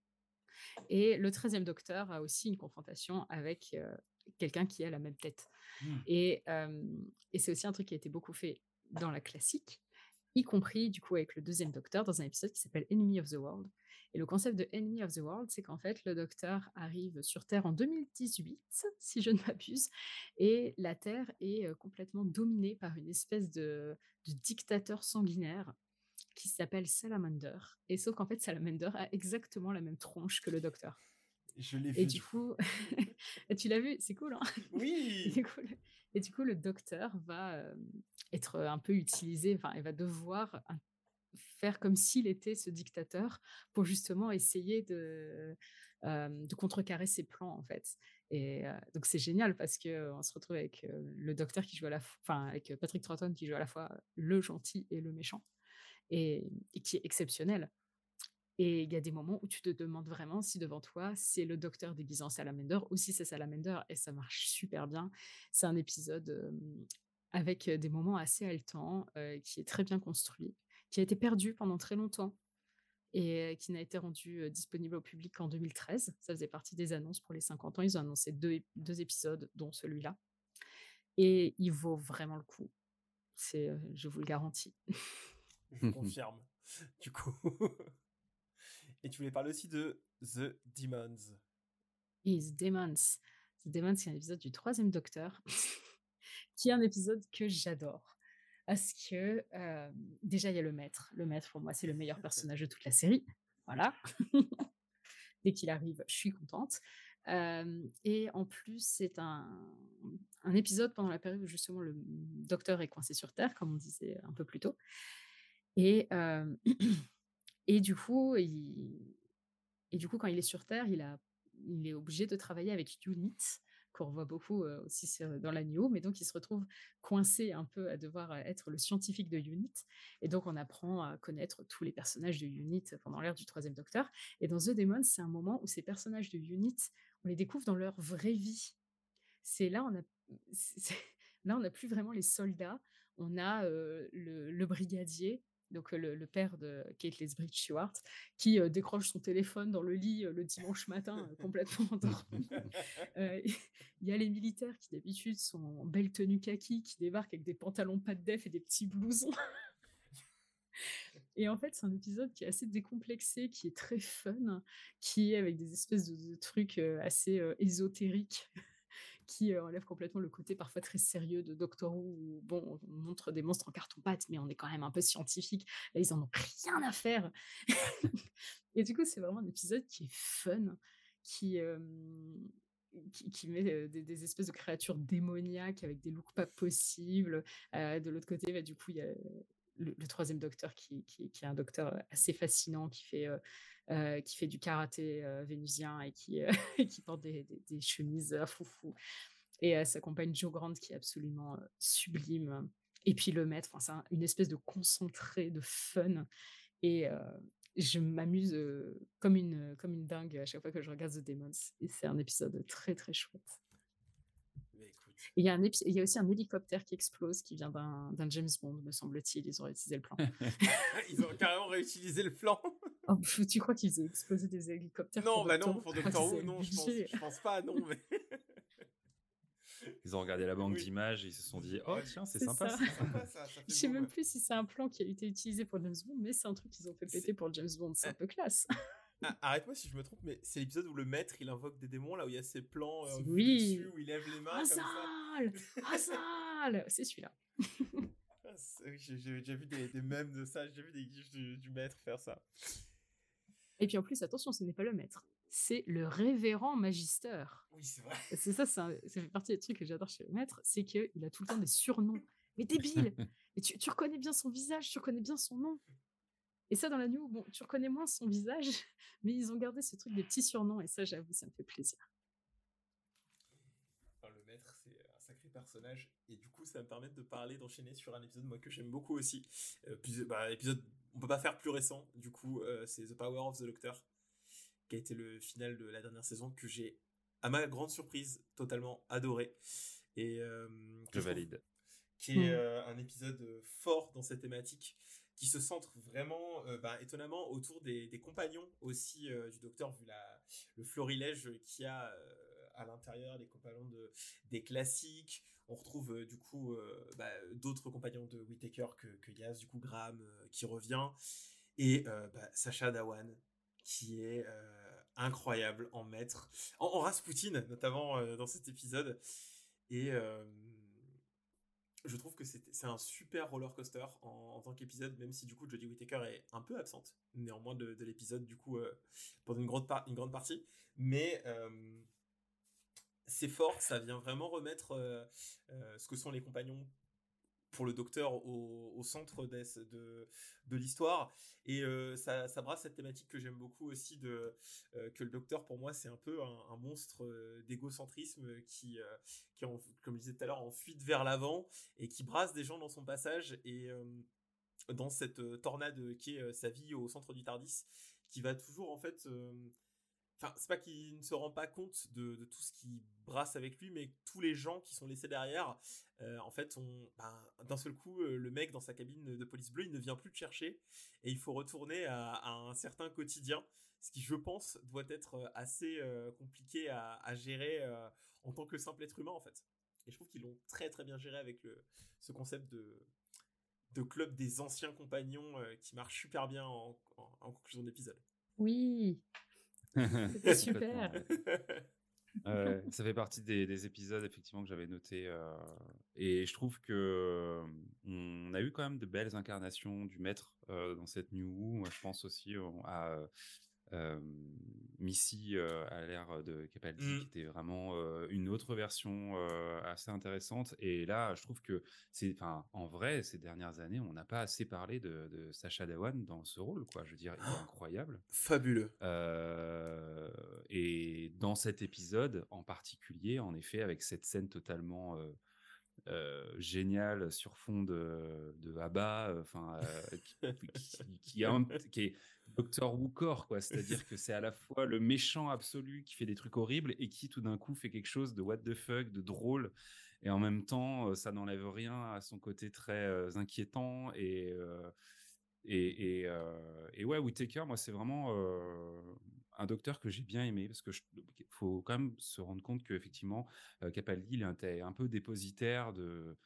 Et le 13e Docteur a aussi une confrontation avec euh, quelqu'un qui a la même tête. Hmm. Et, euh, et c'est aussi un truc qui a été beaucoup fait dans la classique, y compris du coup avec le deuxième Docteur dans un épisode qui s'appelle Enemy of the World. Et le concept de Enemy of the World, c'est qu'en fait, le Docteur arrive sur Terre en 2018, si je ne m'abuse, et la Terre est euh, complètement dominée par une espèce de, de dictateur sanguinaire qui s'appelle Salamander. Et sauf qu'en fait, Salamander a exactement la même tronche que le Docteur. Je l'ai Et vu. du coup, tu l'as vu, c'est cool, hein? Et, Oui. coup, le, et du coup, le docteur va euh, être un peu utilisé, enfin, il va devoir faire comme s'il était ce dictateur pour justement essayer de, euh, contrecarrer ses plans, en fait. Et euh, donc, c'est génial parce que on se retrouve avec euh, le docteur qui joue à la enfin, avec Patrick Troughton qui joue à la fois le gentil et le méchant, et qui est exceptionnel. Et il y a des moments où tu te demandes vraiment si devant toi, c'est le docteur déguisé en Salamander ou si c'est Salamander. Et ça marche super bien. C'est un épisode euh, avec des moments assez haletants, euh, qui est très bien construit, qui a été perdu pendant très longtemps et qui n'a été rendu disponible au public qu'en 2013. Ça faisait partie des annonces pour les 50 ans. Ils ont annoncé deux, ép- deux épisodes, dont celui-là. Et il vaut vraiment le coup. C'est, je vous le garantis. Je confirme. Du coup. Et tu voulais parler aussi de The Demons. Is Demons. The Demons, c'est un épisode du troisième Docteur, qui est un épisode que j'adore. Parce que euh, déjà, il y a le maître. Le maître, pour moi, c'est le meilleur personnage de toute la série. Voilà. Dès qu'il arrive, je suis contente. Euh, et en plus, c'est un, un épisode pendant la période où justement le docteur est coincé sur Terre, comme on disait un peu plus tôt. Et, euh, et du coup, et du coup, quand il est sur Terre, il, a, il est obligé de travailler avec Unit, qu'on revoit beaucoup euh, aussi dans la New, mais donc il se retrouve coincé un peu à devoir euh, être le scientifique de Unit. Et donc on apprend à connaître tous les personnages de Unit pendant l'ère du troisième Docteur. Et dans The Demons, c'est un moment où ces personnages de Unit, on les découvre dans leur vraie vie. C'est là, on a, là, on n'a plus vraiment les soldats. On a euh, le brigadier, donc euh, le, le père de Kate Lesbridge Stewart, qui euh, décroche son téléphone dans le lit euh, le dimanche matin, euh, complètement endormi. Il y a les militaires qui d'habitude sont en belle tenue kaki, qui débarquent avec des pantalons pas de def et des petits blousons. Et en fait, c'est un épisode qui est assez décomplexé, qui est très fun, qui est avec des espèces de, de trucs assez ésotériques, qui euh, enlèvent complètement le côté parfois très sérieux de Doctor Who, où bon, on montre des monstres en carton-pâte, mais on est quand même un peu scientifique. Là, ils en ont rien à faire. Et du coup, c'est vraiment un épisode qui est fun, qui, euh, qui, met euh, des, espèces de créatures démoniaques avec des looks pas possibles. De l'autre côté, bah, du coup, il y a le, troisième docteur qui, qui, est un docteur assez fascinant qui fait, euh, euh, qui fait du karaté euh, vénusien et qui, euh, qui porte des, chemises à foufou. Et euh, sa compagne Jo Grant qui est absolument euh, sublime. Et puis le maître, c'est un- une espèce de concentré de fun. Et euh, je m'amuse euh, comme, une, comme une dingue à chaque fois que je regarde The Demons. Et c'est un épisode très très chouette. Il y, a un épi- il y a aussi un hélicoptère qui explose qui vient d'un James Bond, me semble-t-il. Ils ont utilisé le plan. Ils ont carrément réutilisé le plan. Oh, tu crois qu'ils aient explosé des hélicoptères Non, pour bah non, pour Doctor Ils Who, non, je pense, je pense pas, non, mais. Ils ont regardé la banque Oui. d'images et ils se sont dit Oh, tiens, c'est sympa ça. ça. Je sais même ouais. plus si c'est un plan qui a été utilisé pour James Bond, mais c'est un truc qu'ils ont fait péter pour James Bond. C'est un peu classe. Ah, Arrête-moi si je me trompe, mais c'est l'épisode où le maître il invoque des démons, là où il y a ces plans euh, Oui. dessus, où il lève les mains. Azal Azal C'est celui-là. Ah, c'est- oui, J'ai déjà vu des, des mèmes de ça, j'ai déjà vu des gifs du, du maître faire ça. Et puis en plus, attention, ce n'est pas le maître. C'est le révérend magister. Oui, c'est vrai. C'est ça, ça fait partie des trucs que j'adore chez le maître, c'est qu'il a tout le temps des surnoms. Mais débile tu, tu reconnais bien son visage, tu reconnais bien son nom. Et ça, dans la New, bon, tu reconnais moins son visage, mais ils ont gardé ce truc des petits surnoms, et ça, j'avoue, ça me fait plaisir. Enfin, le maître, c'est un sacré personnage. Et du coup, ça va me permet de parler, d'enchaîner sur un épisode, moi, que j'aime beaucoup aussi. Euh, puis, bah, épisode, on peut pas faire plus récent. Du coup, euh, c'est The Power of the Doctor, qui a été le final de la dernière saison, que j'ai, à ma grande surprise, totalement adoré. Et, euh, que Je valide. qui est euh, un épisode euh, fort dans cette thématique, qui se centre vraiment, euh, bah, étonnamment, autour des, compagnons aussi euh, du docteur, vu le florilège qu'il y a euh, à l'intérieur, les compagnons de, des classiques. On retrouve du coup bah, d'autres compagnons de Whittaker que, que Yaz, du coup Graham qui revient, et bah, Sacha Dawan qui est incroyable en maître, en, en Rasputin notamment dans cet épisode. Et je trouve que c'est un super roller coaster en, tant qu'épisode, même si du coup Jodie Whittaker est un peu absente, néanmoins de, de l'épisode du coup euh, pendant une grande, partie. Mais euh, c'est fort, ça vient vraiment remettre euh, ce que sont les compagnons pour le docteur au, centre de, de l'histoire. Et euh, ça, brasse cette thématique que j'aime beaucoup aussi de euh, que le docteur pour moi c'est un peu un, monstre euh, d'égocentrisme qui, qui en- comme je disais tout à l'heure, en fuite vers l'avant et qui brasse des gens dans son passage et dans cette tornade qui est sa vie au centre du Tardis, qui va toujours en fait Enfin, c'est pas qu'il ne se rend pas compte de, tout ce qui brasse avec lui, mais tous les gens qui sont laissés derrière, euh, en fait, ben, d'un seul coup, euh, le mec dans sa cabine de police bleue, il ne vient plus le chercher et il faut retourner à, un certain quotidien, ce qui, je pense, doit être euh, assez compliqué à, gérer en tant que simple être humain, en fait. Et je trouve qu'ils l'ont très très bien géré avec ce concept de, club des anciens compagnons qui marche super bien en, en- en conclusion d'épisode. Oui, c'était super. Ouais, ça fait partie des, des épisodes effectivement que j'avais noté euh, et je trouve que euh, on a eu quand même de belles incarnations du maître euh, dans cette New. Moi, je pense aussi euh, à euh, Missy euh, à l'ère de Capaldi Mm. qui était vraiment euh, une autre version assez intéressante et là je trouve que c'est enfin en vrai ces dernières années on n'a pas assez parlé de, de Sacha Dhawan dans ce rôle quoi je veux dire il est incroyable Fabuleux. et dans cet épisode en particulier, en effet, avec cette scène totalement euh, géniale sur fond de, de ABBA, enfin, euh, qui, qui, qui, a un- qui est Doctor Wukor, quoi. C'est-à-dire que c'est à la fois le méchant absolu qui fait des trucs horribles et qui tout d'un coup fait quelque chose de what the fuck, de drôle. Et en même temps, euh, ça n'enlève rien à son côté très euh, inquiétant et euh, et, et, euh, et ouais, Whittaker, moi, c'est vraiment euh, un docteur que j'ai bien aimé parce que je- faut quand même se rendre compte qu'effectivement, euh, Capaldi, il était un peu dépositaire de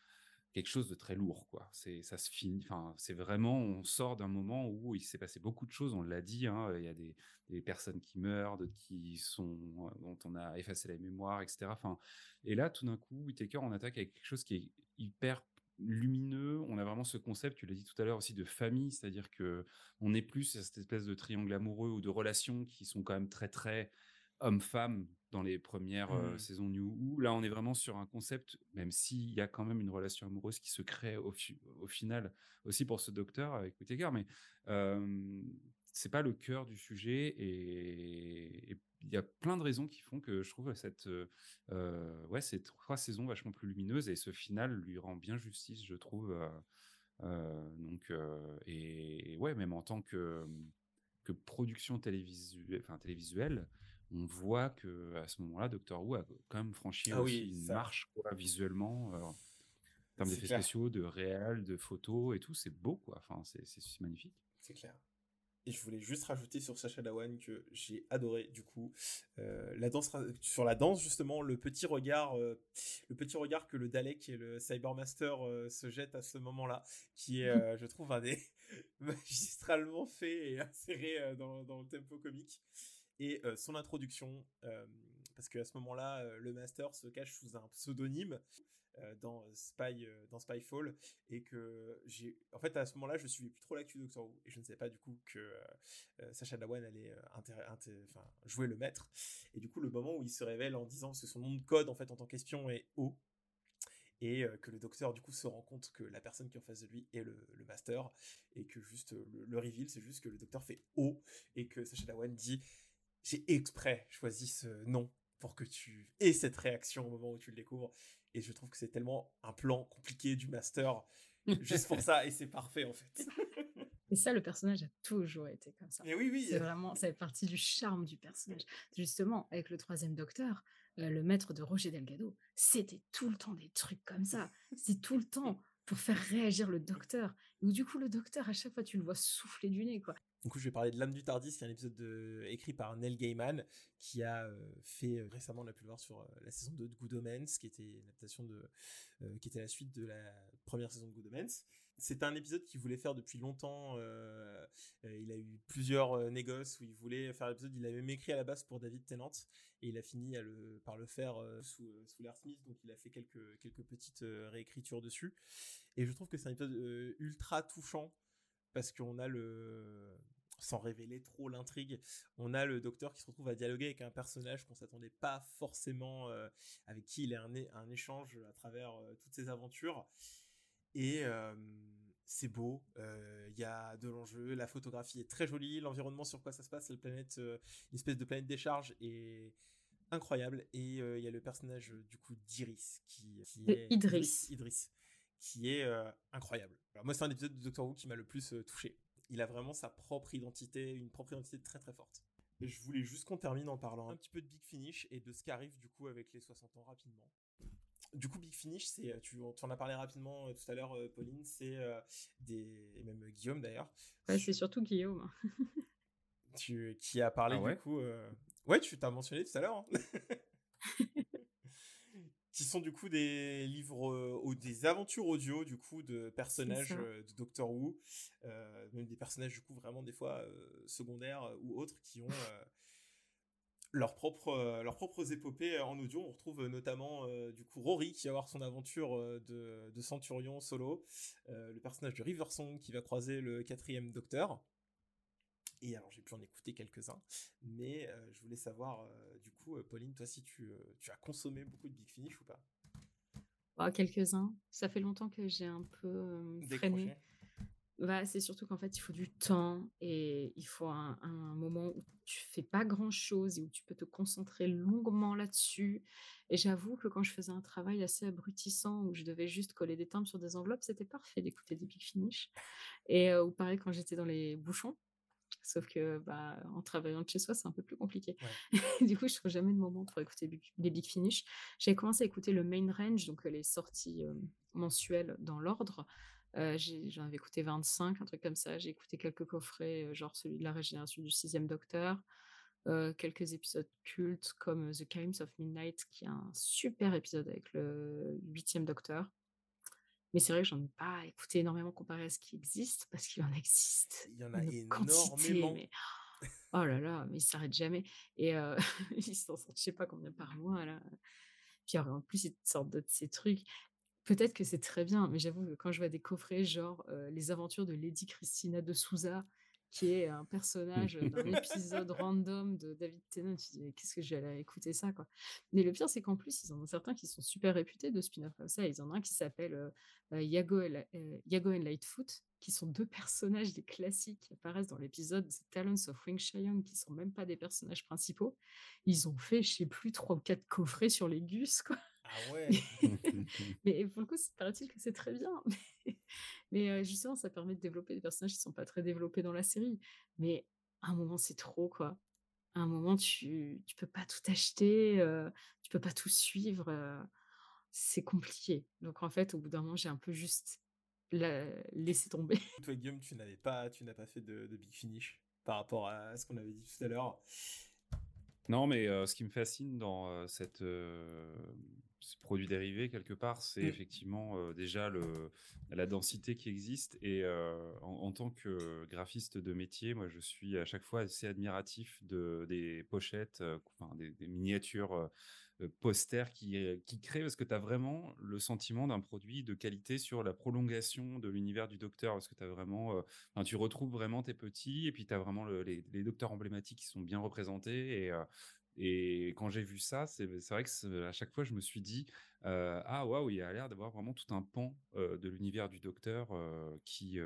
quelque chose de très lourd, quoi. C'est, ça se finit, enfin, c'est vraiment, on sort d'un moment où il s'est passé beaucoup de choses, on l'a dit, hein, il y a des, des personnes qui meurent, d'autres qui sont, dont on a effacé la mémoire, etc. Enfin, et là, tout d'un coup, Whittaker, on attaque avec quelque chose qui est hyper lumineux. On a vraiment ce concept, tu l'as dit tout à l'heure aussi, de famille, c'est-à-dire que on n'est plus cette espèce de triangle amoureux ou de relations qui sont quand même très très homme-femme dans les premières euh, Mmh. saisons New Who. Là, on est vraiment sur un concept, même s'il y a quand même une relation amoureuse qui se crée au, fi- au final aussi pour ce docteur avec Whittaker, mais euh, c'est pas le cœur du sujet et il y a plein de raisons qui font que je trouve cette euh, euh, ouais ces trois saisons vachement plus lumineuses et ce final lui rend bien justice, je trouve. euh, euh, donc euh, et, et ouais, même en tant que que production télévisuelle, enfin télévisuelle, on voit que à ce moment-là, Doctor Who a quand même franchi Ah aussi oui, une ça. marche quoi, visuellement, euh, en termes d'effets spéciaux, de réel, de photos et tout, c'est beau quoi. Enfin, c'est magnifique. C'est clair. Et je voulais juste rajouter sur Sacha Dhawan que j'ai adoré du coup euh, la danse sur la danse justement le petit regard euh, le petit regard que le Dalek et le Cybermaster euh, se jettent à ce moment-là qui est je trouve un des magistralement fait et inséré dans, dans le tempo comique et euh, son introduction euh, parce qu'à ce moment-là euh, le Master se cache sous un pseudonyme dans Spy dans Spyfall et que j'ai en fait à ce moment-là je suivais plus trop l'actu Doctor Who et je ne savais pas du coup que Sacha Dhawan allait jouer le maître. Et du coup le moment où il se révèle en disant que son nom de code en fait en tant que question est O et que le docteur du coup se rend compte que la personne qui est en face de lui est le, le master et que juste le, le reveal c'est juste que le docteur fait O et que Sacha Dhawan dit j'ai exprès choisi ce nom pour que tu aies cette réaction au moment où tu le découvres et je trouve que c'est tellement un plan compliqué du master juste pour ça et c'est parfait en fait Et ça, le personnage a toujours été comme ça. et oui oui C'est vraiment, ça fait partie du charme du personnage. Justement, avec le troisième docteur, euh, le maître de Roger Delgado, c'était tout le temps des trucs comme ça. C'est tout le temps pour faire réagir le docteur. Où du coup, le docteur, à chaque fois, tu le vois souffler du nez, quoi. Du coup, je vais parler de L'âme du Tardis, qui est un épisode de- écrit par Neil Gaiman, qui a euh, fait euh, récemment, on a pu le voir sur euh, la saison 2 de Good Omens, qui était adaptation de, qui était la suite de la première saison de Good Omens. C'est un épisode qu'il voulait faire depuis longtemps. il a eu plusieurs négoces où il voulait faire l'épisode. Il avait même écrit à la base pour David Tennant et il a fini par le faire sous, sous l'Air Smith. Donc il a fait quelques, quelques petites réécritures dessus. Et je trouve que c'est un épisode ultra touchant parce qu'on a le sans révéler trop l'intrigue, on a le docteur qui se retrouve à dialoguer avec un personnage qu'on s'attendait pas forcément, euh, avec qui il a un, échange à travers euh, toutes ses aventures. Et euh, c'est beau, il y a de l'enjeu, la photographie est très jolie, l'environnement sur quoi ça se passe, la planète, une espèce de planète décharge est incroyable. Et il y a le personnage du coup d'Iris qui, est Idris. Idris, qui est incroyable. Alors moi c'est un épisode de Doctor Who qui m'a le plus touché. Il a vraiment sa propre identité, une propre identité très très forte. Et je voulais juste qu'on termine en parlant un petit peu de Big Finish et de ce qui arrive du coup avec les 60 ans rapidement. Du coup, Big Finish, c'est, euh, tu, tu en as parlé rapidement euh, tout à l'heure, euh, Pauline, c'est euh, des, et même euh, Guillaume d'ailleurs, Ouais, c'est surtout Guillaume. tu, qui a parlé Ah ouais? du coup. euh, Ouais, tu t'as mentionné tout à l'heure. hein. qui sont du coup des livres euh, ou des aventures audio du coup de personnages euh, de Doctor Who, euh, même des personnages du coup vraiment des fois euh, secondaires euh, ou autres qui ont euh, leurs propres euh, leurs propres épopées en audio. On retrouve euh, notamment euh, du coup Rory qui va avoir son aventure euh, de, de Centurion solo, euh, le personnage de River Song qui va croiser le quatrième Docteur. Et alors, j'ai pu en écouter quelques-uns, mais euh, je voulais savoir, euh, du coup, euh, Pauline, toi, si tu, tu as consommé beaucoup de Big Finish ou pas? Ah, Quelques-uns. Ça fait longtemps que j'ai un peu freiné. Bah, c'est surtout qu'en fait, il faut du temps et il faut un, un moment où tu fais pas grand-chose et où tu peux te concentrer longuement là-dessus. Et j'avoue que quand je faisais un travail assez abrutissant où je devais juste coller des timbres sur des enveloppes, c'était parfait d'écouter des Big Finish. Et euh, ou pareil quand j'étais dans les bouchons. Sauf que bah, en travaillant de chez soi, c'est un peu plus compliqué. du coup, je trouve jamais de moment pour écouter les Big Finish. J'ai commencé à écouter le main range, donc euh, les sorties euh, mensuelles dans l'ordre. Euh, J'en avais écouté 25, un truc comme ça. J'ai écouté quelques coffrets, genre celui de la régénération du sixième Docteur. euh, quelques épisodes cultes comme The Chimes of Midnight, qui est un super épisode avec le huitième Docteur. Mais c'est vrai que j'en ai pas écouté énormément comparé à ce qui existe, parce qu'il en existe. Il y en a quantité, énormément. mais oh là là, mais il s'arrête jamais. Et euh, ils s'en sortent, je sais pas combien par mois là. Puis en plus, ils te sortent de ces trucs. Peut-être que c'est très bien, mais j'avoue que quand je vois des coffrets genre euh, les aventures de Lady Christina de Souza, qui est un personnage d'un épisode random de David Tennant. Tu te dis, mais qu'est-ce que j'allais écouter ça, quoi. Mais le pire, c'est qu'en plus, ils en ont certains qui sont super réputés de spin-off comme ça. Ils en ont un qui s'appelle euh, euh, Yago, et euh, Yago and Lightfoot, qui sont deux personnages des classiques qui apparaissent dans l'épisode The Talents of Wing Chayang, qui sont même pas des personnages principaux. Ils ont fait, je sais plus, trois ou quatre coffrets sur les gus, quoi. Ah ouais. Mais pour le coup, paraît-il que c'est très bien. Mais, justement, ça permet de développer des personnages qui sont pas très développés dans la série. Mais à un moment, c'est trop, quoi. À un moment, tu, tu peux pas tout acheter, euh, tu peux pas tout suivre. c'est compliqué. Donc, en fait, au bout d'un moment, j'ai un peu juste la- laissé tomber. Toi, Guillaume, tu n'avais pas, tu n'as pas fait de big finish par rapport à ce qu'on avait dit tout à l'heure. Non, mais euh, ce qui me fascine dans euh, cette, euh, ce produit dérivé, quelque part, c'est Mm. effectivement déjà le, la densité qui existe. Et en, en tant que graphiste de métier, moi, je suis à chaque fois assez admiratif de, des pochettes, enfin, des, des miniatures euh, posters qui, euh, qui créent, parce que tu as vraiment le sentiment d'un produit de qualité sur la prolongation de l'univers du docteur, parce que tu vraiment, euh, tu retrouves vraiment tes petits, et puis tu as vraiment le- les, les docteurs emblématiques qui sont bien représentés. Et, et quand j'ai vu ça, c'est vrai que à chaque fois, je me suis dit, ah waouh, il a l'air d'avoir vraiment tout un pan de l'univers du docteur qui,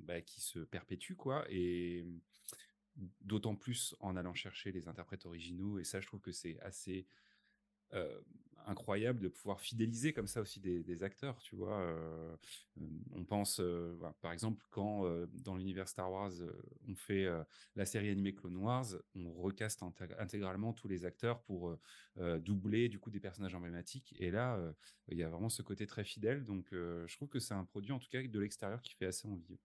bah, qui se perpétue, quoi. Et d'autant plus en allant chercher les interprètes originaux. Et ça, je trouve que c'est assez euh, incroyable de pouvoir fidéliser comme ça aussi des, acteurs, tu vois. euh, euh, on pense, par exemple, quand dans l'univers Star Wars, on fait la série animée Clone Wars, on recaste intég- intégralement tous les acteurs pour doubler du coup des personnages emblématiques. Et là, il y a vraiment ce côté très fidèle. Donc, je trouve que c'est un produit, en tout cas de l'extérieur, qui fait assez envie.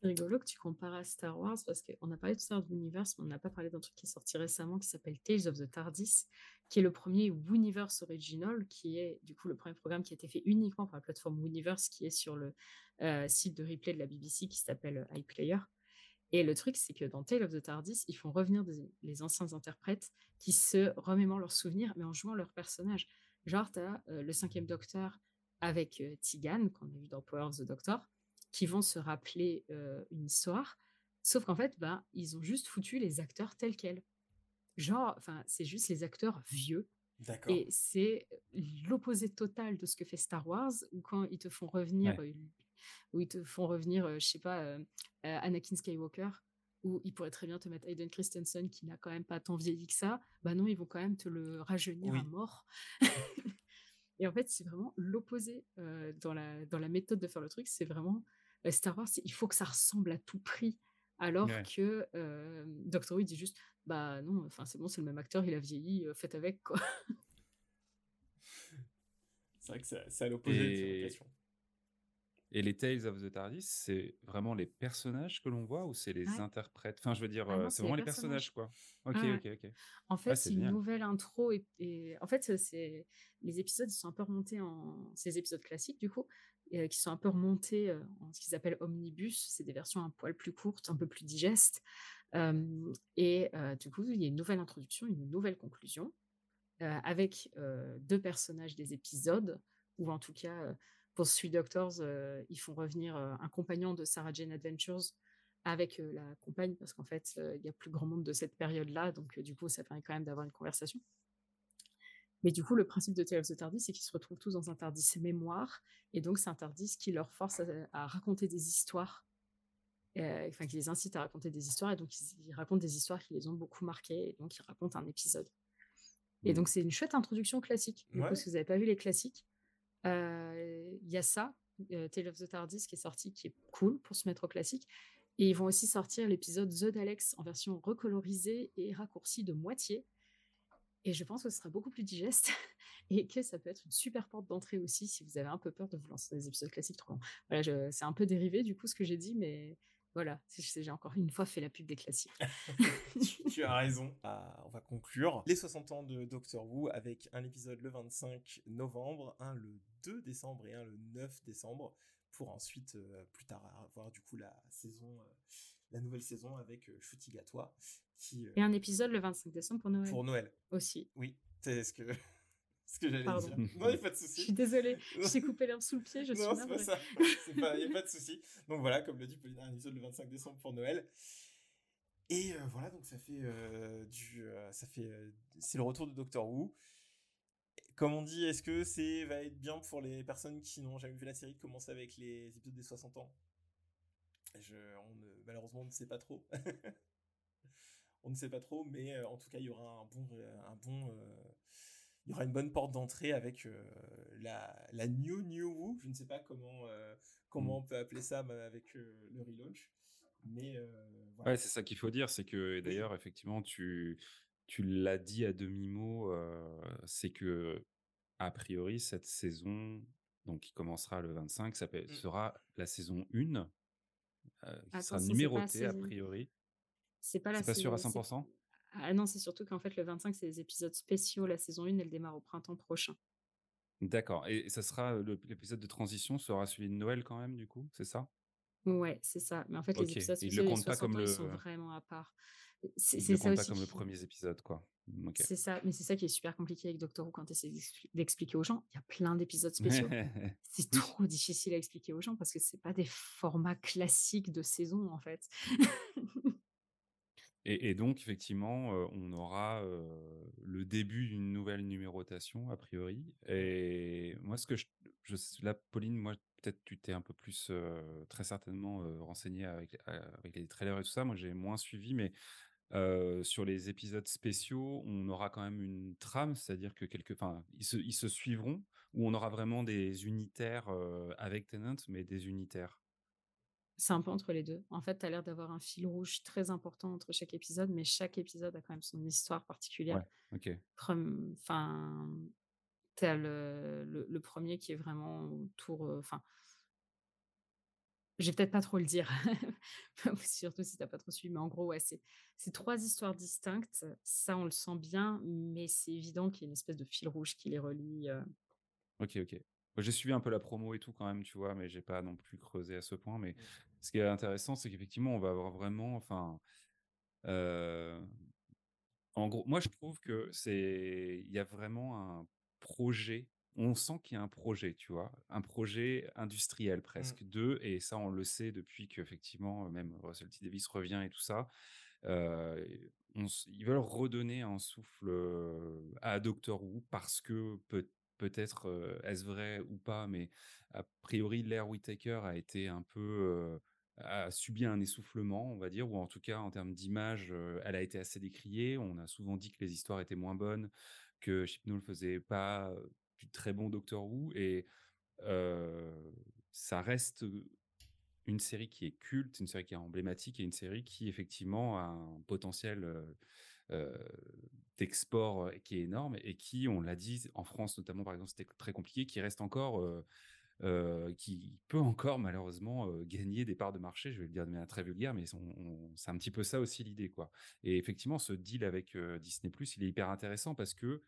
C'est rigolo que tu compares à Star Wars parce qu'on a parlé de Star Universe, mais on n'a pas parlé d'un truc qui est sorti récemment qui s'appelle Tales of the TARDIS, qui est le premier Universe Original, qui est du coup le premier programme qui a été fait uniquement pour la plateforme Universe, qui est sur le euh, site de replay de la BBC qui s'appelle euh, iPlayer. Et le truc, c'est que dans Tale of the TARDIS, ils font revenir les anciens interprètes qui se remémorent leurs souvenirs, mais en jouant leurs personnages. Genre, tu as le cinquième Docteur avec euh, Tegan, qu'on a vu dans Power of the Doctor, qui vont se rappeler euh, une histoire, sauf qu'en fait, ben, ils ont juste foutu les acteurs tels quels. Genre, enfin, c'est juste les acteurs vieux. D'accord. Et c'est l'opposé total de ce que fait Star Wars, où quand ils te font revenir, Ouais. euh, où ils te font revenir, euh, je sais pas, euh, Anakin Skywalker, où ils pourraient très bien te mettre Hayden Christensen, qui n'a quand même pas tant vieilli que ça. Bah non, ils vont quand même te le rajeunir Oui. à mort. Et en fait, c'est vraiment l'opposé euh, dans, la, dans la méthode de faire le truc. C'est vraiment euh, Star Wars, il faut que ça ressemble à tout prix. Alors Ouais. que euh, Doctor Who dit juste, bah non, enfin c'est bon, c'est le même acteur, il a vieilli, euh, faites avec quoi. C'est vrai que c'est à l'opposé de Et-. Et les Tales of the TARDIS, c'est vraiment les personnages que l'on voit ou c'est les Ouais. interprètes? Enfin, je veux dire, Ah euh, c'est vraiment les personnages. personnages, quoi. Ok, Ah ok, ok. En fait, c'est c'est une nouvelle intro et, et- en fait, c'est les épisodes ils sont un peu remontés en ces épisodes classiques du coup, euh, qui sont un peu remontés euh, en ce qu'ils appellent omnibus. C'est des versions un poil plus courtes, un peu plus digestes. Et euh, du coup, il y a une nouvelle introduction, une nouvelle conclusion euh, avec deux personnages des épisodes, ou en tout cas pour Sweet Doctors, ils font revenir un compagnon de Sarah Jane Adventures avec la compagne, parce qu'en fait, il y a plus grand monde de cette période-là, donc du coup, ça permet quand même d'avoir une conversation. Mais du coup, le principe de Tales of the TARDIS, c'est qu'ils se retrouvent tous dans un TARDIS mémoire, et donc c'est un TARDIS qui leur force à, à raconter des histoires, euh, enfin qui les incite à raconter des histoires, et donc ils, ils racontent des histoires qui les ont beaucoup marqués, et donc ils racontent un épisode. Et Mm. donc c'est une chouette introduction classique. Du Ouais. coup, si vous n'avez pas vu les classiques, euh, il y a ça, euh, Tale of the TARDIS qui est sorti, qui est cool pour se mettre au classique. Et ils vont aussi sortir l'épisode The Daleks en version recolorisée et raccourcie de moitié. Et je pense que ce sera beaucoup plus digeste et que ça peut être une super porte d'entrée aussi si vous avez un peu peur de vous lancer dans des épisodes classiques trop longs. Voilà, c'est un peu dérivé du coup ce que j'ai dit, mais voilà, j'ai encore une fois fait la pub des classiques. tu, as raison. Ah, on va conclure les 60 ans de Doctor Who avec un épisode le 25 novembre, un le 2 décembre et un le 9 décembre, pour ensuite euh, plus tard avoir du coup la saison, euh, la nouvelle saison avec euh, qui euh, Et un épisode le 25 décembre pour Noël pour Noël. aussi. Oui, c'est ce que ce que j'allais dire. Non, il n'y a pas de Je souci. suis désolée, je t'ai coupé l'herbe sous le pied, je suis non, c'est pas ça. Il n'y a pas de souci. Donc voilà, comme le dit Pauline, un épisode le 25 décembre pour Noël. Et euh, voilà, donc ça fait euh, du, euh, ça fait, c'est le retour de Doctor Who. Comme on dit, est-ce que c'est va être bien pour les personnes qui n'ont jamais vu la série commencer avec les épisodes des 60 ans? Je, on malheureusement, on ne sait pas trop. on ne sait pas trop, mais euh, en tout cas, il y aura un bon, ré- un bon, euh, il y aura une bonne porte d'entrée avec euh, la, la New New. Je ne sais pas comment, euh, comment on peut appeler ça mais avec euh, le relaunch, mais euh, voilà. Ouais, c'est ça qu'il faut dire, c'est que d'ailleurs, effectivement, tu, tu l'as dit à demi-mot, euh, c'est que, a priori, cette saison, donc qui commencera le 25, s'appelle- Mm. sera la saison 1, euh, qui sera numérotée a saison- priori. C'est pas la pas sûr à saison- c'est- 100%? Ah non, c'est surtout qu'en fait, le 25, c'est des épisodes spéciaux. La saison 1, elle démarre au printemps prochain. D'accord. Et ça sera l'épisode de transition sera celui de Noël quand même, du coup, c'est ça? Ouais, c'est ça. Mais en fait, Ok. les épisodes le spéciaux pas 60 comme ans, le. ils sont vraiment à part. C'est ça comptent pas aussi comme le premier épisode, quoi. Ok. C'est ça, mais c'est ça qui est super compliqué avec Doctor Who quand tu essaies d'expliquer aux gens. Il y a plein d'épisodes spéciaux. c'est trop difficile à expliquer aux gens parce que c'est pas des formats classiques de saison en fait. Et, donc, effectivement, on aura le début d'une nouvelle numérotation, a priori. Et moi, ce que je, je là, Pauline, moi, peut-être tu t'es un peu plus, très certainement, renseigné avec, les trailers et tout ça. Moi, j'ai moins suivi, mais sur les épisodes spéciaux, on aura quand même une trame, c'est-à-dire que quelque, enfin, ils se, ils se suivront, ou on aura vraiment des unitaires avec Tennant, mais des unitaires. C'est un peu entre les deux. En fait, tu as l'air d'avoir un fil rouge très important entre chaque épisode, mais chaque épisode a quand même son histoire particulière. Ouais, ok. Enfin, tu as le, le, le premier qui est vraiment autour. euh, Enfin, je vais peut-être pas trop le dire, surtout si t'as pas trop suivi, mais en gros, ouais, c'est trois histoires distinctes. Ça, on le sent bien, mais c'est évident qu'il y a une espèce de fil rouge qui les relie. euh. Ok, ok. J'ai suivi un peu la promo et tout quand même, tu vois, mais j'ai pas non plus creusé à ce point. Mais ce qui est intéressant, c'est qu'effectivement, on va avoir vraiment, enfin, euh, en gros, moi je trouve que c'est, il y a vraiment un projet. On sent qu'il y a un projet, tu vois, un projet industriel presque de, et ça on le sait depuis qu'effectivement même Russell T Davis revient et tout ça. euh, on ils veulent redonner un souffle euh, à Doctor Who parce que peut peut-être euh, est-ce vrai ou pas, mais a priori l'ère Whittaker a été un peu euh, a subi un essoufflement, on va dire, ou en tout cas en termes d'image, euh, elle a été assez décriée. On a souvent dit que les histoires étaient moins bonnes, que Chibnall faisait pas euh, du très bon Doctor Who, et euh, ça reste une série qui est culte, une série qui est emblématique et une série qui effectivement a un potentiel d'export qui est énorme et qui, on l'a dit, en France notamment par exemple, c'était très compliqué, qui reste encore, qui peut encore malheureusement gagner des parts de marché. Je vais le dire de manière très vulgaire, mais c'est un petit peu ça aussi l'idée, quoi. Et effectivement, ce deal avec Disney il est hyper intéressant parce que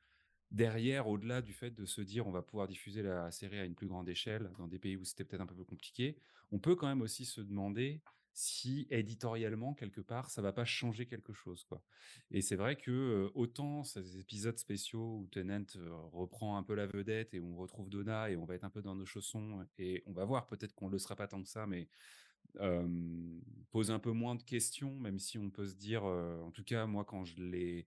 derrière, au-delà du fait de se dire on va pouvoir diffuser la série à une plus grande échelle dans des pays où c'était peut-être un peu compliqué, on peut quand même aussi se demander si éditorialement quelque part ça va pas changer quelque chose quoi. Et c'est vrai que autant ces épisodes spéciaux où Tennant reprend un peu la vedette et on retrouve Donna et on va être un peu dans nos chaussons et on va voir peut-être qu'on le sera pas tant que ça mais pose un peu moins de questions même si on peut se dire en tout cas moi quand je l'ai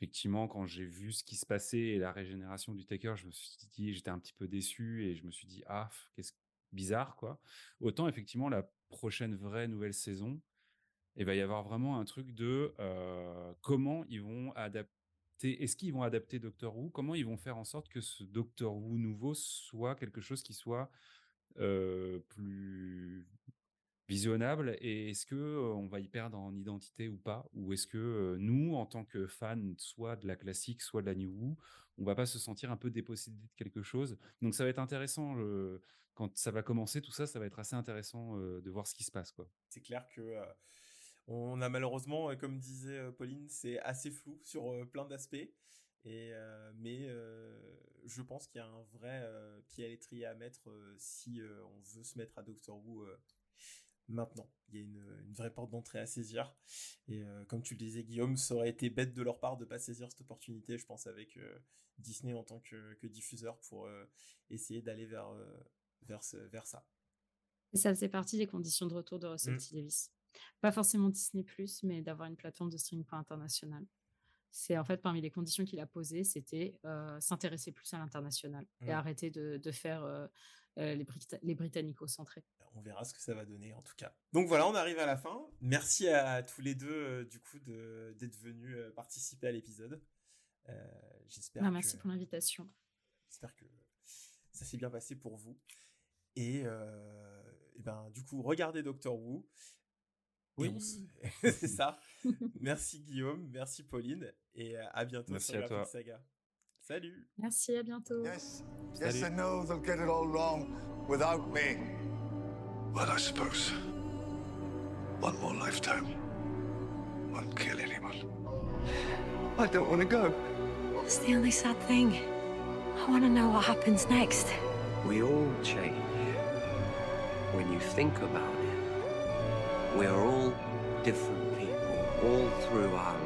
effectivement, quand j'ai vu ce qui se passait et la régénération du Taker, je me suis dit, j'étais un petit peu déçu et je me suis dit, ah, qu'est-ce bizarre, quoi. Autant, effectivement, la prochaine vraie nouvelle saison, il va y avoir vraiment un truc de euh, comment ils vont adapter. Est-ce qu'ils vont adapter Doctor Who? Comment ils vont faire en sorte que ce Doctor Who nouveau soit quelque chose qui soit euh, plus visionnable et est-ce que on va y perdre en identité ou pas? Ou est-ce que nous en tant que fans soit de la classique soit de la New on va pas se sentir un peu dépossédé de quelque chose? Donc ça va être intéressant quand ça va commencer tout ça ça va être assez intéressant de voir ce qui se passe quoi C'est clair que on a malheureusement, comme disait Pauline, c'est assez flou sur plein d'aspects. Et mais je pense qu'il y a un vrai pied à l'étrier à mettre si on veut se mettre à Doctor Who maintenant. Il y a une, une vraie porte d'entrée à saisir. Et euh, comme tu le disais, Guillaume, ça aurait été bête de leur part de pas saisir cette opportunité, je pense, avec euh, Disney en tant que, que diffuseur pour euh, essayer d'aller vers, vers, ce- vers ça. Et ça faisait partie des conditions de retour de Russell Mm. T. Davis. Pas forcément Disney+, mais d'avoir une plateforme de streaming pas internationale. C'est en fait parmi les conditions qu'il a posées, c'était s'intéresser plus à l'international et Mm. arrêter de, de faire les, Brita- les Britannico-centrés. On verra ce que ça va donner en tout cas. Donc voilà, on arrive à la fin. Merci à tous les deux euh, du coup de- d'être venus euh, participer à l'épisode. Euh, J'espère que, Bah, merci pour l'invitation. j'espère que ça s'est bien passé pour vous. Et, euh, et ben du coup, regardez Doctor Who. Se- c'est ça. merci Guillaume, merci Pauline, et euh, à bientôt Merci sur à la toi. Saga. Salut. Merci, à bientôt. Yes. Salut. Yes, I know they'll get it all wrong without me. Well, I suppose. One more lifetime. Won't kill anyone. I don't want to go. That's the only sad thing. I want to know what happens next. We all change. When you think about it, we are all different people all through our lives.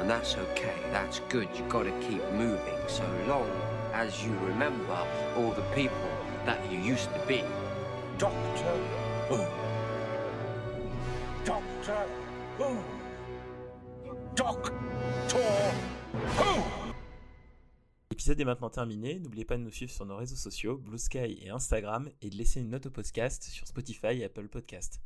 And that's okay, that's good. You've got to keep moving so long as you remember all the people that you used to be. Doctor Who? Doctor Who? Doctor Who? L'épisode est maintenant terminé. N'oubliez pas de nous suivre sur nos réseaux sociaux, Blue Sky et Instagram, et de laisser une note au podcast sur Spotify et Apple Podcast.